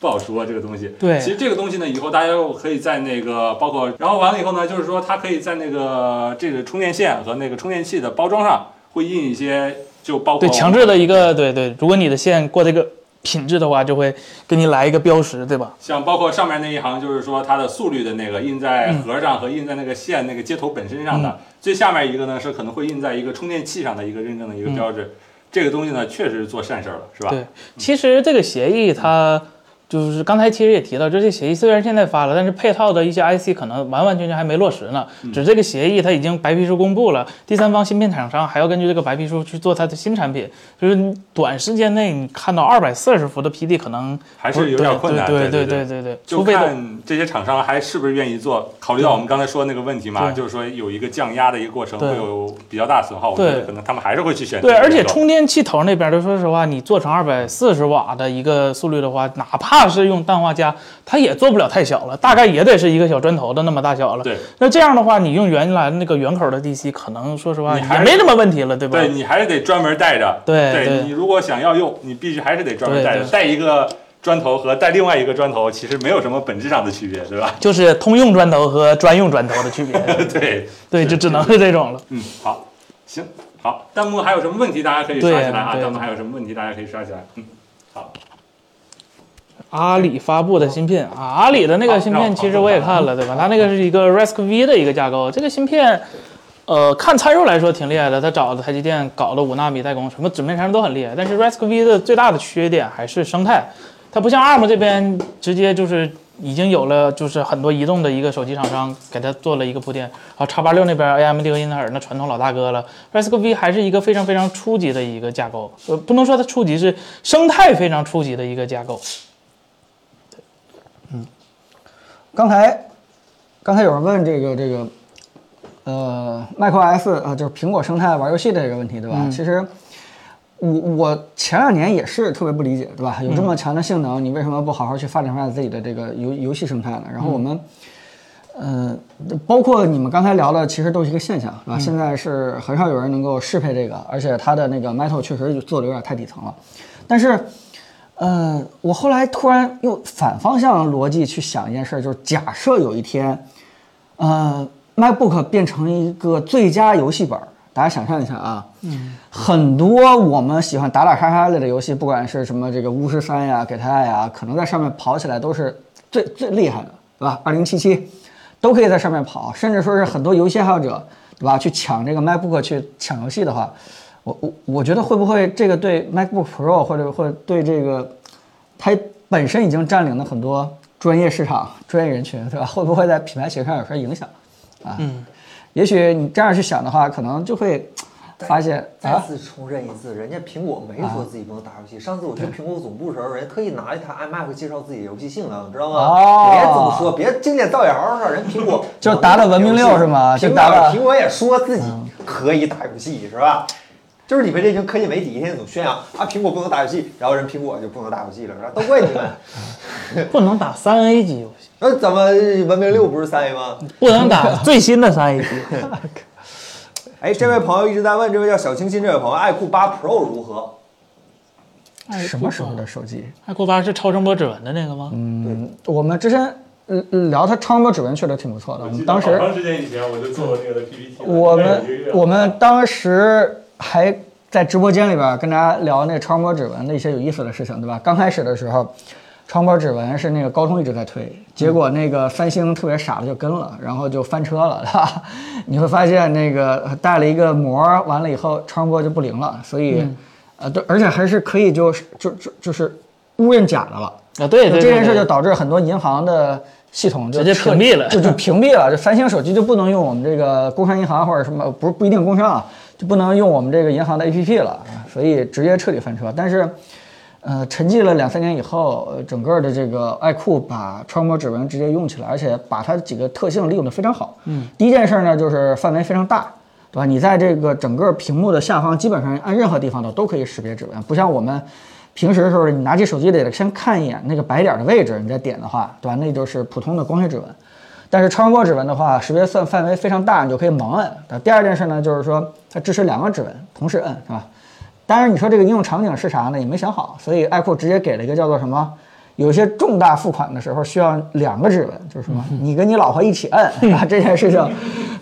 不好说这个东西。对。其实这个东西呢，以后大家又可以在那个包括，然后完了以后呢，就是说它可以在那个这个充电线和那个充电器的包装上会印一些，就包括对强制的一个对对，如果你的线过这个品质的话，就会给你来一个标识，对吧？像包括上面那一行，就是说它的速率的那个印在盒上和印在那个线那个接头本身上的。嗯最下面一个呢是可能会印在一个充电器上的一个认证的一个标志。这个东西呢，确实是做善事儿了，是吧？对，其实这个协议它就是刚才其实也提到，这些协议虽然现在发了，但是配套的一些 IC 可能完完全全还没落实呢。只这个协议它已经白皮书公布了，第三方芯片厂商还要根据这个白皮书去做它的新产品，就是短时间内你看到二百四十伏的 PD 可能还是有点困难。对对对对对，就看这些厂商还是不是愿意做。考虑到我们刚才说的那个问题嘛，就是说有一个降压的一个过程，会有比较大损耗。我觉对得可能他们还是会去选择对，而且充电器头那边的，说实话，你做成二百四十瓦的一个速率的话，哪怕是用氮化镓，它也做不了太小了，大概也得是一个小砖头的那么大小了。对，那这样的话，你用原来那个圆口的 DC，可能说实话你还没什么问题了，对吧？对你还是得专门带着。对对你如果想要用，你必须还是得专门带着，带一个砖头和带另外一个砖头其实没有什么本质上的区别，对吧？就是通用砖头和专用砖头的区别。(laughs) 对，对，就只能是这种了。嗯，好，行，好，弹幕还有什么问题，大家可以刷起来啊！弹幕还有什么问题，大家可以刷起来。嗯，好，阿里发布的芯片啊，阿里的那个芯片其实我也看了，对吧？它那个是一个 RISC-V 的一个架构，这个芯片，呃，看参数来说挺厉害的，它找的台积电搞的五纳米代工，什么准备上都很厉害。但是 RISC-V 的最大的缺点还是生态，它不像 ARM 这边直接就是已经有了，就是很多移动的一个手机厂商给它做了一个铺垫。然后叉八六那边 AMD 和英特尔那传统老大哥了，RISC-V 还是一个非常非常初级的一个架构，呃，不能说它初级，是生态非常初级的一个架构。刚才刚才有人问这个这个呃，macOS 啊，就是苹果生态玩游戏的这个问题，对吧？其实我我前两年也是特别不理解，对吧？有这么强的性能，你为什么不好好去发展发展自己的这个游游戏生态呢？然后我们。嗯，包括你们刚才聊的，其实都是一个现象，是吧？现在是很少有人能够适配这个，而且它的那个 Metal 确实做的有点太底层了。但是，呃，我后来突然又反方向逻辑去想一件事，就是假设有一天，呃，MacBook 变成一个最佳游戏本儿，大家想象一下啊，嗯，很多我们喜欢打打杀杀类的游戏，不管是什么这个巫师三呀、给他呀，可能在上面跑起来都是最最厉害的，对吧？二零七七。都可以在上面跑，甚至说是很多游戏爱好者对吧？去抢这个 MacBook 去抢游戏的话，我我我觉得会不会这个对 MacBook Pro 或者或者对这个它本身已经占领了很多专业市场、专业人群，对吧？会不会在品牌形象有些影响啊？嗯，也许你这样去想的话，可能就会发现啊，再次重申一次，人家苹果没说自己不能打游戏。上次我去苹果总部的时候，人家特意拿了一台 iMac 介绍自己的游戏性能，知道吗？哦别这么说，别经典造谣是吧？人苹果就达到文明六是吗就苹达到果苹果也说自己可以打游戏是吧？就是你们这群科技媒体一天总宣扬啊，苹果不能打游戏，然后人苹果就不能打游戏了，是吧？都怪你们。(laughs) 不能打三 A 级游戏，那怎么文明六不是三 A 吗？不能打最新的三 A 级。哎，这位朋友一直在问，这位叫小清新这位朋友，爱酷八 Pro 如何？什么时候的手机？爱酷八是超声波指纹的那个吗？嗯，我们之前嗯聊它超声波指纹确实挺不错的。我们当时好长时间以前我就做过那个的 PPT。我们我们当时还在直播间里边跟大家聊那个超声波指纹的一些有意思的事情，对吧？刚开始的时候，超声波指纹是那个高通一直在推，结果那个三星特别傻的就跟了，然后就翻车了，对吧？(laughs) 你会发现那个带了一个膜，完了以后超声波就不灵了，所以、呃对，而且还是可以就是就就就是误认假的了。啊，对对对，就这件事就导致很多银行的系统就直接屏蔽了就就屏蔽了。就三星手机就不能用我们这个工商银行或者什么，不是不一定工商啊，就不能用我们这个银行的 APP 了，所以直接彻底翻车。但是，呃，沉寂了两三年以后，呃整个的这个爱酷把超模指纹直接用起来，而且把它几个特性利用的非常好。嗯，第一件事呢就是范围非常大。对吧？你在这个整个屏幕的下方，基本上按任何地方的都可以识别指纹，不像我们平时的时候，你拿起手机得先看一眼那个白点的位置，你再点的话，对吧？那就是普通的光学指纹。但是超声波指纹的话，识别算范围非常大，你就可以盲摁。第二件事呢，就是说它支持两个指纹同时摁，是吧？当然，你说这个应用场景是啥呢？也没想好，所以爱酷直接给了一个叫做什么？有些重大付款的时候需要两个指纹，就是什么，你跟你老婆一起摁啊，这件事情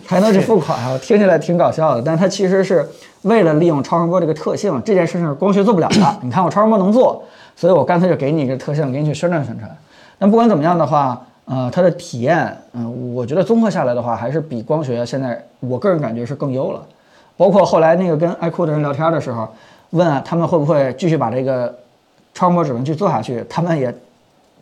才能去付款。我听起来挺搞笑的，但它其实是为了利用超声波这个特性，这件事情是光学做不了的。你看我超声波能做，所以我干脆就给你一个特性，给你去宣传宣传。但不管怎么样的话，呃，它的体验，嗯、我觉得综合下来的话，还是比光学现在我个人感觉是更优了。包括后来那个跟爱酷的人聊天的时候，问啊，他们会不会继续把这个超声波指纹去做下去，他们也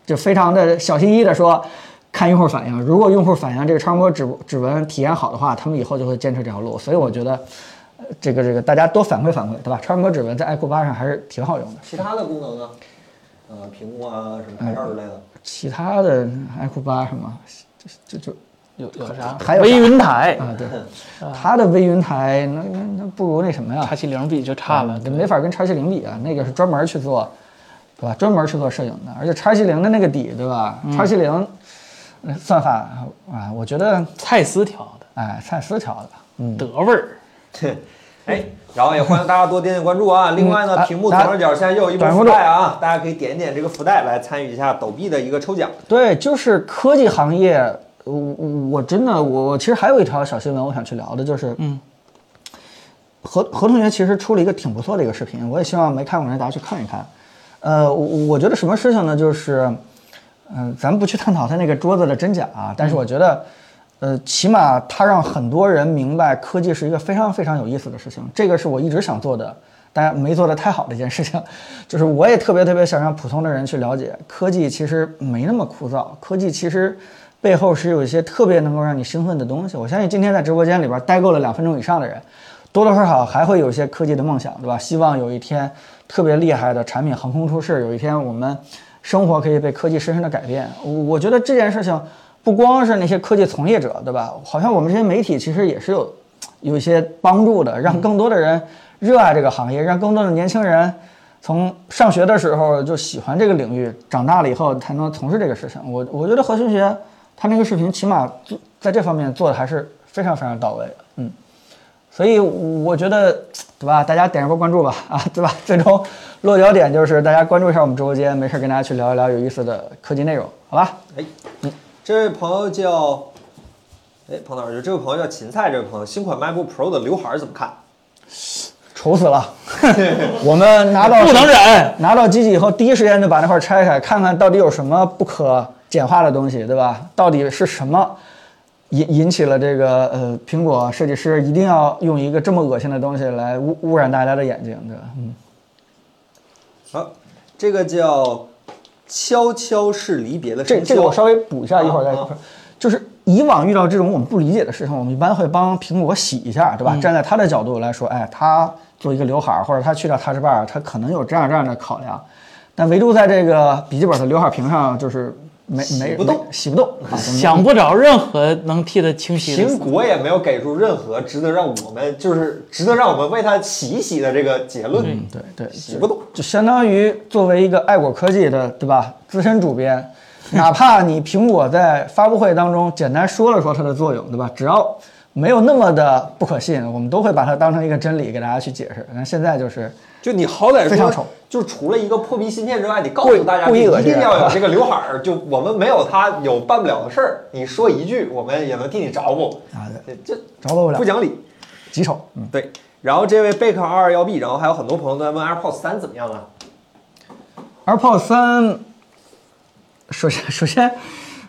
就非常的小心翼翼的说，看用户反应，如果用户反应这个超声波指指纹体验好的话，他们以后就会坚持这条路。所以我觉得，呃这个这个大家多反馈反馈，对吧？超声波指纹在爱酷八上还是挺好用的。其他的功能呢？呃，屏幕啊，什么拍照之类的。其他的爱酷八什么，就就就有有啥？还有微云台，啊，对，它的微云台那那那不如那什么呀？叉七零比就差了啊，，这没法跟叉七零比啊，那个是专门去做，对吧？专门去做摄影的，而且叉七零的那个底，对吧？叉七零算法啊，我觉得蔡司调的，哎，蔡司调的，嗯，德味儿。(laughs) 哎，然后也欢迎大家多点点关注啊！另外呢，啊屏幕左上角现在又有一波短关注福袋啊，大家可以点一点这个福袋来参与一下抖币的一个抽奖。对，就是科技行业，我我我真的我我其实还有一条小新闻我想去聊的，就是嗯，何何同学其实出了一个挺不错的一个视频，我也希望没看过的人大家去看一看。呃，我我觉得什么事情呢？就是，嗯、咱们不去探讨他那个桌子的真假啊，但是我觉得，呃，起码他让很多人明白科技是一个非常非常有意思的事情，这个是我一直想做的，大家没做的太好的一件事情，(laughs) 就是我也特别特别想让普通的人去了解，科技其实没那么枯燥，科技其实背后是有一些特别能够让你兴奋的东西。我相信今天在直播间里边待够了两分钟以上的人，多多少少还会有一些科技的梦想，对吧？希望有一天特别厉害的产品横空出世，有一天我们生活可以被科技深深的改变。我觉得这件事情不光是那些科技从业者，对吧？好像我们这些媒体其实也是有有一些帮助的，让更多的人热爱这个行业，让更多的年轻人从上学的时候就喜欢这个领域，长大了以后才能从事这个事情。我我觉得何同学他那个视频起码做在这方面做的还是非常非常到位的，嗯。所以我觉得，对吧？大家点一波关注吧，啊，对吧？最终落脚点就是大家关注一下我们直播间，没事跟大家去聊一聊有意思的科技内容，好吧？哎，这位朋友叫，哎，彭老师，这位朋友叫芹菜，这位朋友，新款 MacBook Pro 的刘海儿怎么看？愁死了！(laughs) 我们拿到不能忍，拿到机器以后，第一时间就把那块拆开，看看到底有什么不可简化的东西，对吧？到底是什么引引起了这个呃苹果设计师一定要用一个这么恶心的东西来污污染大家的眼睛，对吧？嗯，好，这个叫悄悄是离别的这这个我稍微补一下，一会儿再。(laughs) 就是以往遇到这种我们不理解的事情，我们一般会帮苹果洗一下，对吧？站在他的角度来说，哎，他做一个刘海儿，或者他去掉 Touch Bar，他可能有这样这样的考量。但唯独在这个笔记本的刘海屏上，就是没没不动洗不动啊，(laughs) 想不着任何能替它清洗的苹果也没有给出任何值得让我们就是值得让我们为它洗一洗的这个结论。对对，洗不动。就相当于作为一个爱果科技的，对吧？资深主编，哪怕你苹果在发布会当中简单说了说它的作用，对吧？只要没有那么的不可信，我们都会把它当成一个真理给大家去解释。那现在就是就你好歹说非常丑，就除了一个破逼芯片之外，你告诉大家一定要有这个刘海儿，就我们没有它有办不了的事儿。你说一句，我们也能替你着补。啊，对，这着不了不，讲理。极丑。嗯，对，然后这位贝克二二幺 B，然后还有很多朋友都在问 AirPods 三怎么样啊？AirPods 三，首先首先，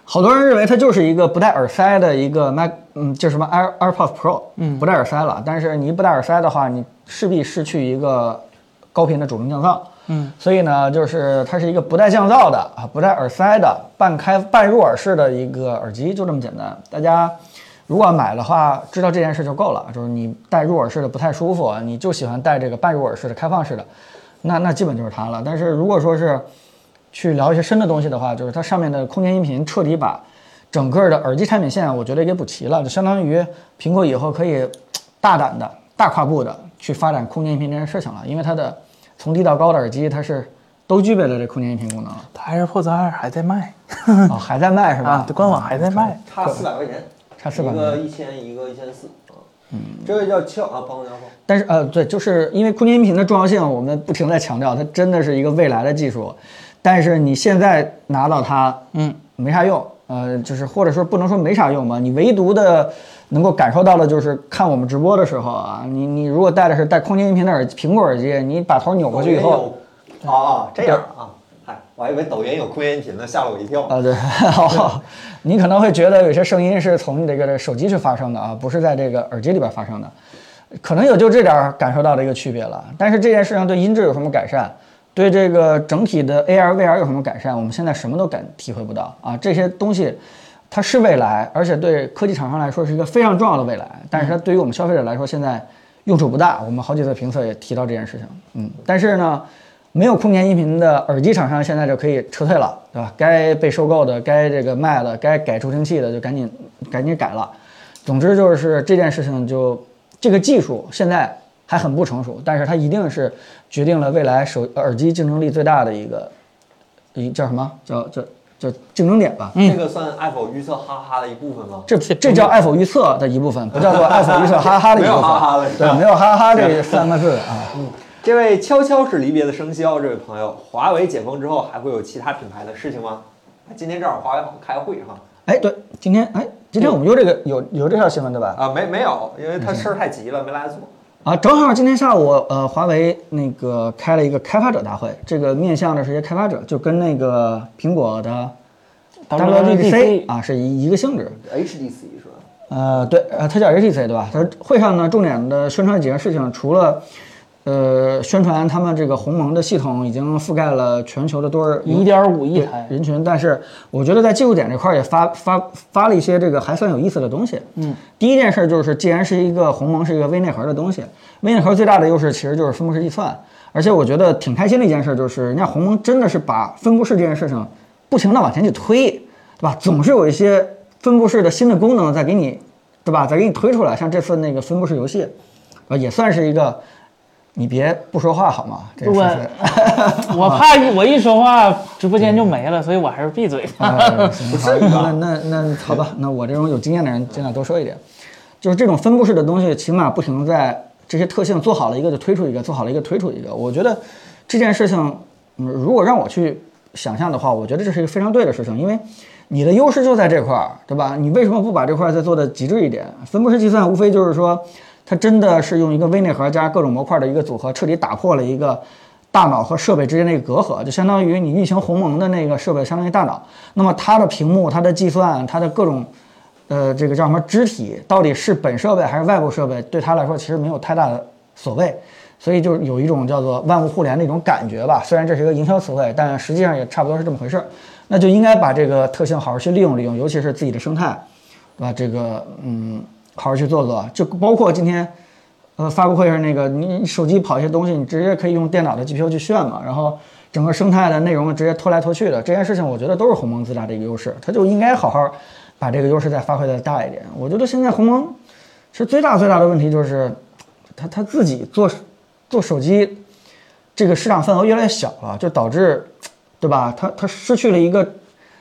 好多人认为它就是一个不带耳塞的一个 Mac，嗯，叫什么 Air AirPods Pro，嗯，不带耳塞了。但是你一不带耳塞的话，你势必失去一个高频的主动降噪，嗯，所以呢，就是它是一个不带降噪的啊，不带耳塞的半开半入耳式的一个耳机，就这么简单。大家。如果买的话，知道这件事就够了。就是你戴入耳式的不太舒服，你就喜欢戴这个半入耳式的开放式的，那那基本就是它了。但是如果说是去聊一些深的东西的话，就是它上面的空间音频彻底把整个的耳机产品线，我觉得给补齐了，就相当于苹果以后可以大胆的大跨步的去发展空间音频这件事情了，因为它的从低到高的耳机它是都具备了这空间音频功能了。它 AirPods 二还在卖哦，还在卖是吧？啊，官网还在卖。差四百块钱，差400一个一千，一个一千四。嗯，这个叫俏啊，朋友叫说，但是呃，对，就是因为空间音频的重要性，我们不停在强调，它真的是一个未来的技术。但是你现在拿到它，嗯，没啥用。呃，就是或者说不能说没啥用吧，你唯独的能够感受到的就是看我们直播的时候啊，你你如果戴的是带空间音频的耳苹果耳机，你把头扭过去以后，哦哦，这样啊，嗨，我还以为抖音有空间音频呢，吓了我一跳。啊，对，(laughs) 你可能会觉得有些声音是从你这个手机去发生的啊，不是在这个耳机里边发生的，可能也就这点儿感受到的一个区别了。但是这件事情对音质有什么改善，对这个整体的 AR、VR 有什么改善，我们现在什么都感体会不到啊。这些东西它是未来，而且对科技厂商来说是一个非常重要的未来，但是它对于我们消费者来说现在用处不大。我们好几次评测也提到这件事情，嗯，但是呢。没有空间音频的耳机厂商现在就可以撤退了，对吧？该被收购的、该这个卖的、该改助听器的就赶紧赶紧改了。总之就是这件事情就这个技术现在还很不成熟，但是它一定是决定了未来手耳机竞争力最大的一个一叫什么叫叫叫竞争点吧？这个算爱否预测哈哈的一部分吗？这这叫爱否预测的一部分，不叫做爱否预测哈哈的一部分。没有哈哈了是吧对，没有哈哈这三个字啊。嗯这位悄悄是离别的生肖，这位朋友，华为解封之后还会有其他品牌的事情吗？今天正好华为好像开会哈，哎，对，今天哎，今天我们有这个有有这条新闻对吧？啊没没有，因为他事儿太急了，没来得做。啊，正好今天下午，呃，华为那个开了一个开发者大会，这个面向的是一些开发者，就跟那个苹果的 WWDC 啊是一一个性质。HDC 是吧？呃，对，呃，它叫 HDC 对吧？它会上呢，重点的宣传几件事情，除了呃宣传他们这个鸿蒙的系统已经覆盖了全球的多少一点五亿台，人群，但是我觉得在技术点这块儿也发发发了一些这个还算有意思的东西。嗯，第一件事就是，既然是一个鸿蒙是一个微内核的东西，微内核最大的优势其实就是分布式计算，而且我觉得挺开心的一件事就是，人家鸿蒙真的是把分布式这件事情不停的往前去推，对吧？总是有一些分布式的新的功能在给你，对吧？在给你推出来，像这次那个分布式游戏，呃，也算是一个。你别不说话好吗？这个我 (laughs) 我怕我一说话，直播间就没了，所以我还是闭嘴。啊，行好，那那那好吧，那我这种有经验的人尽量多说一点，就是这种分布式的东西，起码不停地在这些特性做好了一个就推出一个，做好了一个推出一个。我觉得这件事情，嗯，如果让我去想象的话，我觉得这是一个非常对的事情，因为你的优势就在这块儿，对吧？你为什么不把这块儿再做的极致一点？分布式计算无非就是说，它真的是用一个微内核加各种模块的一个组合，彻底打破了一个大脑和设备之间的一个隔阂，就相当于你运行鸿蒙的那个设备相当于大脑，那么它的屏幕、它的计算、它的各种呃，这个叫什么肢体到底是本设备还是外部设备，对它来说其实没有太大的所谓，所以就有一种叫做万物互联的一种感觉吧。虽然这是一个营销词汇，但实际上也差不多是这么回事儿。那就应该把这个特性好好去利用利用，尤其是自己的生态，对吧？这个嗯，好好去做做，就包括今天。呃，发布会上那个，你手机跑一些东西，你直接可以用电脑的 GPU 去炫嘛，然后整个生态的内容直接拖来拖去的，这件事情我觉得都是鸿蒙自大的一个优势，它就应该好好把这个优势再发挥的大一点。我觉得现在鸿蒙其实最大最大的问题就是，它它自己做做手机这个市场份额越来越小了，就导致，对吧？它它失去了一个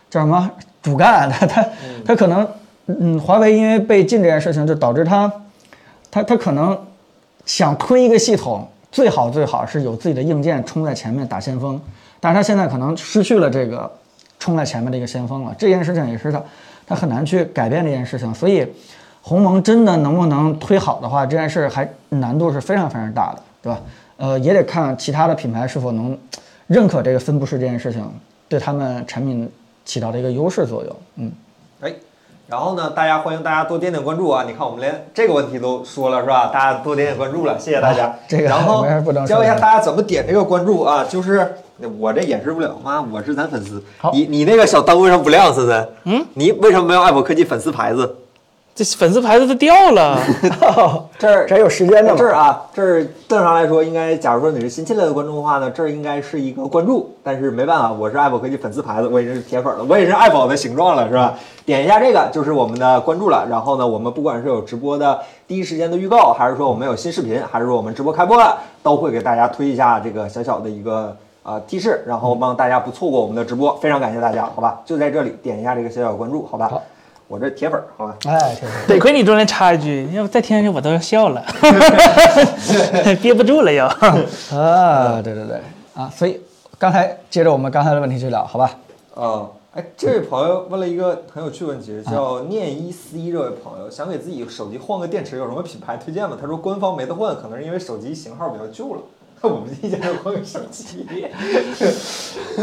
叫什么主干，它它它可能，嗯，华为因为被禁这件事情，就导致它它它可能。想推一个系统，最好最好是有自己的硬件冲在前面打先锋，但是他现在可能失去了这个冲在前面的一个先锋了。这件事情也是他，他很难去改变这件事情。所以，鸿蒙真的能不能推好的话，这件事还难度是非常非常大的，对吧？呃，也得看其他的品牌是否能认可这个分布式这件事情对他们产品起到的一个优势作用。嗯，然后呢，大家欢迎大家多点点关注啊！你看我们连这个问题都说了是吧？大家多点点关注了，谢谢大家。这个然后教一下大家怎么点这个关注啊，就是我这演示不了妈，我是咱粉丝好。你你那个小灯为什么不亮，森森？嗯，你为什么没有爱博科技粉丝牌子？这粉丝牌子都掉了，(laughs) 这儿这还有时间的这儿啊，这儿正常来说应该，假如说你是新进来的观众的话呢，这儿应该是一个关注，但是没办法，我是爱宝科技粉丝牌子，我也是铁粉了，我也是爱宝的形状了，是吧？点一下这个就是我们的关注了，然后呢，我们不管是有直播的第一时间的预告，还是说我们有新视频，还是说我们直播开播了，都会给大家推一下这个小小的一个。啊、提示，然后帮大家不错过我们的直播，非常感谢大家，好吧？就在这里点一下这个小小关注，好吧？好我这铁粉，好吧？哎，确实。得亏你中间插一句，要不再听下去我都要笑了，(laughs) 憋不住了要。(laughs) 啊，对对对，啊，所以刚才接着我们刚才的问题去聊，好吧？啊，哎，这位朋友问了一个很有趣问题，叫念一思一这位朋友想给自己手机换个电池，有什么品牌推荐吗？他说官方没得换，可能是因为手机型号比较旧了。我们意见是换个手机。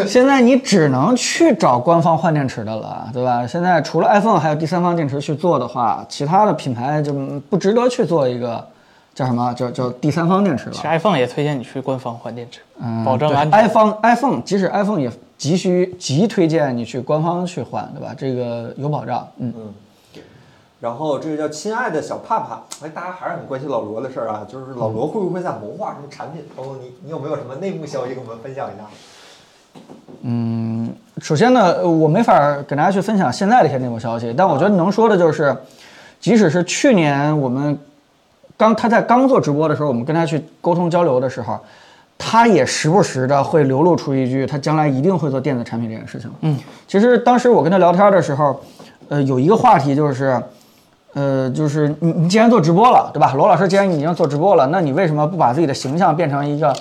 现在你只能去找官方换电池的了，对吧？现在除了 iPhone 还有第三方电池去做的话，其他的品牌就不值得去做一个叫什么叫叫第三方电池了其实。iPhone 也推荐你去官方换电池，嗯，保证安全。iPhone iPhone 即使 iPhone 也急需急推荐你去官方去换，对吧？这个有保障。嗯，然后这个叫亲爱的小帕帕，哎，大家还是很关心老罗的事儿啊，就是老罗会不会在谋划什么产品？包括你，你有没有什么内幕消息跟我们分享一下？嗯首先呢，呃我没法给大家去分享现在的一些内幕消息，但我觉得能说的就是，即使是去年我们刚他在刚做直播的时候，我们跟他去沟通交流的时候，他也时不时的会流露出一句他将来一定会做电子产品这件事情。嗯，其实当时我跟他聊天的时候，呃，有一个话题就是。呃，就是你你既然做直播了，对吧？罗老师，既然你已经做直播了，那你为什么不把自己的形象变成一个，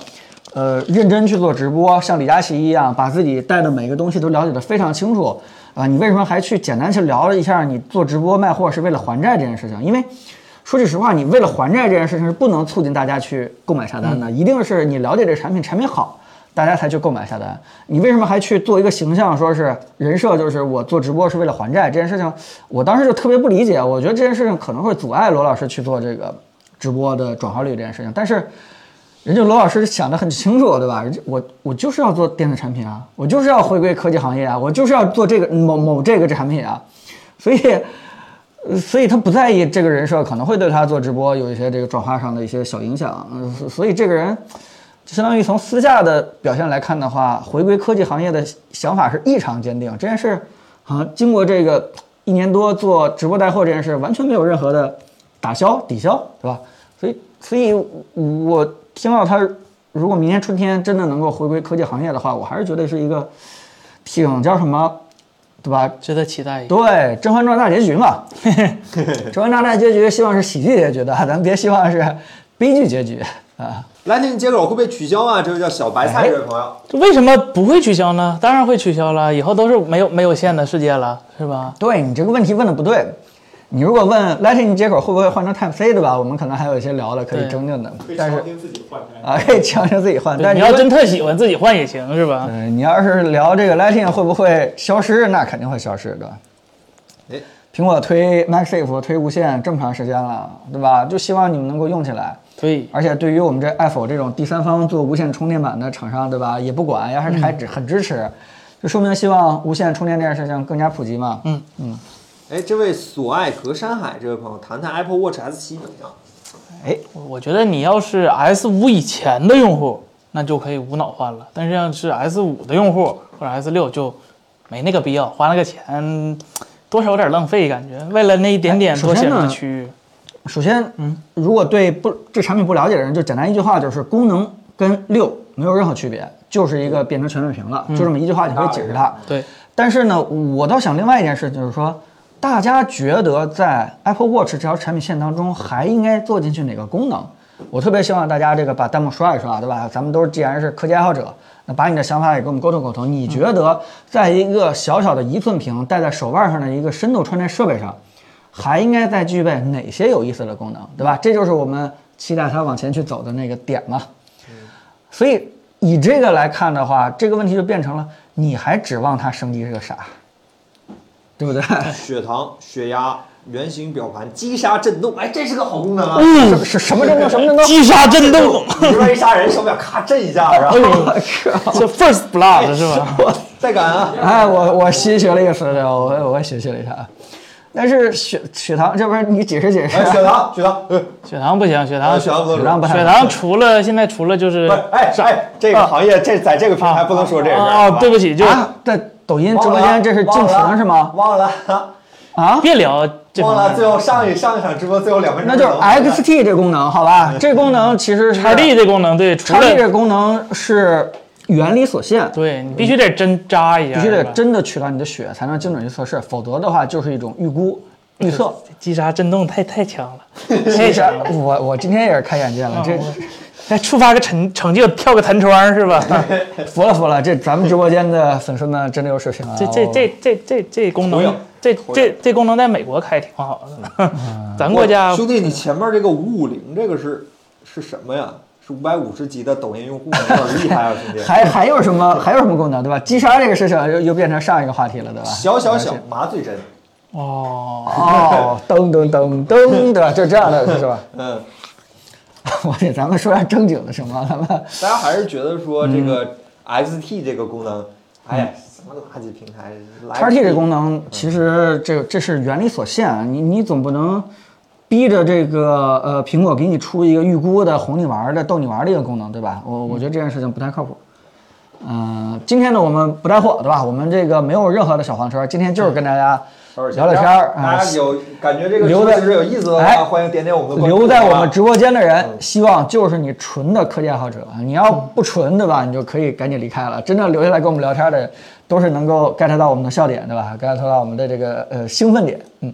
呃，认真去做直播，像李佳琦一样，把自己带的每个东西都了解的非常清楚啊、你为什么还去简单去聊了一下你做直播卖货是为了还债这件事情？因为说句实话，你为了还债这件事情是不能促进大家去购买下单的，一定是你了解这个产品，产品好。大家才去购买下单。你为什么还去做一个形象，说是人设，就是我做直播是为了还债这件事情？我当时就特别不理解，我觉得这件事情可能会阻碍罗老师去做这个直播的转化率这件事情。但是，人家罗老师想得很清楚，对吧？人家我我就是要做电子产品啊，我就是要回归科技行业啊，我就是要做这个某某这个产品啊，所以。所以他不在意这个人设可能会对他做直播有一些这个转化上的一些小影响，所以这个人相当于从私下的表现来看的话，回归科技行业的想法是异常坚定。这件事好像经过这个一年多做直播带货这件事，完全没有任何的打消抵消，对吧？所以，所以我听到他如果明年春天真的能够回归科技行业的话，我还是觉得是一个挺叫什么，对吧？值得期待一。对，《甄嬛传》大结局嘛，(laughs)《甄嬛传》大结局希望是喜剧结局的，咱别希望是悲剧结局 (laughs) 啊。，lighting 接口会被取消吗？这位叫小白菜这位朋友，这为什么不会取消呢？当然会取消了，以后都是没有没有线的世界了，是吧？对你这个问题问的不对，你如果问 Lightning 接口会不会换成 Type C 对吧？我们可能还有一些聊的可以争论的，但是自己换啊，可以强行自己换。但你要真特喜欢自己换也行，是吧？嗯，你要是聊这个 Lightning 会不会消失，那肯定会消失的。哎苹果推 MagSafe 推无线这么长时间了，对吧？就希望你们能够用起来。对，而且对于我们这爱否这种第三方做无线充电板的厂商，对吧？也不管，要是还只很支持，就说明希望无线充电这件事情更加普及嘛。嗯嗯哎，这位所爱隔山海这位朋友，谈谈 Apple Watch S7 怎么样？哎，我我觉得你要是 S 五以前的用户，那就可以无脑换了。但是要是 S 五的用户或者 S 六就没那个必要，花那个钱多少有点浪费感觉。为了那一点点多显示的区域，首先，嗯，如果对不这产品不了解的人，就简单一句话，就是功能跟六没有任何区别，就是一个变成全面屏了，就这么一句话就可以解释它。对，但是呢，我倒想另外一件事，就是说，大家觉得在 Apple Watch 这条产品线当中还应该做进去哪个功能？我特别希望大家这个把弹幕刷一刷，对吧？咱们都是既然是科技爱好者，那把你的想法也跟我们沟通沟通。你觉得在一个小小的一寸屏戴在手腕上的一个深度穿戴设备上，还应该再具备哪些有意思的功能，对吧？这就是我们期待它往前去走的那个点嘛。所以以这个来看的话，这个问题就变成了，你还指望它升级是个啥？对不对？血糖、血压、圆形表盘、击杀震动，哎，这是个好功能啊！是是什么震动？什么震动？击杀震动，你这边一杀人，手表咔震一下，然后这 First Blood 是吧？再敢啊！哎，我我新学了一个词？我我学习了一下啊。但是血血糖，这不是你解释解释？哎，血糖，血糖，呃血糖不行，血糖血糖不能血糖除了现在除了就是不是，哎哎，这个行业这在这个平台不能说这个啊，对不起，起，就啊，在抖音直播间这是禁停是吗？忘了，啊，别聊这忘了，最后上一上一场直播最后两分钟，那就是 XT 这功能，好吧？这功能其实是叉 D 这功能，对，除叉 D 这功能是原理所限，对你必须得针扎一下，必须得真的取到你的血才能精准去测试，否则的话就是一种预估预测。击杀震动太太强了，(laughs) 这是我我今天也是开眼界了，这再触发个成成就跳个弹窗是吧？(laughs) 服了服了，这咱们直播间的粉丝们真的有水平啊！这这这这这这功能，这这这功能在美国开挺好的，(laughs) 咱国家兄弟，你前面这个五五零这个是是什么呀？是五百五十级的抖音用户，有点厉害啊，兄弟！还还有什么还有什么功能对吧？击杀这个事情又又变成上一个话题了对吧？小小小麻醉针，哦，哦，噔噔噔噔，对吧？就这样的是吧？(laughs) 嗯，(laughs) 我得咱们说点正经的行吗？咱们大家还是觉得说这个 XT 这个功能，哎呀，什么垃圾平台来叉 T 这功能其实这这是原理所限啊，你你总不能逼着这个呃苹果给你出一个预估的哄你玩的逗你玩的一个功能，对吧？我我觉得这件事情不太靠谱。嗯、今天呢我们不带货，对吧？我们这个没有任何的小黄车，今天就是跟大家聊聊天儿啊大。家有感觉这个留在直播其实有意思的哎话，欢迎点点我们的关注。留在我们直播间的人，希望就是你纯的科技爱好者。你要不纯，对吧？你就可以赶紧离开了。真正留下来跟我们聊天的，都是能够 get 到我们的笑点，对吧？get 到我们的这个呃兴奋点。嗯，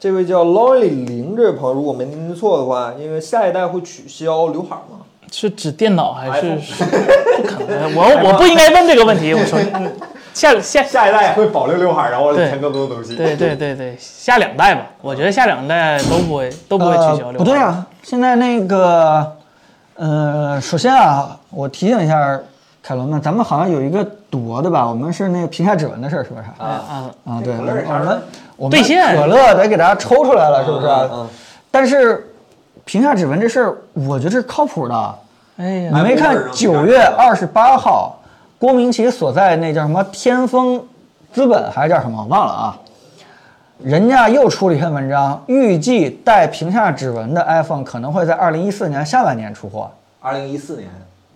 这位叫 Lolly 零这位朋友，如果没听错的话，因为下一代会取消刘海吗？是指电脑还是不可能？我我不应该问这个问题。我说嗯 (laughs) 下下下一代会保留刘海，然后对添更多的东西。对对对对，下两代吧，我觉得下两代都不会都不会取消呃。刘海不对，啊，现在那个呃，首先啊，我提醒一下凯伦们，咱们好像有一个赌，博的吧？我们是那个屏下指纹的事儿，是不是？啊啊，啊，对，我们我们兑现可乐得给大家抽出来了，是不是？嗯嗯但是屏下指纹这事儿，我觉得是靠谱的。哎呀，你没看九月二十八号，郭明奇所在那叫什么天风资本还是叫什么，我忘了啊。人家又出了一篇文章，预计带屏下指纹的 iPhone 可能会在二零一四年下半年出货。二零一四年，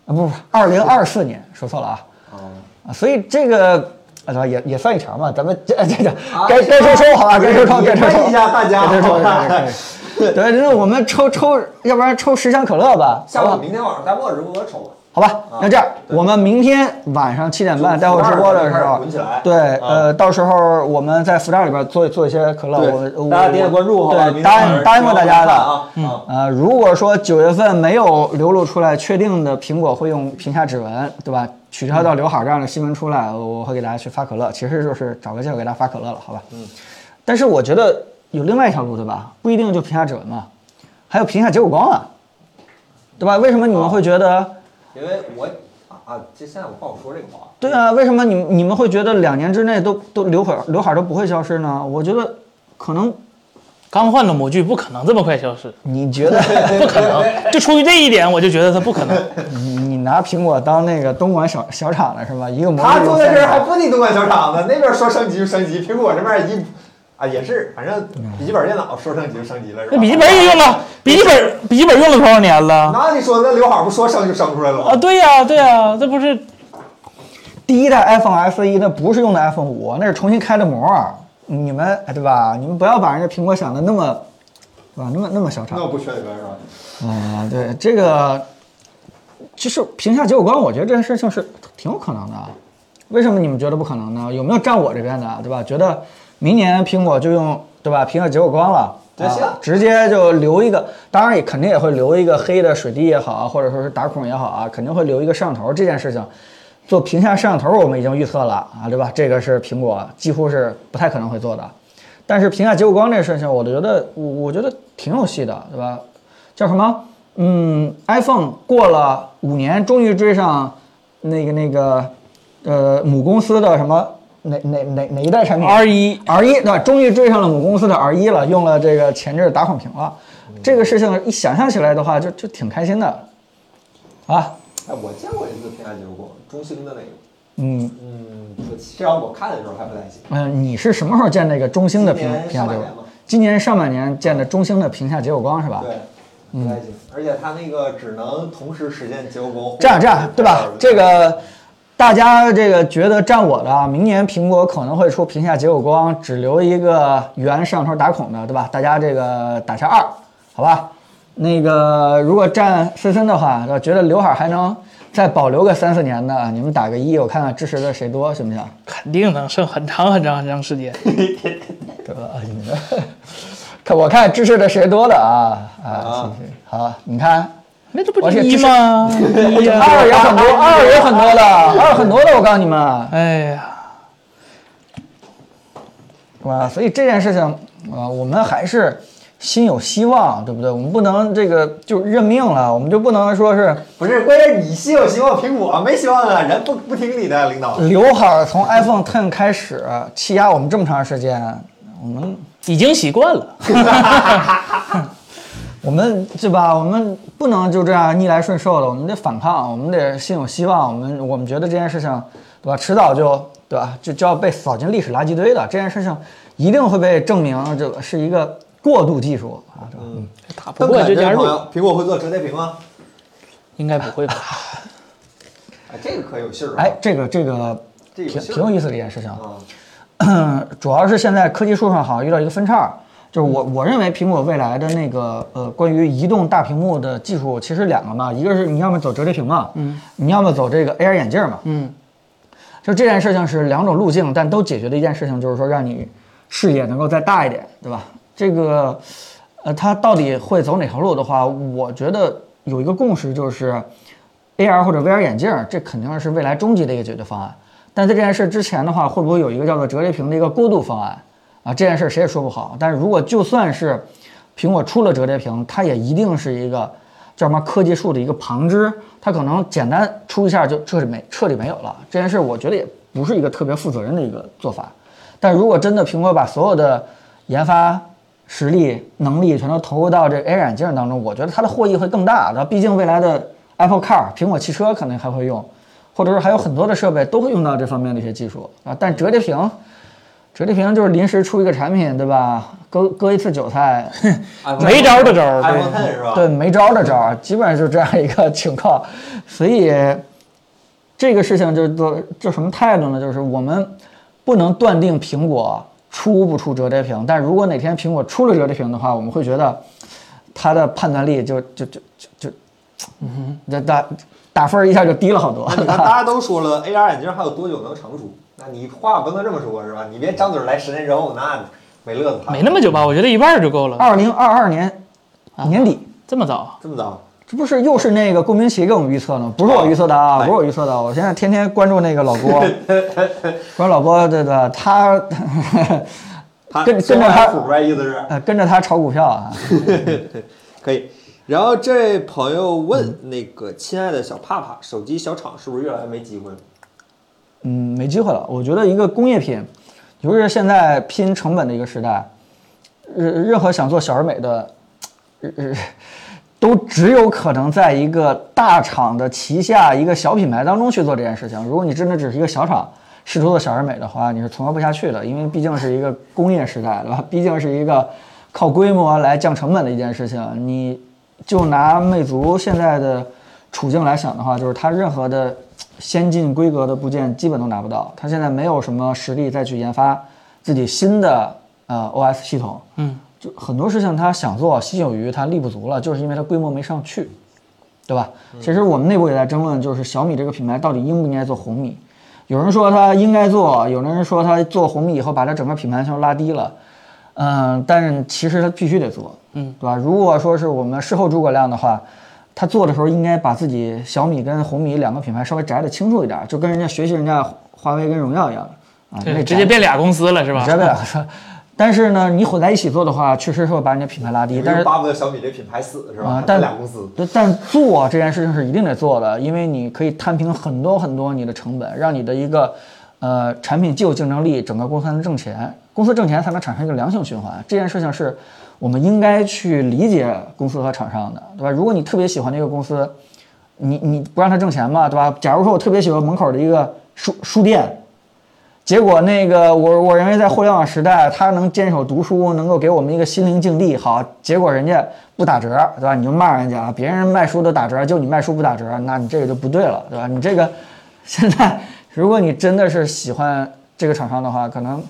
啊，不不，二零二四年，说错了啊。哦，啊，所以这个啊，也也算一条嘛，咱们这这这该该抽抽好吧，该抽抽该抽抽问一下大家。(laughs) 对，那我们抽抽，要不然抽十箱可乐吧，下？午明天晚上带墨直播抽吧。好吧，那这样，我们明天晚上七点半待会儿直播的时候对，啊呃，到时候我们在福袋里边做做一些可乐，我对，我大家点点关注，对，答应答应过大家的。啊，嗯，呃，如果说九月份没有流露出来确定的苹果会用屏下指纹，对吧？取消掉刘海这样的新闻出来，我会给大家去发可乐，其实就是找个借口给大家发可乐了，好吧？嗯。但是我觉得有另外一条路，对吧？不一定就屏下指纹嘛，还有屏下结果光啊，对吧？为什么你们会觉得？因为我啊啊，这现在我不好说这个话。对啊，为什么你你们会觉得两年之内都都刘海刘海都不会消失呢？我觉得可能刚换的模具不可能这么快消失，你觉得 (laughs) 不可能。就出于这一点，我就觉得它不可能。你你拿苹果当那个东莞小小厂了是吧？一个模他具做的事儿还不敌东莞小厂呢，那边说升级就升级，苹果这边一啊也是，反正笔记本电脑说升级就升级了，是吧？那笔记本也用了，笔记本笔记本用了多少年了？那你说那刘海不说升就升出来了吗啊，对呀、对呀、这不是第一代 iPhone SE 那不是用的 iPhone 五，那是重新开的模。你们哎对吧？你们不要把人家苹果想的那么，对吧？那么那么小厂。那不缺德是吧？啊，对这个，其实评价结果观，我觉得这件事情是挺有可能的。为什么你们觉得不可能呢？有没有站我这边的，对吧？觉得明年苹果就用对吧屏下结果光了，对行啊，直接就留一个，当然也肯定也会留一个黑的水滴也好啊，或者说是打孔也好啊，肯定会留一个摄像头。这件事情，做屏下摄像头我们已经预测了啊，对吧？这个是苹果几乎是不太可能会做的。但是屏下结果光这事情，我觉得我我觉得挺有戏的，对吧？叫什么？嗯，iPhone 过了五年，终于追上那个那个呃母公司的什么哪哪哪哪一代产品 R 一 R 一对吧？终于追上了母公司的 R 一了，用了这个前置打孔屏了。这个事情一想象起来的话，就就挺开心的，啊，哎，我见过一次屏下结果光，中兴的那个，嗯嗯，至少我看的时候还不太行。嗯、你是什么时候见那个中兴的屏屏下结果上半年吧？今年上半年见的中兴的屏下结果光是吧？对，不太行，而且它那个只能同时实现结果光。这样这样对吧？这个大家这个觉得站我的啊，明年苹果可能会出屏下结果光，只留一个圆摄像头打孔的，对吧？大家这个打下二，好吧？那个如果站森森的话，觉得刘海还能再保留个三四年的，你们打个一，我看看支持的谁多，行不行？肯定能剩很长很长很长时间。(laughs) 对吧？你们看我看支持的谁多的啊啊！行行好，你看那这不是一吗？一呀二也很多，二也很多的，二很多的，我告诉你们。哎呀，是吧？所以这件事情啊、我们还是心有希望，对不对？我们不能这个就认命了，我们就不能说是不是，关键你心有希望苹果没希望啊，人不不听你的领导。刘海儿从 iPhone Ten 开始欺压我们这么长时间，我们已经习惯了。(laughs) 我们对吧？我们不能就这样逆来顺受的，我们得反抗，我们得心有希望。我们我们觉得这件事情，对吧？迟早就对吧？就就要被扫进历史垃圾堆的。这件事情一定会被证明，这个是一个过渡技术啊，对吧？嗯打不过就加入，苹果会做折叠屏吗？应该不会吧？(laughs) 哎，这个可有信儿啊。哎，这个这个挺挺有意思的一件事情。啊，(clears throat) 主要是现在科技树上好像遇到一个分叉，就是我我认为苹果未来的那个呃关于移动大屏幕的技术其实两个嘛，一个是你要么走折叠屏嘛，嗯，你要么走这个 AR 眼镜嘛，嗯，就这件事情是两种路径，但都解决的一件事情，就是说让你视野能够再大一点，对吧？这个呃，它到底会走哪条路的话，我觉得有一个共识就是 AR 或者 VR 眼镜，这肯定是未来终极的一个解决方案。但在这件事之前的话，会不会有一个叫做折叠屏的一个过渡方案啊？这件事谁也说不好。但是如果就算是苹果出了折叠屏，它也一定是一个叫什么科技树的一个旁支，它可能简单出一下就彻底没彻底没有了。这件事我觉得也不是一个特别负责任的一个做法。但如果真的苹果把所有的研发实力、能力全都投入到这 AR 眼镜当中，我觉得它的获益会更大的。毕竟未来的 Apple Car、苹果汽车可能还会用，或者说还有很多的设备都会用到这方面的一些技术啊。但折叠屏，折叠屏就是临时出一个产品，对吧？割割一次韭菜，(laughs) 没招儿的招儿，iPhone 对 Ten 是吧？对，没招儿的招儿，基本上就是这样一个情况。(laughs) 所以这个事情就就就什么态度呢？就是我们不能断定苹果出不出折叠屏，但如果哪天苹果出了折叠屏的话，我们会觉得它的判断力就就就就就，嗯哼，打打分儿一下就低了好多。大家都说了，AR 眼镜还有多久能成熟？那你话不能这么说，是吧？你别张嘴来十年之后，那没乐子。没那么久吧？我觉得一半就够了。二零二二年年底，这么早？这么早？这不是又是那个顾明奇给我们预测呢？不是我预测的啊，不是我预测的。我现在天天关注那个老郭，(laughs) 关注老郭，对对，他 (laughs) 他跟跟着他意思是呃跟着他炒股票啊。(laughs) 可以。然后这位朋友问那个亲爱的小帕帕，手机小厂是不是越来越没机会了？嗯，没机会了。我觉得一个工业品，尤其是现在拼成本的一个时代，任任何想做小而美的，都只有可能在一个大厂的旗下一个小品牌当中去做这件事情。如果你真的只是一个小厂试图做小而美的话，你是存活不下去的，因为毕竟是一个工业时代，对吧？毕竟是一个靠规模来降成本的一件事情。你就拿魅族现在的处境来想的话，就是它任何的先进规格的部件基本都拿不到，它现在没有什么实力再去研发自己新的呃 OS 系统。嗯，就很多事情它想做，心有余，它力不足了，就是因为它规模没上去，对吧？其实我们内部也在争论，就是小米这个品牌到底应不应该做红米。有人说它应该做，有的人说它做红米以后把它整个品牌全拉低了，嗯，但是其实它必须得做，嗯，对吧？如果说是我们事后诸葛亮的话，他做的时候应该把自己小米跟红米两个品牌稍微摘的清楚一点，就跟人家学习人家华为跟荣耀一样啊，那对，直接变俩公司了是吧？直接变俩公司。但是呢，你混在一起做的话，确实会把人家品牌拉低。但是巴不得小米这品牌死是吧？啊，但俩公司。对但做这件事情是一定得做的，因为你可以摊平很多很多你的成本，让你的一个呃产品既有竞争力，整个公司才能挣钱，公司挣钱才能产生一个良性循环。这件事情是我们应该去理解公司和厂商的，对吧？如果你特别喜欢那个公司，你你不让他挣钱嘛，对吧？假如说我特别喜欢门口的一个书书店。结果那个我我认为在互联网时代，他能坚守读书，能够给我们一个心灵净地。好，结果人家不打折，对吧？你就骂人家，别人卖书都打折，就你卖书不打折，那你这个就不对了，对吧？你这个 (laughs) 现在，如果你真的是喜欢这个厂商的话，可能，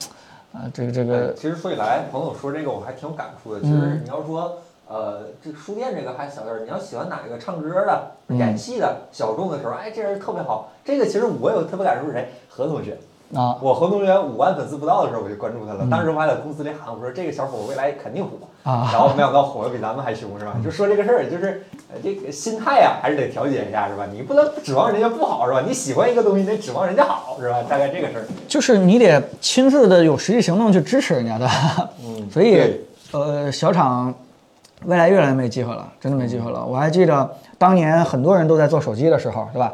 啊、这个这个其实说起来，彭总说这个我还挺有感触的。其嗯实你要说，呃，这个书店这个还小点儿，你要喜欢哪个唱歌的、嗯演戏的，小众的时候，哎，这人特别好。这个其实我有特别感触是谁？何同学。啊，我何同学五万粉丝不到的时候我就关注他了，嗯当时我还在公司里喊我说这个小伙未来肯定火啊然后没想到火的比咱们还凶是吧？就说这个事儿，就是呃这个心态呀、还是得调节一下是吧？你不能指望人家不好是吧？你喜欢一个东西，你得指望人家好是吧？大概这个事儿。就是你得亲自的有实际行动去支持人家的，嗯 (laughs) 所以呃，小厂未来越来越没机会了，真的没机会了。我还记得当年很多人都在做手机的时候，对吧？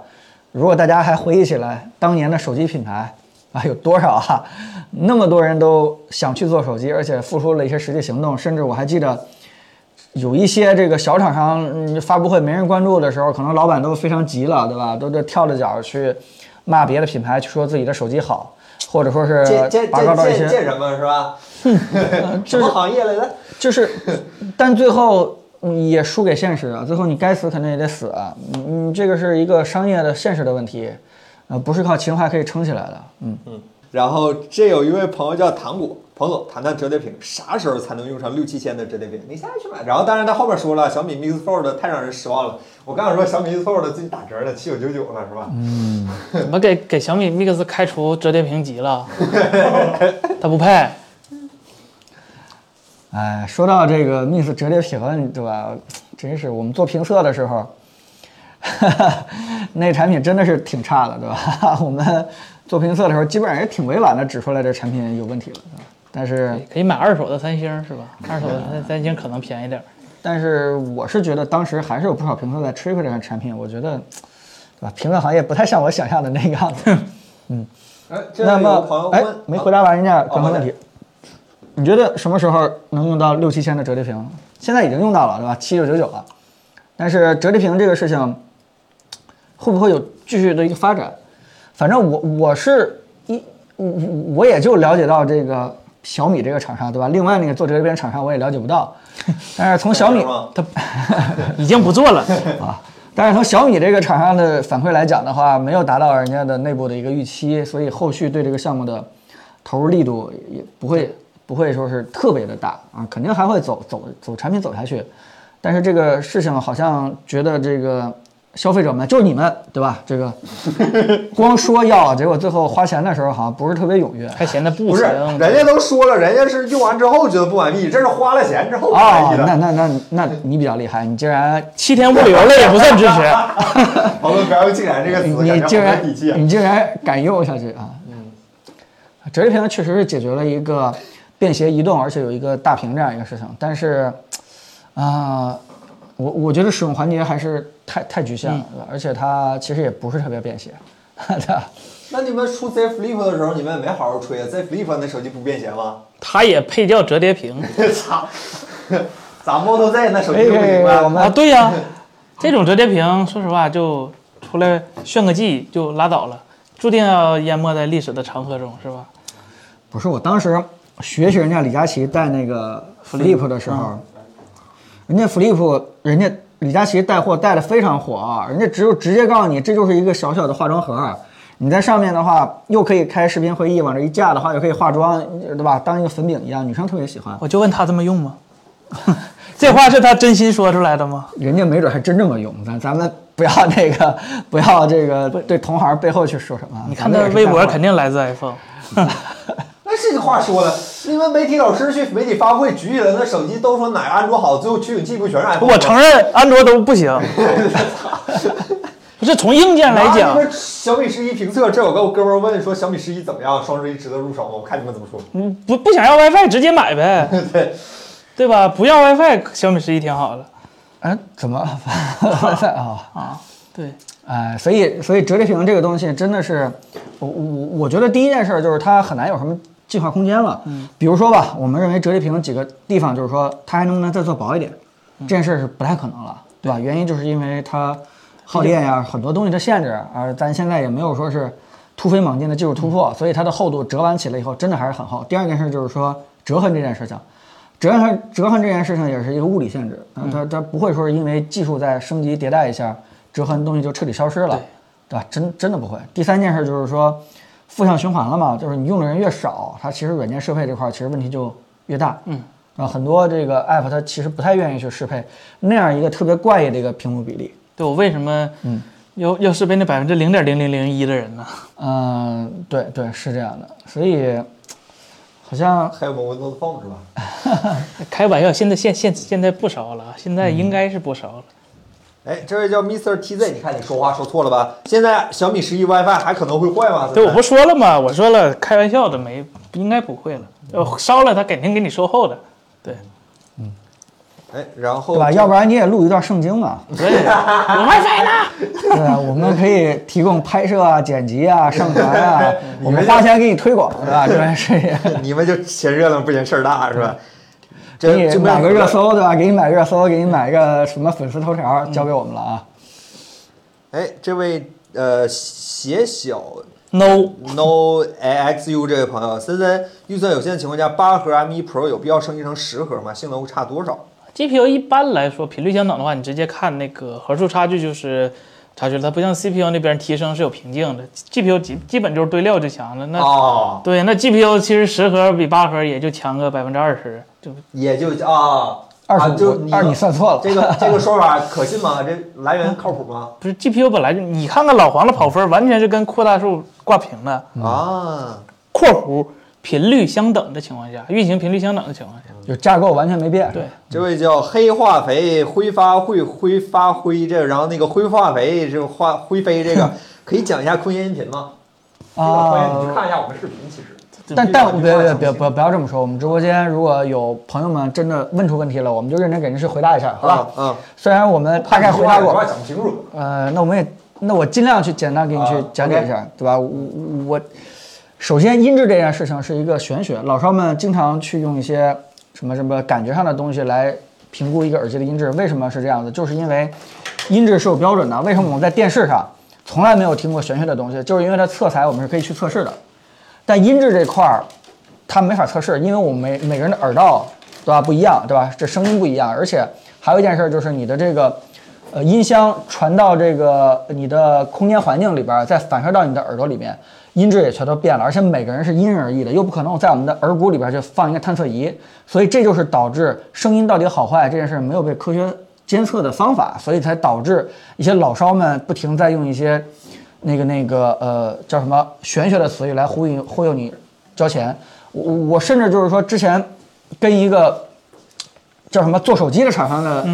如果大家还回忆起来，当年的手机品牌啊有多少啊？那么多人都想去做手机，而且付出了一些实际行动，甚至我还记得。有一些这个小厂商嗯发布会没人关注的时候，可能老板都非常急了，对吧？都这跳着脚去骂别的品牌，去说自己的手机好，或者说是拔高到一些什么是吧？(laughs) 什就是么行业来的？就是，但最后嗯也输给现实啊！最后你该死肯定也得死啊！嗯嗯，这个是一个商业的现实的问题，呃，不是靠情怀可以撑起来的。嗯嗯，然后这有一位朋友叫糖果，彭总谈谈折叠屏，啥时候才能用上六七千的折叠屏？你现在去买。然后当然他后面说了，小米 Mix Fold 太让人失望了。我刚想说小米 Mix Fold 最近打折了，七九九九了是吧？嗯 (laughs) 怎么给给小米 Mix 开除折叠屏级了？他不配。(laughs) 哎，说到这个 Mix 折叠屏，对吧？真是我们做评测的时候，(laughs) 那产品真的是挺差的，对吧？(laughs) 我们做评测的时候，基本上也挺委婉的指出来这产品有问题了，对吧？但是可以买二手的三星是吧？二手的三三星可能便宜点儿。但是我是觉得当时还是有不少评测在吹捧这款产品，我觉得，对吧？评测行业不太像我想象的那个样子。哎，那么，哎，，没回答完人家刚才哦问题。你觉得什么时候能用到六七千的折叠屏？现在已经用到了，对吧？七九九九了。但是折叠屏这个事情，会不会有继续的一个发展？反正我我是一我我也就了解到这个小米这个厂商，对吧？另外那个做折叠屏厂商我也了解不到。(laughs) 但是从小米它 (laughs) 已经不做了，(laughs) 啊。但是从小米这个厂商的反馈来讲的话，没有达到人家的内部的一个预期，所以后续对这个项目的投入力度也不会不会说是特别的大啊，肯定还会走走走产品走下去。但是这个事情好像觉得这个消费者们就是你们对吧？这个 (laughs) 光说要，结果最后花钱的时候好像不是特别踊跃还嫌他不不是，行。人家都说了，人家是用完之后觉得不满意，这是花了钱之后不满啊。意的。那那那那你比较厉害，你竟然七天物流了也不算支持。(laughs) 我们不要用“竟然”这个词，你竟然。你竟然敢用下去啊！嗯，折叠屏确实是解决了一个便携移动，而且有一个大屏这样一个事情，但是啊、我我觉得使用环节还是太太局限了？而且它其实也不是特别便携？(laughs) 那你们出 Z Flip 的时候，你们也没好好吹啊？Z Flip 那手机不便携吗？它也配叫折叠屏 (laughs) 操！咋 Moto Z 那手哎机就不行哎，我？们啊？对呀、这种折叠屏，说实话就出来炫个技就拉倒了，注定要淹没在历史的长河中，是吧？不是我当时学习人家李佳琦带那个 Flip 的时候，人家 Flip 人家李佳琦带货带的非常火啊，人家只有直接告诉你这就是一个小小的化妆盒，你在上面的话又可以开视频会议，往这一架的话又可以化妆，对吧？当一个粉饼一样，女生特别喜欢。我就问他这么用吗？(laughs) 这话是他真心说出来的吗？人家没准还真这么用，咱咱们不要那个，不要这个对同行背后去说什么。你看他微博肯定来自 iPhone，(laughs) (laughs) 那这个话说的，你们媒体老师去媒体发布会举起来那手机都说哪个安卓好，最后取景记录全是 iPhone。我承认安卓都不行。(laughs) 不是从硬件来啊讲小米十一评测，这有个哥们儿问说小米十一怎么样？双十一值得入手吗？我看你们怎么说。嗯不不想要 WiFi 直接买呗，对，对吧？不要 WiFi，小米十一挺好的哎，怎么？WiFi 啊？(laughs) 啊。对，哎，所以所以折叠屏这个东西真的是，我我我觉得第一件事就是它很难有什么进化空间了。嗯，比如说吧，我们认为折叠屏几个地方就是说它还能不能再做薄一点，这件事是不太可能了，对吧？原因就是因为它耗电呀，很多东西的限制，而咱现在也没有说是突飞猛进的技术突破，所以它的厚度折完起来以后真的还是很厚。第二件事就是说折痕这件事情。折痕折痕这件事情也是一个物理限制，啊它它不会说是因为技术在升级迭代一下，折痕东西就彻底消失了，对对吧？真真的不会。第三件事就是说，负向循环了嘛，就是你用的人越少，它其实软件适配这块儿其实问题就越大，嗯，啊，很多这个 app 它其实不太愿意去适配那样一个特别怪异的一个屏幕比例，对我为什么嗯要要适配那百分之零点零零零一的人呢？嗯，(laughs) 对对是这样的，所以好像还有某 Windows Phone 是吧？(laughs) 开玩笑，现在现现现在不烧了，现在应该是不烧了。哎，这位叫 Mr. TZ，你看你说话说错了吧？现在小米十一 WiFi 还可能会坏吗？对，我不说了吗？我说了，开玩笑的，没应该不会了。呃，烧了他肯定给你售后的。对嗯哎，然后对吧？要不然你也录一段圣经嘛，对，有 WiFi 呢。(laughs) 对啊，我们可以提供拍摄啊、剪辑啊、(laughs) 上传啊，我们花钱给你推广，对吧？这件事情，(laughs) 你们就嫌热闹不嫌事儿大是吧？给你买个热搜，对吧？给你买热搜，给你买个什么粉丝头条，交给我们了啊。哎，这位呃写小 No，No AXU 这位朋友，森森预算有限的情况下，八核 m 一 Pro 有必要升级成十核吗？性能会差多少？GPU 一般来说频率相等的话，你直接看那个核数差距就是差距了，它不像 CPU 那边提升是有瓶颈的，GPU 基基本就是堆料就强了。那、哦，对，那 GPU 其实十核比八核也就强个百分之二十，就也就啊，二十啊就五，二你算错了。这个 (laughs) 这个说法可信吗？这来源靠谱吗？不是 GPU 本来就你看看老黄的跑分，完全是跟扩大数挂平的。啊，（括弧频率相等的情况下，运行频率相等的情况下，就架构完全没变。对，这位叫黑化肥挥发会挥发灰这，然后那个灰化肥这个化灰飞这个，(laughs) 可以讲一下空间音频吗？啊欢迎你看一下我们视频，其实。但但别别别别不要这么说，我们直播间如果有朋友们真的问出问题了，我们就认真给您去回答一下，好吧？嗯，虽然我们大概回答过，讲不清楚。呃，那我们也，那我尽量去简单给你去啊讲解一下，对吧？我我首先音质这件事情是一个玄学，老少们经常去用一些什么什么感觉上的东西来评估一个耳机的音质，为什么是这样子？就是因为音质是有标准的。为什么我们在电视上从来没有听过玄学的东西？就是因为它色彩我们是可以去测试的，但音质这块儿它没法测试，因为我们每每个人的耳道对吧不一样，对吧？这声音不一样，而且还有一件事就是你的这个呃音箱传到这个你的空间环境里边儿，再反射到你的耳朵里面，音质也全都变了，而且每个人是因人而异的，又不可能在我们的耳骨里边儿就放一个探测仪，所以这就是导致声音到底好坏这件事没有被科学监测的方法，所以才导致一些老烧们不停在用一些那个那个呃叫什么玄学的词语来忽悠忽悠你交钱。我我甚至就是说之前跟一个叫什么做手机的厂商的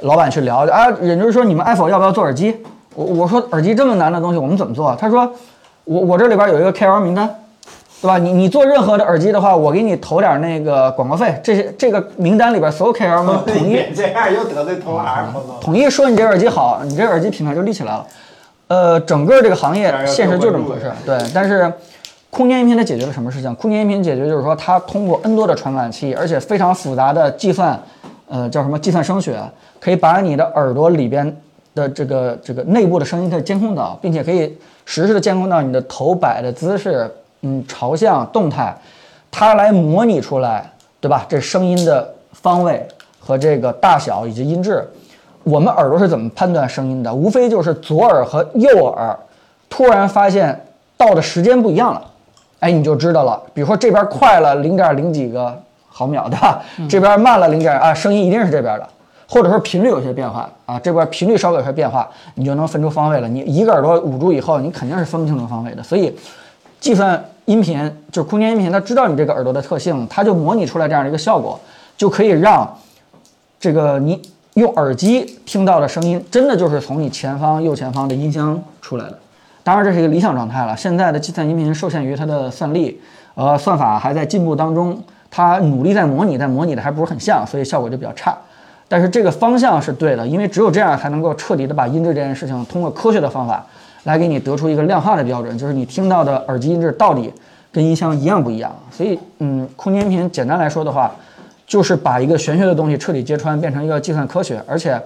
老板去聊啊，也就是说你们 iPhone 要不要做耳机？我我说耳机这么难的东西我们怎么做？他说我我这里边有一个 KOL 名单，对吧？你你做任何的耳机的话，我给你投点那个广告费，这些这个名单里边所有 KOL 们统一这样又得罪同行朋友。统一说你这耳机好，你这耳机品牌就立起来了。呃，整个这个行业现实就这么回事儿，对。但是空间音频它解决了什么事情？空间音频解决就是说，它通过 N 多的传感器，而且非常复杂的计算，呃，叫什么计算声学，可以把你的耳朵里边的这个这个内部的声音可以监控到，并且可以实时的监控到你的头摆的姿势，嗯，朝向、动态，它来模拟出来，对吧？这声音的方位和这个大小以及音质。我们耳朵是怎么判断声音的？无非就是左耳和右耳突然发现到的时间不一样了，哎，你就知道了。比如说这边快了零点零几个毫秒，对吧？这边慢了零点啊，声音一定是这边的，或者说频率有些变化啊，这边频率稍微有些变化，你就能分出方位了。你一个耳朵捂住以后，你肯定是分不清楚方位的。所以，计算音频就是空间音频，它知道你这个耳朵的特性，它就模拟出来这样的一个效果，就可以让这个你用耳机听到的声音，真的就是从你前方、右前方的音箱出来的。当然，这是一个理想状态了。现在的计算音频受限于它的算力，呃，算法还在进步当中，它努力在模拟，但模拟的还不是很像，所以效果就比较差。但是这个方向是对的，因为只有这样才能够彻底的把音质这件事情通过科学的方法来给你得出一个量化的标准，就是你听到的耳机音质到底跟音箱一样不一样。所以，嗯，空间音频简单来说的话，就是把一个玄学的东西彻底揭穿，变成一个计算科学，而且，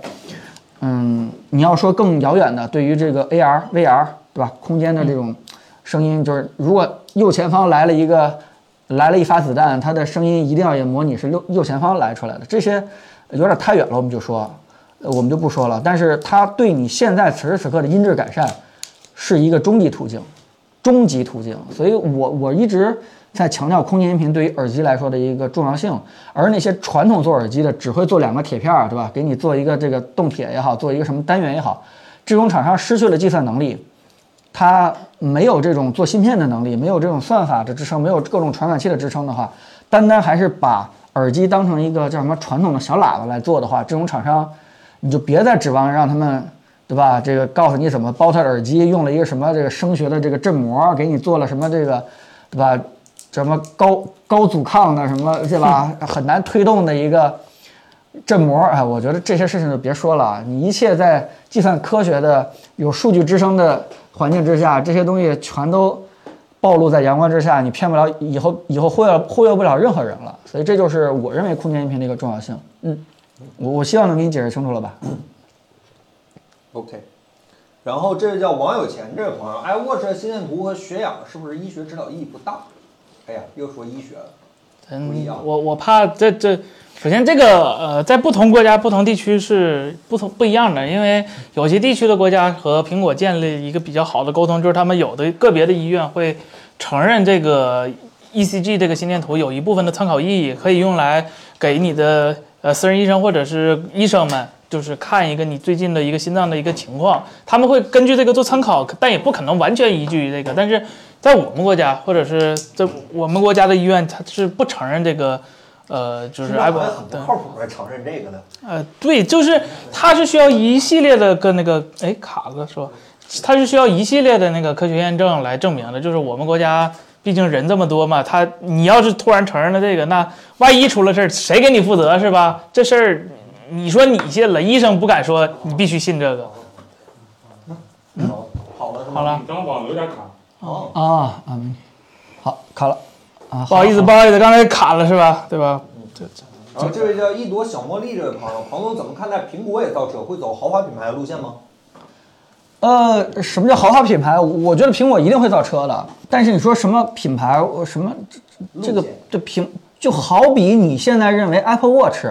嗯，你要说更遥远的，对于这个 AR、VR，对吧？空间的这种声音，就是如果右前方来了一个来了一发子弹，它的声音一定要也模拟是右右前方来出来的，这些有点太远了，我们就说，呃我们就不说了。但是它对你现在此时此刻的音质改善是一个终极途径，终极途径。所以我我一直在强调空间音频对于耳机来说的一个重要性，而那些传统做耳机的只会做两个铁片儿，对吧？给你做一个这个动铁也好，做一个什么单元也好，这种厂商失去了计算能力，它没有这种做芯片的能力，没有这种算法的支撑，没有各种传感器的支撑的话，单单还是把耳机当成一个叫什么传统的小喇叭来做的话，这种厂商你就别再指望让他们，对吧？这个告诉你怎么包它耳机，用了一个什么这个声学的这个振膜，给你做了什么这个，对吧？什么高高阻抗的什么，对吧？很难推动的一个振膜，哎，我觉得这些事情就别说了。你一切在计算科学的、有数据支撑的环境之下，这些东西全都暴露在阳光之下，你骗不了以后以后忽悠忽悠不了任何人了。所以这就是我认为空间音频的一个重要性。嗯，我我希望能给你解释清楚了吧？OK，然后这位叫王有钱这位朋友，iWatch 的心电图和血氧是不是医学指导意义不大？哎呀，又说医学了。不一样，嗯我我怕这这，首先这个呃，在不同国家、不同地区是不同不一样的，因为有些地区的国家和苹果建立一个比较好的沟通，就是他们有的个别的医院会承认这个 ECG 这个心电图有一部分的参考意义，可以用来给你的呃私人医生或者是医生们。就是看一个你最近的一个心脏的一个情况，他们会根据这个做参考，但也不可能完全依据于这个。但是在我们国家，或者是在我们国家的医院，它是不承认这个，呃，就是听着 i 好 p 像很不靠谱，还承认这个的。呃，对，就是它是需要一系列的跟那个，哎，卡哥说，它是需要一系列的那个科学验证来证明的。就是我们国家毕竟人这么多嘛，他你要是突然承认了这个，那万一出了事儿，谁给你负责是吧？这事儿你说你信了，医生不敢说，你必须信这个。好了？好了你，刚刚网有点卡。哦，啊，嗯，好，卡了啊，不好意思，不好意思，刚才卡了是吧？对吧？然后这位叫一朵小茉莉这位朋友，彭总怎么看待苹果也造车，会走豪华品牌的路线吗？呃，什么叫豪华品牌？我觉得苹果一定会造车的，但是你说什么品牌，我什么这这个这苹就好比你现在认为 Apple Watch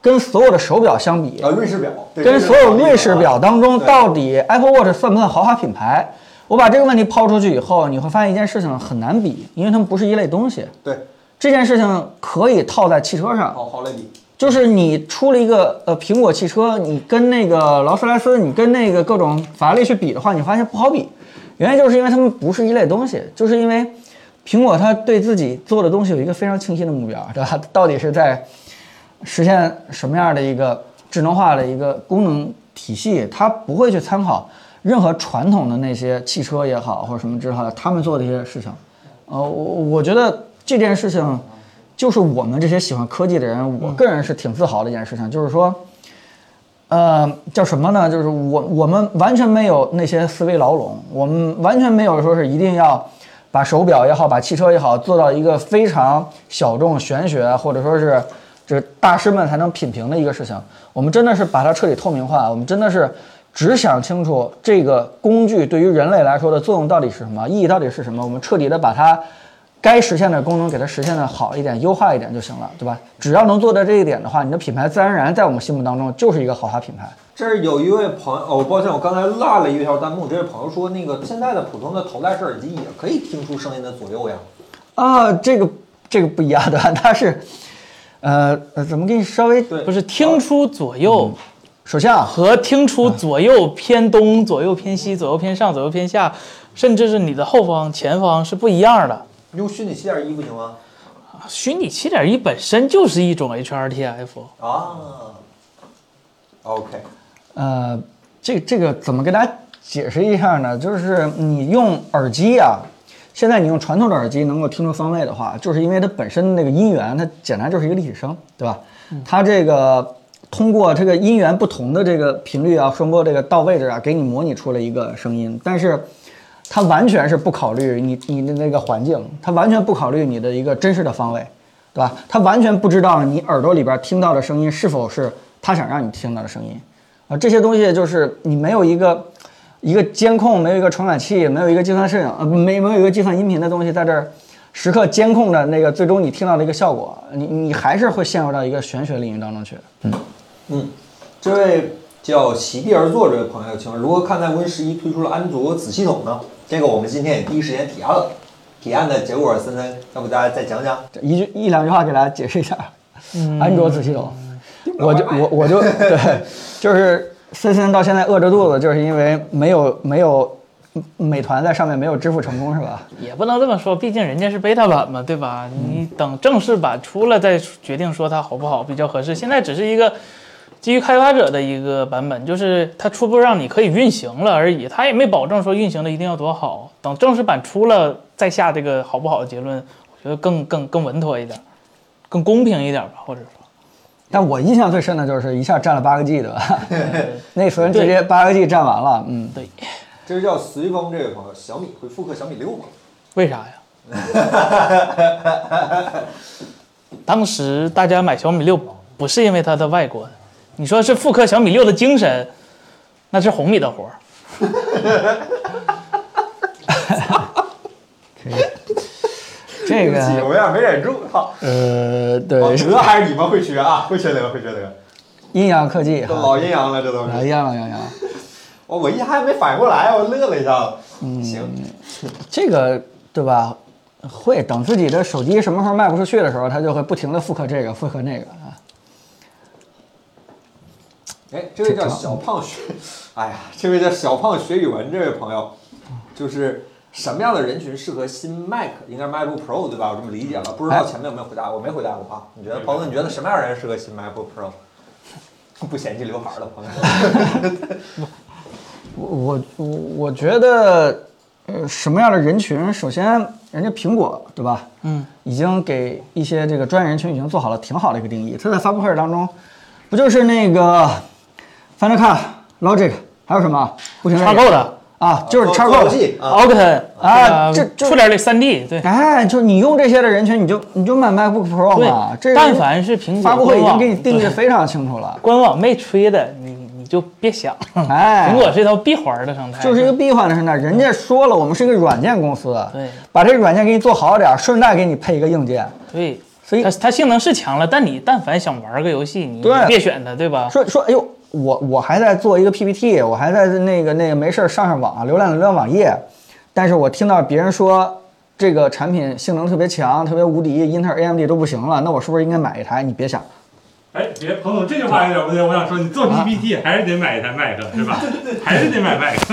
跟所有的手表相比，啊，瑞士表，对跟所有瑞士表当中，对到底 Apple Watch 算不算豪华品牌？我把这个问题抛出去以后，你会发现一件事情很难比，因为它们不是一类东西。对，这件事情可以套在汽车上，好好类比，就是你出了一个呃苹果汽车，你跟那个劳斯莱斯，你跟那个各种法拉利去比的话，你发现不好比。原因就是因为它们不是一类东西，就是因为苹果它对自己做的东西有一个非常清晰的目标，对吧？到底是在实现什么样的一个智能化的一个功能体系，它不会去参考任何传统的那些汽车也好或者什么之类的，他们做的一些事情。呃，我我觉得这件事情就是我们这些喜欢科技的人，我个人是挺自豪的一件事情，就是说，呃，叫什么呢？就是我我们完全没有那些思维牢笼，我们完全没有说是一定要把手表也好，把汽车也好，做到一个非常小众、玄学，或者说是这大师们才能品评的一个事情。我们真的是把它彻底透明化，我们真的是只想清楚这个工具对于人类来说的作用到底是什么，意义到底是什么，我们彻底的把它。该实现的功能给它实现的好一点、优化一点就行了，对吧？只要能做到这一点的话，你的品牌自然而然在我们心目当中就是一个豪华品牌。这儿有一位朋友，哦，抱歉，我刚才落了一条弹幕。这位朋友说，那个现在的普通的头戴式耳机也可以听出声音的左右呀。啊，这个这个不一样，对吧？它是，呃呃，怎么给你稍微对，不是听出左右首先啊，和听出左右偏东、左右偏西、左右偏上、左右偏下，甚至是你的后方、前方是不一样的。用虚拟七点一不行吗？虚拟七点一本身就是一种 HRTF，啊，OK，呃，这这个怎么给大家解释一下呢？就是你用耳机啊，现在你用传统的耳机能够听出方位的话，就是因为它本身那个音源，它简单就是一个立体声，对吧？它这个通过这个音源不同的这个频率啊，声波这个到位置啊，给你模拟出了一个声音，但是它完全是不考虑你你的那个环境，它完全不考虑你的一个真实的方位，对吧？它完全不知道你耳朵里边听到的声音是否是它想让你听到的声音。啊，这些东西就是你没有一个一个监控，没有一个传感器，没有一个计算摄影，呃，没没有一个计算音频的东西在这儿时刻监控着那个最终你听到的一个效果，你你还是会陷入到一个玄学领域当中去。嗯，嗯，这位叫席地而坐这位朋友，请问如何看待 Win 十一推出了安卓子系统呢？这个我们今天也第一时间体验了，体验的结果，森森，要不大家再讲讲？这一句一两句话给大家解释一下，嗯安卓子系统，我就我我就对，就是森森到现在饿着肚子，就是因为没有没有美团在上面没有支付成功是吧？也不能这么说，毕竟人家是 beta 版嘛，对吧？你等正式版出了再决定说它好不好比较合适。现在只是一个基于开发者的一个版本，就是它初步让你可以运行了而已，它也没保证说运行的一定要多好。等正式版出了再下这个好不好的结论，我觉得更更更稳妥一点，更公平一点吧，或者说。但我印象最深的就是一下占了八个 G 的吧？那存直接八个 G 占完了，嗯，对，这是叫随风这位朋友，小米会复刻小米六吗？为啥呀？(laughs) 当时大家买小米六不是因为它的外观，你说是复刻小米六的精神，那是红米的活儿。(laughs) 这对不起，个我有点没忍住。好，呃，对，哦这还是你们会学啊，会学这个，会学这个，阴阳科技都哈，老阴阳了，这都啊，是。阴阳阴阳。我我一下还没反应过来，我乐了一下子。嗯，行，这个对吧？会等自己的手机什么时候卖不出去的时候，他就会不停的复刻这个，复刻那个啊。哎，这位叫小胖学，哎呀，这位叫小胖学语文这位朋友，就是什么样的人群适合新 Mac？应该是 MacBook Pro 对吧？我这么理解了，不知道前面有没有回答，我没回答过啊。你觉得，朋友，你觉得什么样的人适合新 MacBook Pro？(laughs) 不嫌弃刘海儿的朋友，我我我我觉得，呃，什么样的人群？首先，人家苹果对吧？嗯，已经给一些这个专业人群已经做好了挺好的一个定义。他在发布会当中，不就是那个 Final Cut、Logic 还有什么不停地插够的啊，就是插做扣的。游戏啊，Octane 啊这这出点这三 D 对。哎，就你用这些的人群，你就你就买 MacBook Pro 嘛。但凡是苹果发布会已经给你定义的非常清楚了。官网没吹的，你你就别想。(laughs) 哎，苹果是一套闭环的生态，就是一个闭环的生态。人家说了，我们是一个软件公司，对把这个软件给你做好点儿，顺带给你配一个硬件。对，所以它它性能是强了，但你但凡想玩个游戏，你别选它，对吧？说说，哎呦，我我还在做一个 PPT，我还在那个那个没事儿上上网，浏览浏览网页，但是我听到别人说这个产品性能特别强，特别无敌，英特尔、AMD 都不行了，那我是不是应该买一台？你别想，哎，别，彭总这句话有点不对，我想说，你做 PPT 还是得买一台 Mac 是吧？(laughs) 还是得买 Mac。(laughs)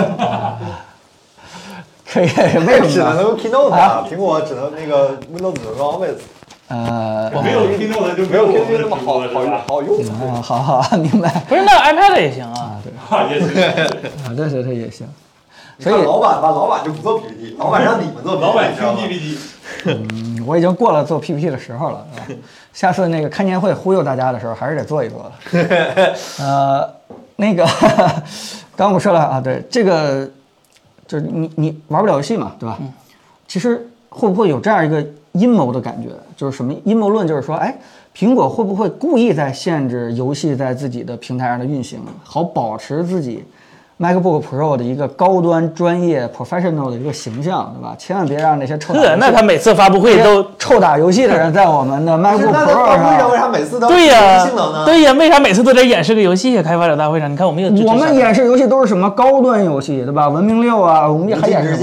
可以，为只什么只？能用 Keynote 啊，(laughs) 苹果只能那个 Windows 只能用 Office，呃，我没有 Keynote 就没有我们 Keynote 那么好好用好用。啊，好好明白不是，那 iPad 也行啊。对，也行。啊，对对对也行。所以老板吧，老板就不做 PPT，老板让你们做老板知道吗 PPT，嗯我已经过了做 PPT 的时候了，啊下次那个开年会忽悠大家的时候，还是得做一做的。呃，那个刚刚我说了啊，对这个就是你你玩不了游戏嘛，对吧？其实会不会有这样一个阴谋的感觉？就是什么阴谋论？就是说，哎，苹果会不会故意在限制游戏在自己的平台上的运行，好保持自己 MacBook Pro 的一个高端、专业、professional 的一个形象，对吧？千万别让那些臭打游呵，戏那他每次发布会都 (laughs) 臭打游戏的人在我们的 MacBook Pro 发布会上为。啥每次都对呀？对呀、为啥每次都得演示个游戏？开发者大会上，你看我们有我们演示游戏都是什么高端游戏，对吧？文明六啊，我们还演示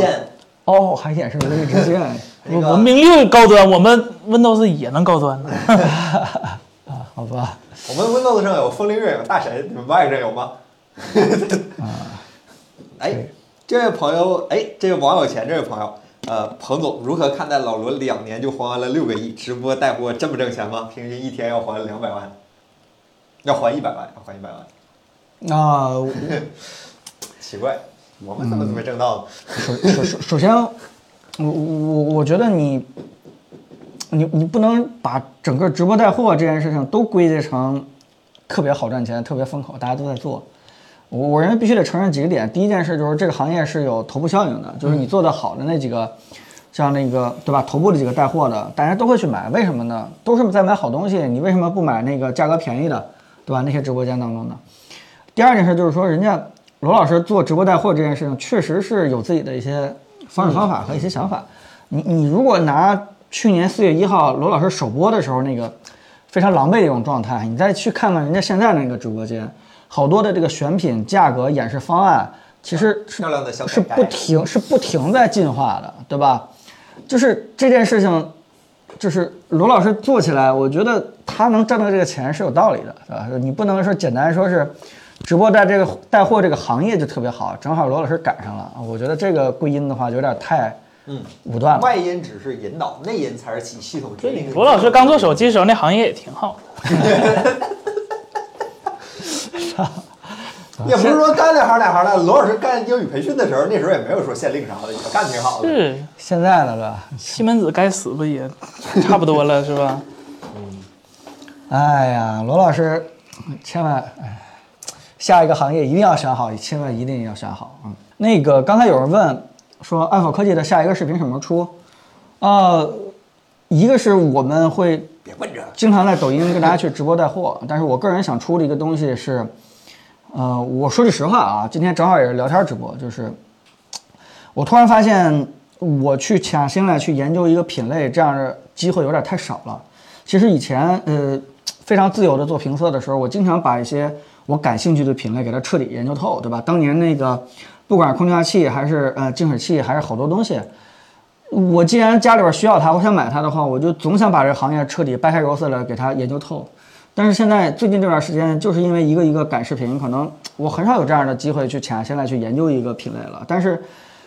哦，还演示无尽之剑。那个文明六高端，我们 Windows 也能高端的。(laughs) 啊，好吧。我们 Windows 上有风铃月，有大神，你们 Mac 上有吗？(laughs) 哎，这位朋友，哎，这位网友钱这位朋友，呃，彭总如何看待老罗两年就还了六个亿，直播带货这么挣钱吗？平均一天要还两百万，要还一百万，要还一百万，啊，我 (laughs) 奇怪，我们怎么都没挣到呢？首首首首先，我我我我觉得你，你你不能把整个直播带货这件事情都归结成特别好赚钱、特别风口，大家都在做。我我认为必须得承认几个点。第一件事就是这个行业是有头部效应的，就是你做的好的那几个，像那个对吧，头部的几个带货的，大家都会去买。为什么呢？都是在买好东西，你为什么不买那个价格便宜的，对吧？那些直播间当中的。第二件事就是说，人家罗老师做直播带货这件事情，确实是有自己的一些方式方法和一些想法。你你如果拿去年四月一号罗老师首播的时候那个非常狼狈的一种状态，你再去看看人家现在那个直播间，好多的这个选品、价格、演示方案，其实是是不停是不停在进化的，对吧？就是这件事情，就是罗老师做起来，我觉得他能挣到这个钱是有道理的，对吧？你不能说简单说是直播带这个带货这个行业就特别好，正好罗老师赶上了，我觉得这个归因的话有点太嗯，武断了。外因只是引导，内因才是起系统决定。罗老师刚做手机的时候，那行业也挺好的。(laughs) 也不是说干哪行哪行的。罗老师干英语培训的时候，那时候也没有说限令啥的，也干挺好的。是现在了，对吧？西门子该死不也差不多了是吧？嗯 (laughs) 哎呀，罗老师，千万，哎，下一个行业一定要选好，千万一定要选好。嗯，那个刚才有人问说，爱否科技的下一个视频什么时候出？呃，一个是我们会别问这个，经常在抖音跟大家去直播带货，但是我个人想出的一个东西是，呃，我说句实话啊，今天正好也是聊天直播，就是我突然发现，我去潜心来去研究一个品类，这样的机会有点太少了。其实以前呃非常自由的做评测的时候，我经常把一些我感兴趣的品类给它彻底研究透，对吧？当年那个不管是空调器还是呃净水器，还是好多东西，我既然家里边需要它，我想买它的话，我就总想把这个行业彻底掰开揉碎了给它研究透。但是现在最近这段时间，就是因为一个一个赶视频，可能我很少有这样的机会去潜下心来去研究一个品类了。但是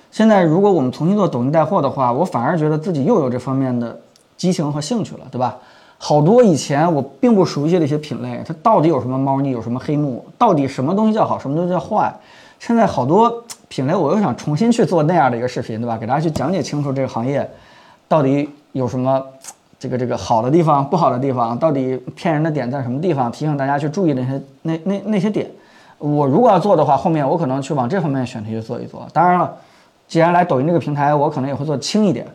现在如果我们重新做抖音带货的话，我反而觉得自己又有这方面的激情和兴趣了，对吧？好多以前我并不熟悉的一些品类，它到底有什么猫腻，有什么黑幕，到底什么东西叫好，什么东西叫坏？现在好多品类，我又想重新去做那样的一个视频，对吧？给大家去讲解清楚这个行业到底有什么这个这个好的地方、不好的地方，到底骗人的点在什么地方，提醒大家去注意那些那那那些点。我如果要做的话，后面我可能去往这方面选题去做一做。当然了，既然来抖音这个平台，我可能也会做轻一点，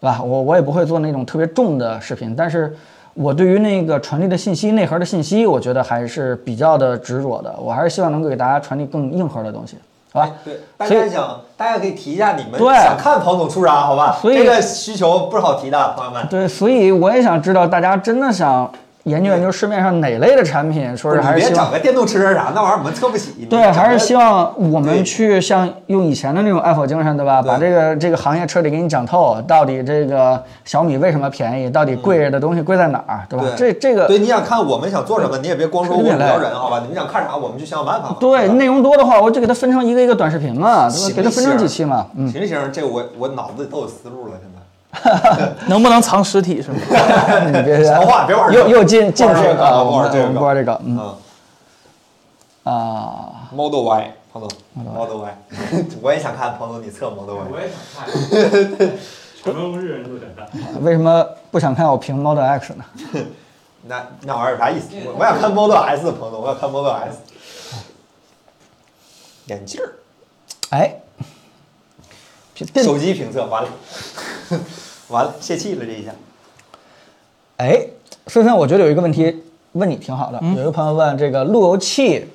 对吧？我我也不会做那种特别重的视频，但是我对于那个传递的信息、内核的信息，我觉得还是比较的执着的。我还是希望能够给大家传递更硬核的东西，好吧？对，大家想，大家可以提一下你们对想看彭总出啥，好吧？所以这个需求不好提的，朋友们。对，所以我也想知道大家真的想研究研究市面上哪类的产品，说是还是希望整个电动车啥，那玩意儿我们测不起。对，还是希望我们去像用以前的那种爱否精神，对吧？对把这个这个行业彻底给你讲透，到底这个小米为什么便宜，到底贵的东西贵在哪儿，对吧？这这个对，你想看我们想做什么，你也别光说我们聊人，好吧？你们想看啥，我们就想想办法嘛。对内容多的话，我就给它分成一个一个短视频嘛，对吧？给它分成几期嘛，嗯，行行，这我我脑子里都有思路了，现在。(laughs) 能不能藏实体是吗？(laughs) 你别强化别玩这个又又进进去啊，我玩这个我们不玩这个，嗯嗯啊，，Model Y，彭总，Model Y，(laughs) 我也想看彭总你测 Model Y，我。也想看，全办公室人都想看。为什么不想看我评 Model X 呢？那那玩意儿有啥意思？我我想看 Model S 的彭总，我想看 Model S。眼镜儿，哎，手机评测完了，完了，泄气了这一下。哎，森森，我觉得有一个问题问你挺好的。有一个朋友问这个路由器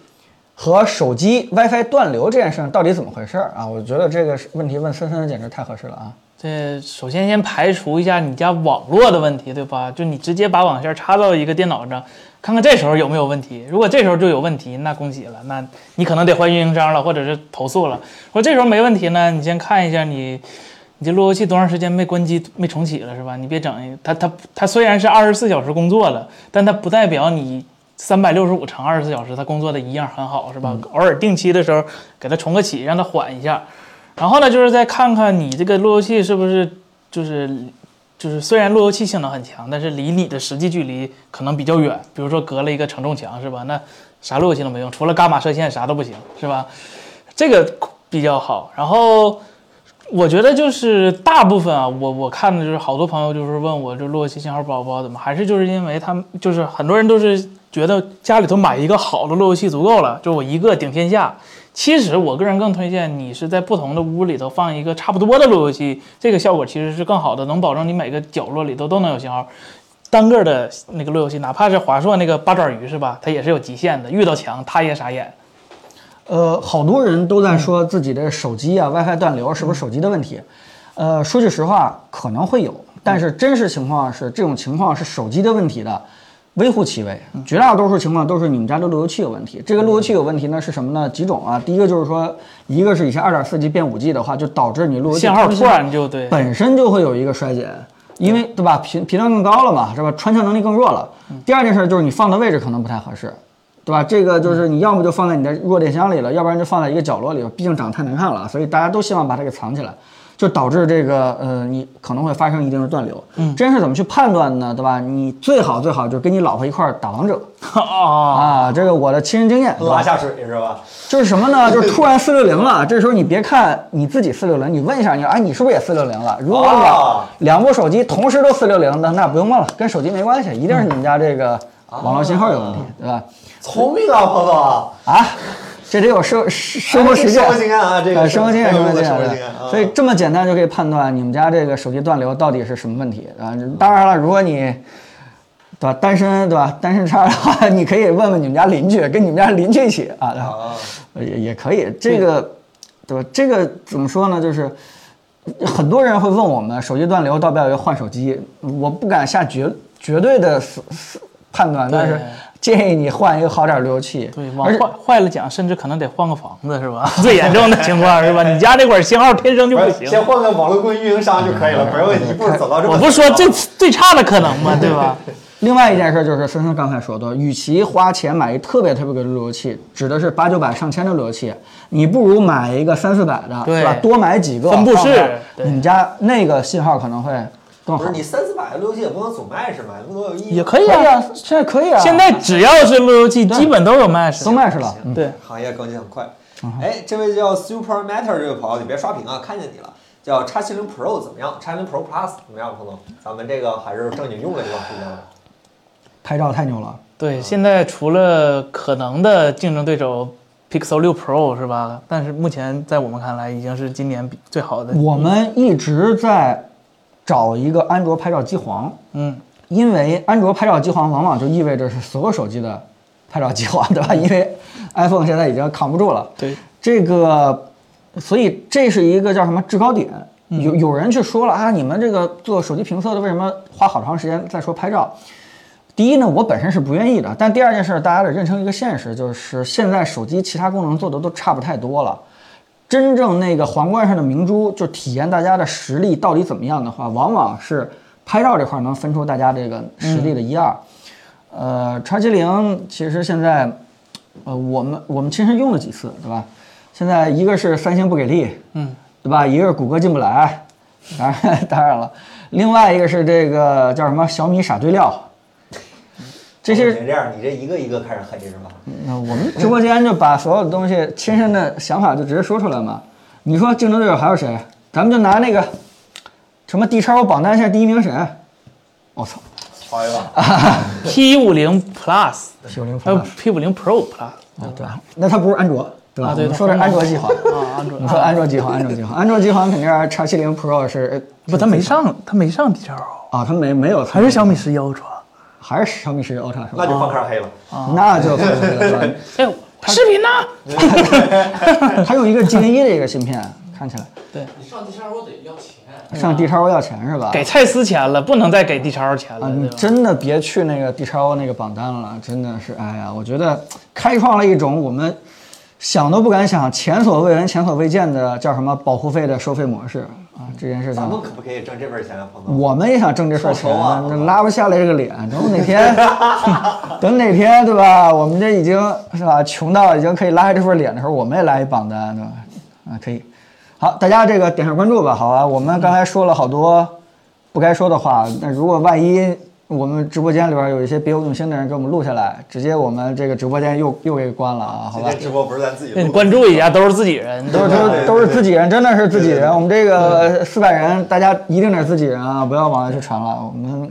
和手机 WiFi 断流这件事情到底怎么回事儿啊？我觉得这个问题问森森简直太合适了啊！这首先先排除一下你家网络的问题，对吧？就你直接把网线插到一个电脑上，看看这时候有没有问题。如果这时候就有问题，那恭喜了，那你可能得换运营商了，或者是投诉了。如果这时候没问题呢，你先看一下你。你这路由器多长时间没关机、没重启了是吧？你别整它它它虽然是二十四小时工作了，但它不代表你三百六十五乘二十四小时它工作的一样很好是吧？偶尔定期的时候给它重个启，让它缓一下。然后呢，就是再看看你这个路由器是不是就是就是虽然路由器性能很强，但是离你的实际距离可能比较远，比如说隔了一个承重墙是吧？那啥路由器都没用，除了伽马射线啥都不行是吧？这个比较好。然后。我觉得就是大部分啊，我我看的就是好多朋友就是问我这路由器信号不好不好怎么，还是就是因为他们就是很多人都是觉得家里头买一个好的路由器足够了，就我一个顶天下。其实我个人更推荐你是在不同的屋里头放一个差不多的路由器，这个效果其实是更好的，能保证你每个角落里头都能有信号。单个的那个路由器，哪怕是华硕那个八爪鱼是吧，它也是有极限的，遇到墙它也傻眼。呃，好多人都在说自己的手机啊 WiFi 断流是不是手机的问题？呃，说句实话，可能会有，但是真实情况是这种情况是手机的问题的微乎其微，绝大多数情况都是你们家的路由器有问题。这个路由器有问题呢是什么呢？几种啊？第一个就是说，一个是以前 2.4G 变 5G 的话，就导致你路由器信号突然就对本身就会有一个衰减，因为对吧频频段更高了嘛，是吧？穿墙能力更弱了。第二件事就是你放的位置可能不太合适。对吧？这个就是你要么就放在你的弱电箱里了，要不然就放在一个角落里了毕竟长得太难看了，所以大家都希望把它给藏起来，就导致这个呃，你可能会发生一定的断流。嗯，这件事怎么去判断呢？对吧？你最好最好就跟你老婆一块儿打王者 (laughs) 啊，这个我的亲身经验。拉下水是吧？就是什么呢？就是突然四六零了，这时候你别看你自己四六零，你问一下你，哎，你是不是也四六零了？如果两两部手机同时都四六零的，那不用问了，跟手机没关系，一定是你们家这个网络信号有问题，对吧？聪明啊，彭总啊，这得有生生活实践、生活经验啊，这个生活经验、生活经验。所以这么简单就可以判断你们家这个手机断流到底是什么问题啊？当然了，如果你对吧单身对吧单身叉的话，你可以问问你们家邻居，跟你们家邻居一起啊，也也可以。这个对吧？这个怎么说呢？就是很多人会问我们手机断流到不要换手机，我不敢下绝绝对的判断，但是。建议你换一个好点路由器，对，往坏坏了讲，甚至可能得换个房子，是吧？(laughs) 最严重的情况是吧？你家那块信号天生就不行，先换个网络供应运营商就可以了，不用一步走到这么。我不说最最差的可能吗？对吧？(laughs) 另外一件事就是森森刚才说的，与其花钱买一特别特别贵的路由器，指的是八九百上千的路由器，你不如买一个三四百的，对吧？多买几个分布式，你们家那个信号可能会。不是你三四百的路由器也不能总 Mesh 买，那么多有意义。也可以啊，现在可以啊。现在只要是路由器，基本都有 Mesh，都 Mesh 了。对，行业更新很快。哎，这位叫 Super Matter 这位朋友，你别刷屏啊，看见你了。叫叉七零 Pro 怎么样？叉七零 Pro Plus 怎么样，彭总？咱们这个还是正经用了一段时间了。拍照太牛了。对，现在除了可能的竞争对手 Pixel 六 Pro 是吧？但是目前在我们看来，已经是今年最好的。我们一直在。找一个安卓拍照机皇，嗯，因为安卓拍照机皇往往就意味着是所有手机的拍照机皇，对吧？因为 iPhone 现在已经扛不住了。对，这个，所以这是一个叫什么制高点？有有人去说了啊，你们这个做手机评测的为什么花好长时间在说拍照？第一呢，我本身是不愿意的，但第二件事大家得认清一个现实，就是现在手机其他功能做的都差不太多了。真正那个皇冠上的明珠，就体验大家的实力到底怎么样的话，往往是拍照这块能分出大家这个实力的一二。呃，叉七零其实现在，呃，我们我们亲身用了几次，对吧？现在一个是三星不给力，嗯，对吧？一个是谷歌进不来，当然当然了，另外一个是这个叫什么小米傻堆料。这些这样，你这一个一个开始黑是吧？那我们直播间就把所有的东西、亲身的想法就直接说出来嘛。你说竞争对手还有谁？咱们就拿那个什么 D 叉 O 榜单现在第一名谁？我操，华为吧 P 五零 Plus，P (laughs) 五零还有 P 五零 Pro Plus 啊，对，那它不是安卓。对吧？啊对说的是安卓机皇，啊，安卓你说安卓机皇，安卓机皇，安卓机皇肯定是叉七零 Pro 是不，它没上，它没上 D 超，啊，它没没有，还是小米十一 Ultra。还是小米十一 Ultra 是吧？那就放开黑了。那就可以了，对吧？(laughs) 哎，视频呢？(laughs) (laughs) 它用一个 Gen 一的一个芯片，看起来对你上 D 叉 O 得要钱。上 D 叉 O 要钱是吧？给蔡司钱了，不能再给 D 叉 O 钱了，啊，你？真的别去那个 D 叉 O 那个榜单了，真的是，哎呀，我觉得开创了一种我们想都不敢想、前所未闻、前所未见的叫什么保护费的收费模式啊！这件事情，咱们可不可以挣这份钱啊，彭总？我们也想挣这份钱啊，那拉不下来这个脸。(laughs) 等哪天，等哪天，对吧？我们这已经是吧，穷到已经可以拉下这份脸的时候，我们也来一榜单，对吧？啊，可以。好，大家这个点上关注吧，好吧？我们刚才说了好多不该说的话，那如果万一我们直播间里边有一些别有用心的人给我们录下来，直接我们这个直播间又又给关了啊，好吧今天？直播不是咱自己对你，关注一下，都是自己人，都是都是都是自己人，真的是自己人。我们这个四百人，大家一定得自己人啊，不要往外去传了。我们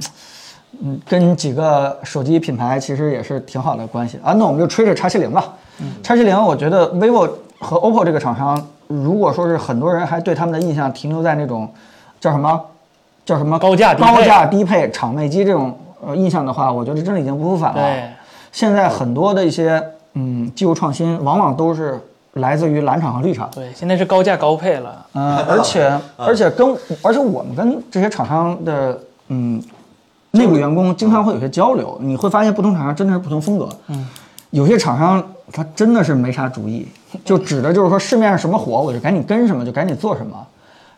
嗯，跟几个手机品牌其实也是挺好的关系啊。那我们就吹吹叉七零吧。叉七零，我觉得 vivo 和 OPPO 这个厂商，如果说是很多人还对他们的印象停留在那种叫什么叫什么高价低配高价低配厂内机这种呃印象的话，我觉得真的已经不复返了。对，现在很多的一些嗯技术创新，往往都是来自于蓝厂和绿厂。对，现在是高价高配了。嗯，而且而且跟而且我们跟这些厂商的嗯内部员工经常会有些交流，你会发现不同厂商真的是不同风格。嗯，有些厂商他真的是没啥主意，就指的就是说市面上什么火我就赶紧跟什么，就赶紧做什么。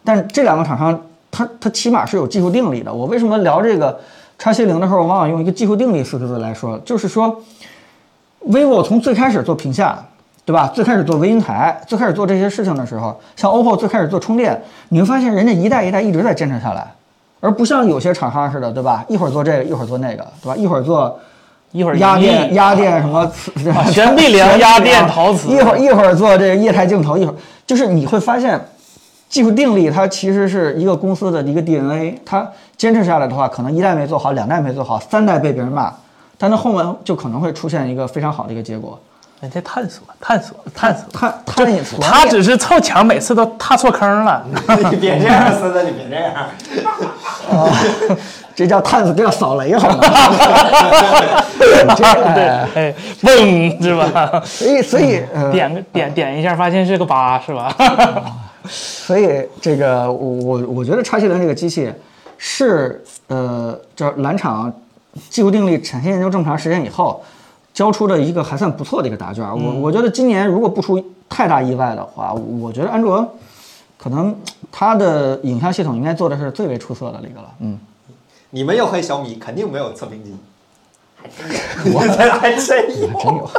但这两个厂商，它它起码是有技术定力的。我为什么聊这个叉七零的时候，往往用一个技术定力四个字来说，就是说，vivo 从最开始做屏下，对吧？最开始做微云台，最开始做这些事情的时候，像 OPPO 最开始做充电，你会发现人家一代一代一直在坚持下来，而不像有些厂商似的，对吧？一会儿做这个，一会儿做那个，对吧？一会儿做一会儿压电压电什么磁悬臂梁压电陶瓷一会儿一会儿做这个液态镜头，一会儿就是你会发现，技术定力它其实是一个公司的一个 DNA，它坚持下来的话，可能一代没做好，两代没做好，三代被别人骂，但它后面就可能会出现一个非常好的一个结果。人家探索探索探索，探他也琢磨他只是凑巧，每次都踏错坑了。你别这样，孙子，你别这样。啊，这叫探索，这叫扫雷好吗？这哎哎，嘣是吧？所以所以呃，点个点点一下，发现是个八，是吧？(laughs) 所以这个我我我觉得叉七零这个机器是呃，这蓝厂技术定力产线研究这么长时间以后，交出的一个还算不错的一个答卷。我我觉得今年如果不出太大意外的话，我觉得安卓可能它的影像系统应该做的是最为出色的一个了。嗯，你们要黑小米，肯定没有测评机。还真有，(laughs) 我还真有。(laughs) 真有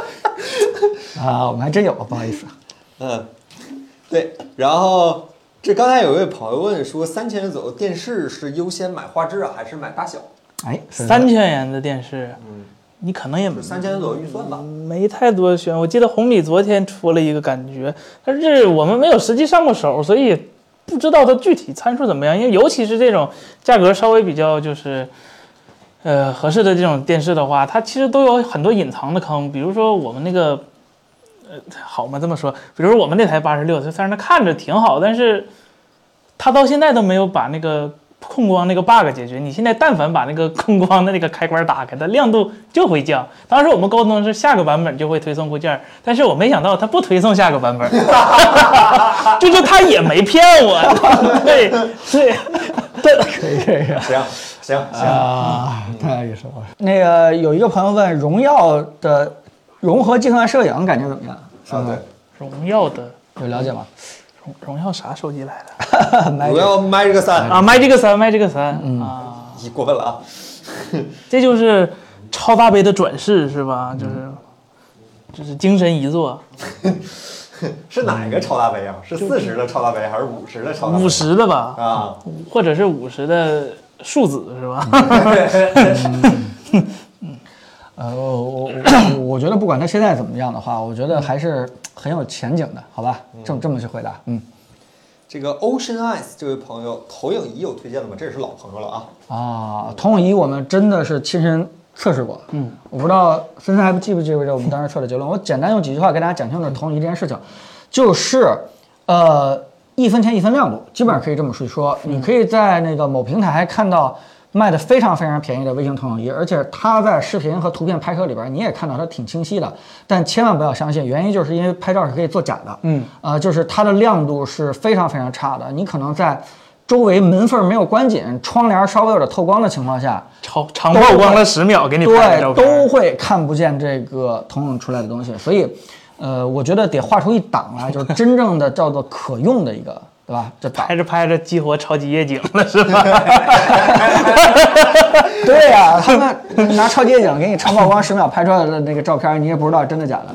啊，我们还真有，不好意思。嗯，对。然后这刚才有一位朋友问说，三千元左右电视是优先买画质啊，还是买大小？哎，三千元的电视，嗯你可能也三千元左右预算吧。没太多选。我记得红米昨天出了一个感觉，但是我们没有实际上过手，所以不知道它具体参数怎么样。因为尤其是这种价格稍微比较就是。呃，合适的这种电视的话，它其实都有很多隐藏的坑，比如说我们那个，呃，好嘛？这么说，比如说我们那台八十六，它虽然它看着挺好，但是它到现在都没有把那个控光那个 bug 解决。你现在但凡把那个控光的那个开关打开，它亮度就会降。当时我们沟通是下个版本就会推送固件，但是我没想到它不推送下个版本，(laughs) 就是它也没骗我，对对对。可以可以。行行行，啊，太有意思了。那个有一个朋友问，荣耀的融合计算摄影感觉怎么样？啊对，荣耀的有了解吗？荣荣耀啥手机来的？(laughs) 荣耀 Magic 三，啊，Magic 三，Magic 三、啊，你过分了啊！(laughs) 这就是超大杯的转世是吧？就是，就是精神遗作，(laughs) 是哪个超大杯啊？是四十的超大杯还是五十的超大杯？五十的吧，啊，或者是五十的数字是吧？呃，我我我我觉得不管它现在怎么样的话，我觉得还是很有前景的，好吧？这么这么去回答，嗯这个 Ocean Eyes 这位朋友，投影仪有推荐的吗？这也是老朋友了啊。啊，投影仪我们真的是亲身测试过。嗯，我不知道森森还记不记不记得我们当时测的结论。我简单用几句话给大家讲清楚投影仪这件事情，就是呃一分钱一分亮度，基本上可以这么说。你可以在那个某平台看到卖的非常非常便宜的微型投影仪，而且它在视频和图片拍摄里边你也看到它挺清晰的，但千万不要相信，原因就是因为拍照是可以做假的。嗯，呃，就是它的亮度是非常非常差的，你可能在周围门缝没有关紧，窗帘稍微有点透光的情况下，超长曝光了十秒给你拍对，都会看不见这个投影出来的东西。所以，呃，我觉得得画出一档来，就是真正的叫做可用的一个，对吧？这拍着拍着激活超级夜景了是吧？(laughs) 对呀、他们拿超级夜景给你长曝光十秒拍出来的那个照片，你也不知道真的假的。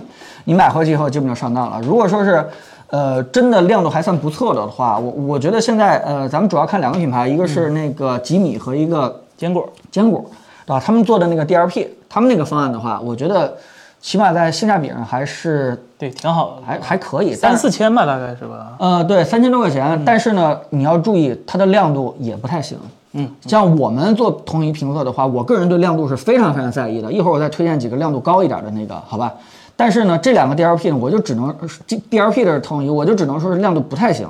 你买回去以后基本就上当了。如果说是，呃，真的亮度还算不错的话，我我觉得现在呃，咱们主要看两个品牌，一个是那个吉米和一个坚果坚果，对吧？他们做的那个 DLP，他们那个方案的话，我觉得起码在性价比上还是对挺好的，还还可以，三四千吧大概是吧？呃，对，三千多块钱，但是呢，你要注意它的亮度也不太行。嗯，像我们做同一评测的话，我个人对亮度是非常非常在意的。一会儿我再推荐几个亮度高一点的那个，好吧？但是呢，这两个 DLP 呢，我就只能这 DLP 的投影仪，我就只能说是亮度不太行。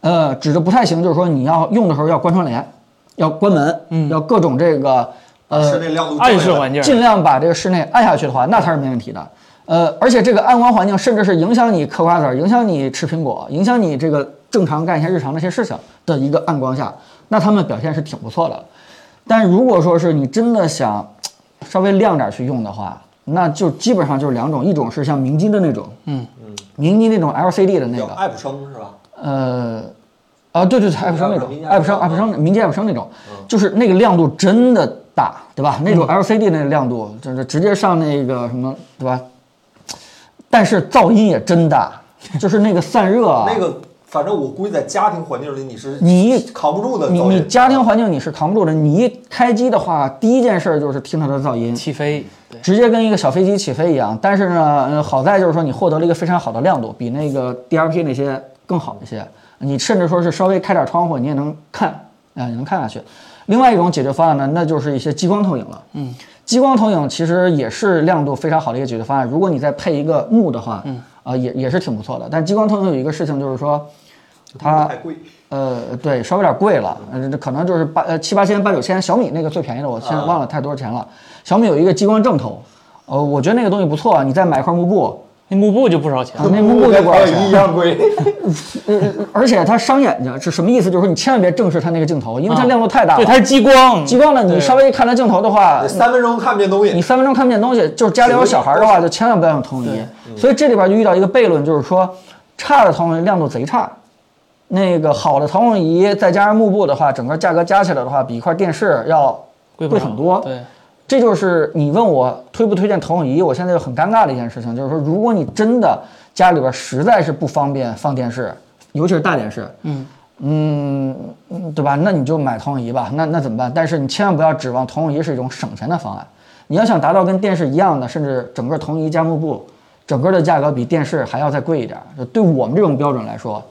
呃，指的不太行，就是说你要用的时候要关窗帘，要关门，嗯，要各种这个呃室内亮度暗室环境，尽量把这个室内暗下去的话，那才是没问题的。呃，而且这个暗光环境甚至是影响你嗑瓜子儿、影响你吃苹果、影响你这个正常干一些日常的一些事情的一个暗光下，那他们表现是挺不错的。但如果说是你真的想稍微亮点儿去用的话，那就基本上就是两种，一种是像明基的那种，嗯嗯，明基那种 LCD 的那个，爱普生是吧？呃，啊，对对对，爱普生那种明基，爱普生，爱普生，明基爱普生那种，就是那个亮度真的大，对吧？那种 LCD 那个亮度，就是直接上那个什么，对吧？但是噪音也真大，就是那个散热啊，那个反正我估计在家庭环境里你是你一扛不住的你。你家庭环境你是扛不住的，你一开机的话，第一件事儿就是听它的噪音，起飞，对，直接跟一个小飞机起飞一样。但是呢，呃，好在就是说你获得了一个非常好的亮度，比那个 DLP 那些更好一些。你甚至说是稍微开点窗户，你也能看，啊、你能看下去。另外一种解决方案呢，那就是一些激光投影了。嗯，激光投影其实也是亮度非常好的一个解决方案。如果你再配一个幕的话，嗯，啊、也也是挺不错的。但激光投影有一个事情就是说，它太贵，呃，对，稍微有点贵了，呃，可能就是八呃七八千八九千，小米那个最便宜的，我现在忘了太多少钱了。小米有一个激光正头，呃，我觉得那个东西不错，你再买一块幕布，那幕布就不少钱啊，那幕布就不少一钱，样贵。呃，(laughs) 而且它伤眼睛，是什么意思？就是说你千万别正视它那个镜头，因为它亮度太大了。对，它是激光，激光呢，你稍微一看它镜头的话，三分钟看不见东西你，三分钟看不见东西，就是家里有小孩的话，就千万不要用投影仪。所以这里边就遇到一个悖论，就是说差的投影仪亮度贼差，那个好的投影仪再加上幕布的话，整个价格加起来的话，比一块电视要贵很多。对，这就是你问我推不推荐投影仪，我现在就很尴尬的一件事情，就是说，如果你真的家里边实在是不方便放电视，尤其是大电视，嗯嗯嗯，对吧？那你就买投影仪吧。那那怎么办？但是你千万不要指望投影仪是一种省钱的方案。你要想达到跟电视一样的，甚至整个投影仪加幕布，整个的价格比电视还要再贵一点。就对我们这种标准来说，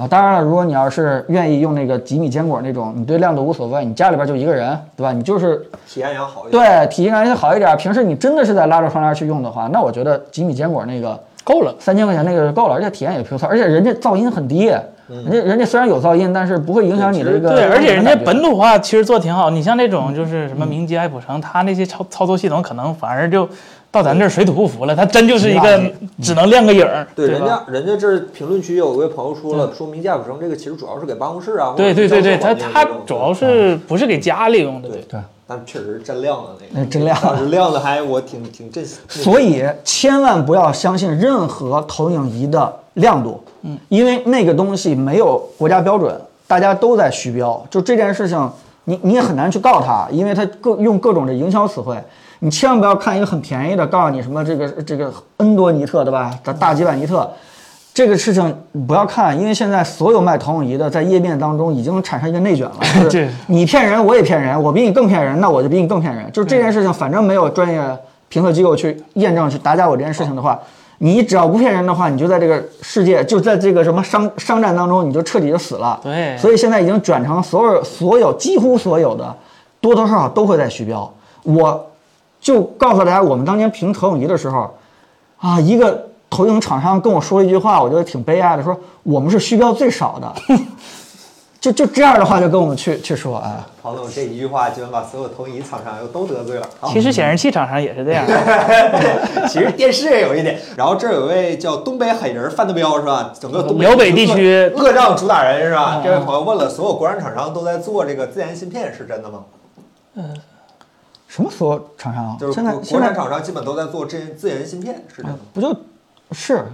啊，当然了，如果你要是愿意用那个几米坚果那种，你对亮度无所谓，你家里边就一个人，对吧？你就是体验也好一点。对体验感好一点。平时你真的是在拉着窗帘去用的话，那我觉得几米坚果那个够了。三千块钱那个就够了，而且体验也不错，而且人家噪音很低，人家人家虽然有噪音，但是不会影响你这个对，而且人家本土化其实做挺好。你像那种就是什么明基、爱普城，它那些操操作系统可能反而就到咱这儿水土不服了。它真就是一个只能亮个影儿，对，人家人家这评论区有位朋友说了，说明架普生这个其实主要是给办公室啊，对对对对，它或者是它教学环境主要是不是给家里用的？对对，但确实是真亮了那个，那真亮亮的还我挺挺震。所以千万不要相信任何投影仪的亮度，嗯，因为那个东西没有国家标准，大家都在虚标。就这件事情，你你也很难去告他，因为他各用各种的营销词汇。你千万不要看一个很便宜的，告诉你什么这个这个 N 多尼特，对吧？大大几百尼特，这个事情不要看，因为现在所有卖投影仪的在页面当中已经产生一个内卷了，(laughs) 就是你骗人，我也骗人，我比你更骗人，那我就比你更骗人。就是这件事情，反正没有专业评测机构去验证、去打假我这件事情的话，你只要不骗人的话，你就在这个世界，就在这个什么商商战当中，你就彻底就死了。对所以现在已经转成所有所有几乎所有的多多少少都会在虚标。我就告诉大家，我们当年评投影仪的时候，啊，一个投影厂商跟我说了一句话，我觉得挺悲哀的，说我们是虚标最少的，(laughs) 就就这样的话就跟我们去去说啊，庞总这一句话，基本把所有投影仪厂商又都得罪了。啊其实显示器厂商也是这样。(laughs) 其实电视也有一点。然后这儿有位叫东北狠人范德彪是吧？整个东北辽北地区恶仗主打人是吧？嗯这位朋友问了，所有国产厂商都在做这个自研芯片，是真的吗？什么所有厂商啊？就是现在国国产厂商基本都在做自研自研芯片，是这样吗？不就是，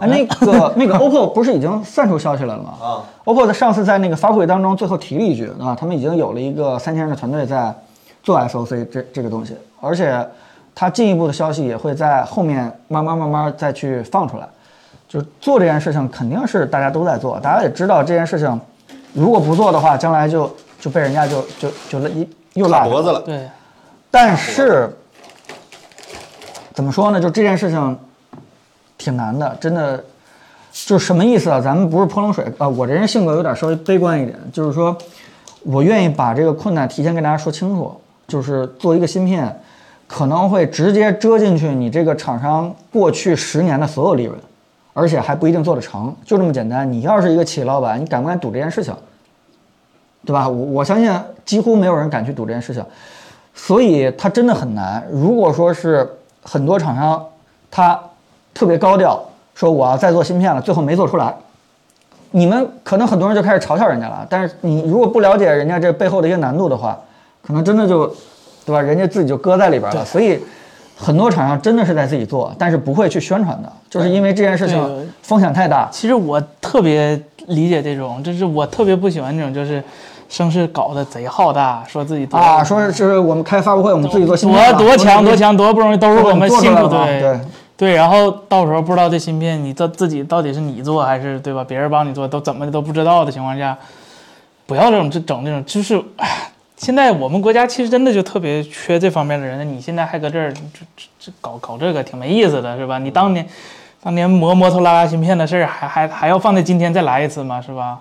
哎，那个 (laughs) 那个 OPPO 不是已经散出消息来了吗？啊，OPPO 的上次在那个发布会当中最后提了一句啊，他们已经有了一个三千人的团队在做 SOC 这这个东西，而且它进一步的消息也会在后面慢慢慢慢再去放出来。就是做这件事情肯定是大家都在做，大家也知道这件事情，如果不做的话，将来就就被人家就就就一又拉脖子了。对，但是怎么说呢？就这件事情挺难的，真的就是什么意思啊？咱们不是泼冷水啊、我这人性格有点稍微悲观一点，就是说我愿意把这个困难提前跟大家说清楚，就是做一个芯片，可能会直接遮进去你这个厂商过去十年的所有利润，而且还不一定做得成，就这么简单。你要是一个企业老板，你敢不敢赌这件事情？对吧？我我相信几乎没有人敢去赌这件事情。所以它真的很难。如果说是很多厂商他特别高调说我要再做芯片了，最后没做出来，你们可能很多人就开始嘲笑人家了。但是你如果不了解人家这背后的一些难度的话，可能真的就，对吧？人家自己就搁在里边了。所以很多厂商真的是在自己做，但是不会去宣传的，就是因为这件事情风险太大。其实我特别理解这种，就是我特别不喜欢这种，就是声势搞得贼浩大，说自己啊，说是是我们开发布会，我们自己做芯片多多强多，强多不容易，都是我们辛苦来了对对对，然后到时候不知道这芯片你这自己到底是你做还是对吧？别人帮你做，都怎么的都不知道的情况下，不要这种这整这种，就是哎，现在我们国家其实真的就特别缺这方面的人。你现在还搁这儿这这这搞搞这个挺没意思的，是吧？你当年当年磨摩托拉拉芯片的事儿，还还还要放在今天再来一次吗？是吧？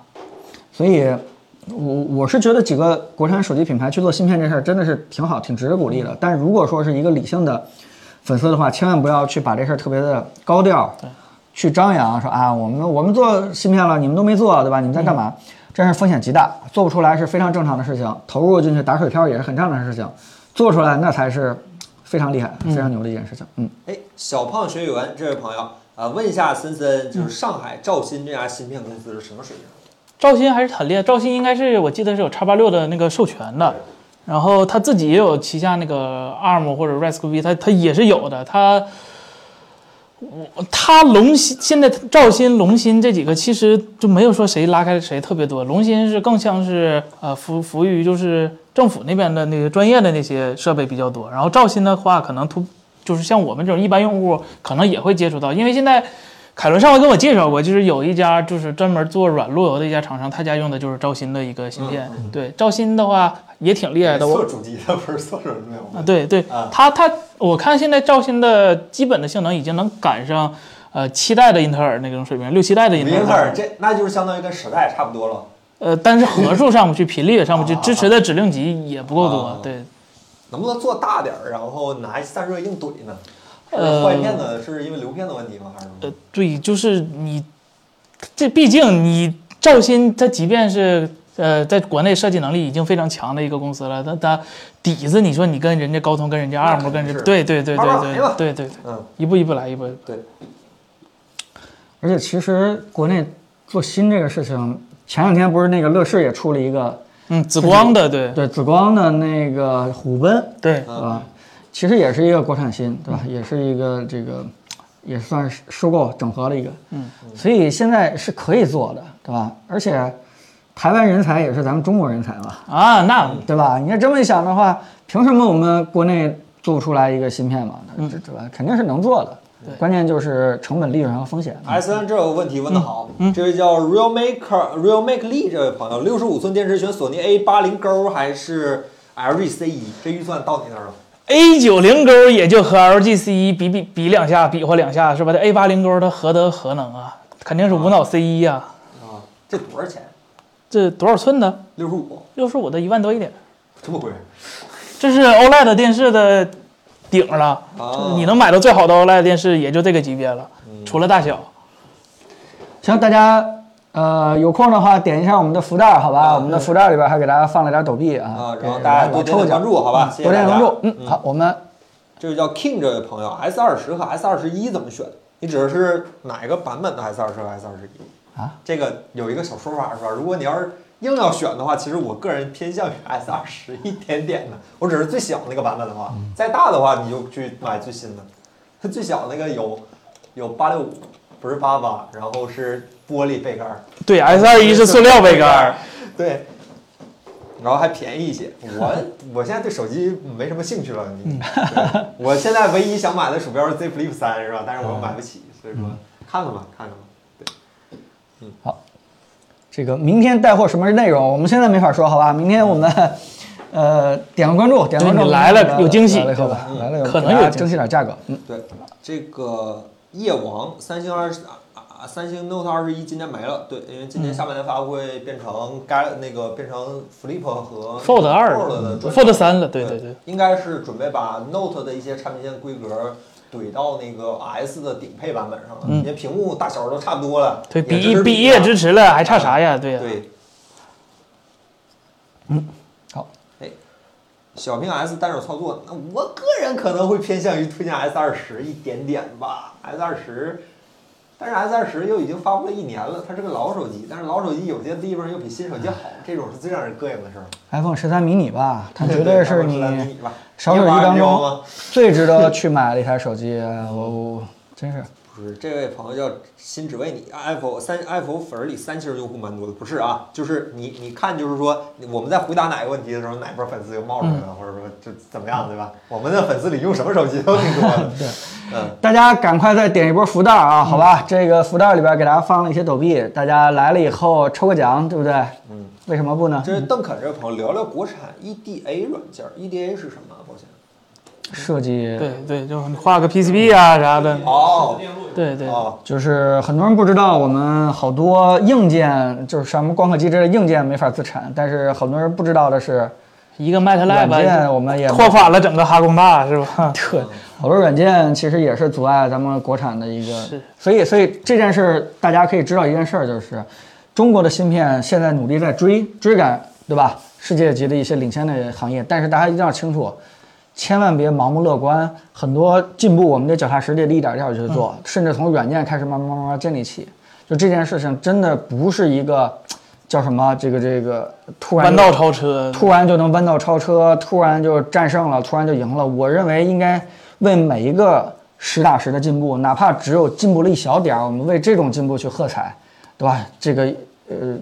所以，我我是觉得几个国产手机品牌去做芯片这事儿真的是挺好，挺值得鼓励的。但如果说是一个理性的粉丝的话，千万不要去把这事儿特别的高调，去张扬说啊，我们我们做芯片了，你们都没做，对吧？你们在干嘛？这样风险极大，做不出来是非常正常的事情，投入进去打水漂也是很正常的事情，做出来那才是非常厉害、非常牛的一件事情。嗯，哎，小胖学语文这位朋友啊，问一下森森，就是上海兆芯这家芯片公司是什么水平？兆芯还是很厉害，兆芯应该是我记得是有叉八六的那个授权的，然后他自己也有旗下那个 ARM 或者 Raspberry，他他也是有的。他我他龙芯现在兆芯、龙芯这几个其实就没有说谁拉开谁特别多，龙芯是更像是呃服服务于就是政府那边的那个专业的那些设备比较多，然后兆芯的话可能突就是像我们这种一般用户可能也会接触到，因为现在。凯伦上回跟我介绍过，就是有一家就是专门做软路由的一家厂商，他家用的就是兆芯的一个芯片。对，兆芯的话也挺厉害的。我做主机的不是做软路由啊，对对啊，它它我看现在兆芯的基本的性能已经能赶上呃七代的英特尔那种水平，六七代的英特尔。英特尔这那就是相当于跟十代差不多了。呃，但是核数上不去，频率也上不去啊，支持的指令集也不够啊多。对，能不能做大点儿，然后拿散热硬怼呢？呃坏片子是因为流片的问题吗？还是什么？呃，对，就是你，这毕竟你赵鑫，它即便是呃在国内设计能力已经非常强的一个公司了，它它底子，你说你跟人家高通，跟人家那 ARM 对对对对对对对，嗯，一步一步来，一步一步。而且其实国内做新这个事情，前两天不是那个乐视也出了一个嗯，紫光的，对对紫光的那个虎贲，对，对吧？其实也是一个国产芯，对吧？也是一个这个，也算是收购整合了一个，嗯，所以现在是可以做的，对吧？而且台湾人才也是咱们中国人才嘛，啊，那对吧？你要这么一想的话，凭什么我们国内做不出来一个芯片嘛？嗯这对吧？肯定是能做的，关键就是成本、利润和风险。S N 这个问题问得好，嗯这位叫 Real Maker Real Make Lee 这位朋友，六十五寸电池选索尼 A 八零勾还是 LG C 一？这预算到你那儿了？A 九零勾也就和 LG C 一比比比两下，比划两下是吧？这 A 八零勾它何德何能啊？肯定是无脑 C 一呀。啊，这多少钱？这多少寸的？六十五，六十五的一万多一点。这么贵？这是 OLED 电视的顶了，哦你能买到最好的 OLED 电视也就这个级别了，除了大小。行，大家呃有空的话点一下我们的福袋，好吧？啊我们的福袋里边还给大家放了点抖币啊啊，，然后大家多点关注，好吧？谢谢多点关注。嗯，好，我们这位叫 King 这位朋友，S 二十和 S 二十一怎么选？你指的是哪个版本的 S 二十和 S 二十一啊？这个有一个小说法是吧？如果你要是硬要选的话，其实我个人偏向于 S 二十一点点的。我只是最小那个版本的话，再大的话你就去买最新的。它最小那个有有八六五，不是八八，然后是玻璃杯盖儿。对，S 二一是塑料杯盖儿，对，然后还便宜一些。我 (laughs) 我现在对手机没什么兴趣了，你对。我现在唯一想买的鼠标是 Z Flip 三是吧？但是我又买不起，所以说看看吧，看看吧。对，嗯，好。这个明天带货什么内容，我们现在没法说，好吧？明天我们 (laughs) 呃点个关注，点个关注，来了有惊喜来了以后对吧来了可能有惊喜争取点价格，嗯，对，这个夜王三星二十啊啊，三星 Note 二十一今年没了，对，因为今年下半年发布会变成该那个变成 Flip 和 Fold 二专 Fold 三了，对对对，应该是准备把 Note 的一些产品线规格怼到那个 S 的顶配版本上了，嗯。因为屏幕大小都差不多了，对比也支持一比一啊也支持了，还差啥呀？对呀，对，好，哎，小屏 S 单手操作，那我个人可能会偏向于推荐 S 二十一点点吧，S 二十。但是 S 二十又已经发布了一年了，它是个老手机，但是老手机有些地方又比新手机好，这种是最让人膈应的事儿。iPhone 十三 mini 吧，它绝对是你少手机当中？最值得去买的一台手机，我我真是不是，这位朋友叫心只为你，iPhone 三 iPhone 粉儿里三星用户蛮多的，不是啊，就是你你看，就是说我们在回答哪个问题的时候，哪波粉丝又冒出来了，或者说就怎么样，对吧？我们的粉丝里用什么手机都挺多的，(laughs) 对。嗯，大家赶快再点一波福袋啊，好吧？这个福袋里边给大家放了一些抖币，大家来了以后抽个奖，对不对？嗯，为什么不呢？这是邓肯这位朋友聊聊国产 EDA 软件，EDA 是什么？抱歉。设计对对，就你画个 PCB 啊啥的，哦。对对，哦，就是很多人不知道，我们好多硬件就是什么光刻机之类的硬件没法自产，但是很多人不知道的是，一个 MATLAB 件我们也拓宽了整个哈工大是吧？(laughs) 对，好多软件其实也是阻碍咱们国产的一个是，所以所以这件事儿大家可以知道一件事儿，就是中国的芯片现在努力在追追赶，对吧？世界级的一些领先的行业，但是大家一定要清楚，千万别盲目乐观，很多进步我们得脚踏实地的一点儿一点儿去做，甚至从软件开始慢慢慢慢建立起。就这件事情真的不是一个叫什么这个这个突然弯道超车，突然就能弯道超车，突然就战胜了，突然就赢了。我认为应该为每一个实打实的进步，哪怕只有进步了一小点儿，我们为这种进步去喝彩，对吧？这个呃，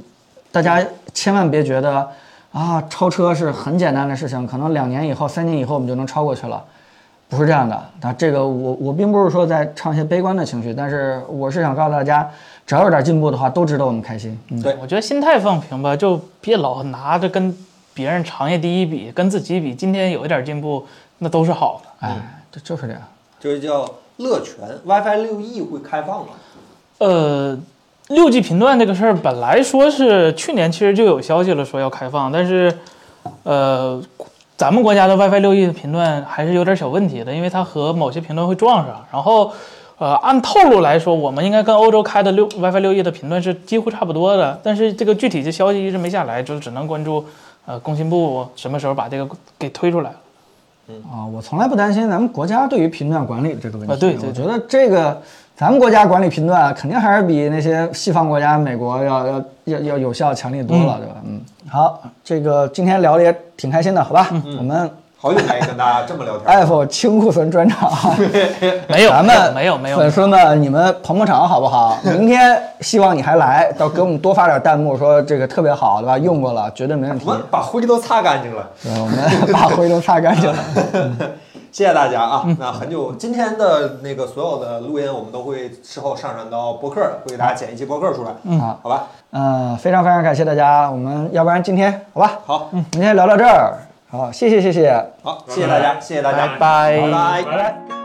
大家千万别觉得啊，超车是很简单的事情，可能两年以后、三年以后我们就能超过去了。不是这样的，那这个我我并不是说在唱一些悲观的情绪，但是我是想告诉大家，只要有点进步的话，都值得我们开心。嗯，对我觉得心态放平吧，就别老拿着跟别人行业第一比，跟自己比，今天有一点进步，那都是好的。哎，这就是这样。就是叫乐全 WiFi 六 E 会开放吗？呃，六 G 频段这个事儿本来说是去年其实就有消息了，说要开放，但是，呃，咱们国家的 WiFi 六 E 的频段还是有点小问题的，因为它和某些频段会撞上。然后，呃，按套路来说，我们应该跟欧洲开的六 WiFi 六 E 的频段是几乎差不多的，但是这个具体的消息一直没下来，就只能关注呃工信部什么时候把这个给推出来。啊，我从来不担心咱们国家对于频段管理这个问题。啊对对我觉得这个咱们国家管理频段肯定还是比那些西方国家、美国要要要要有效、强力多了，对吧？嗯，好，这个今天聊的也挺开心的，好吧？嗯我们好久没跟大家这么聊天。iPhone 清库存专场，(laughs) 没有，咱们没有没有没有粉丝们，你们捧捧场好不好？明天希望你还来，到给我们多发点弹幕，说这个特别好，对吧？用过了，绝对没问题我。们把灰都擦干净了。对，我们把灰都擦干净了。(laughs) (laughs) 谢谢大家啊！那很久，今天的那个所有的录音，我们都会事后上传到博客，会给大家剪一期播客出来。嗯，好好吧，嗯，非常非常感谢大家，我们要不然今天好吧？好，嗯，今天聊到这儿，好，谢谢谢谢。好，谢谢大家，谢谢大家，拜拜拜拜拜拜。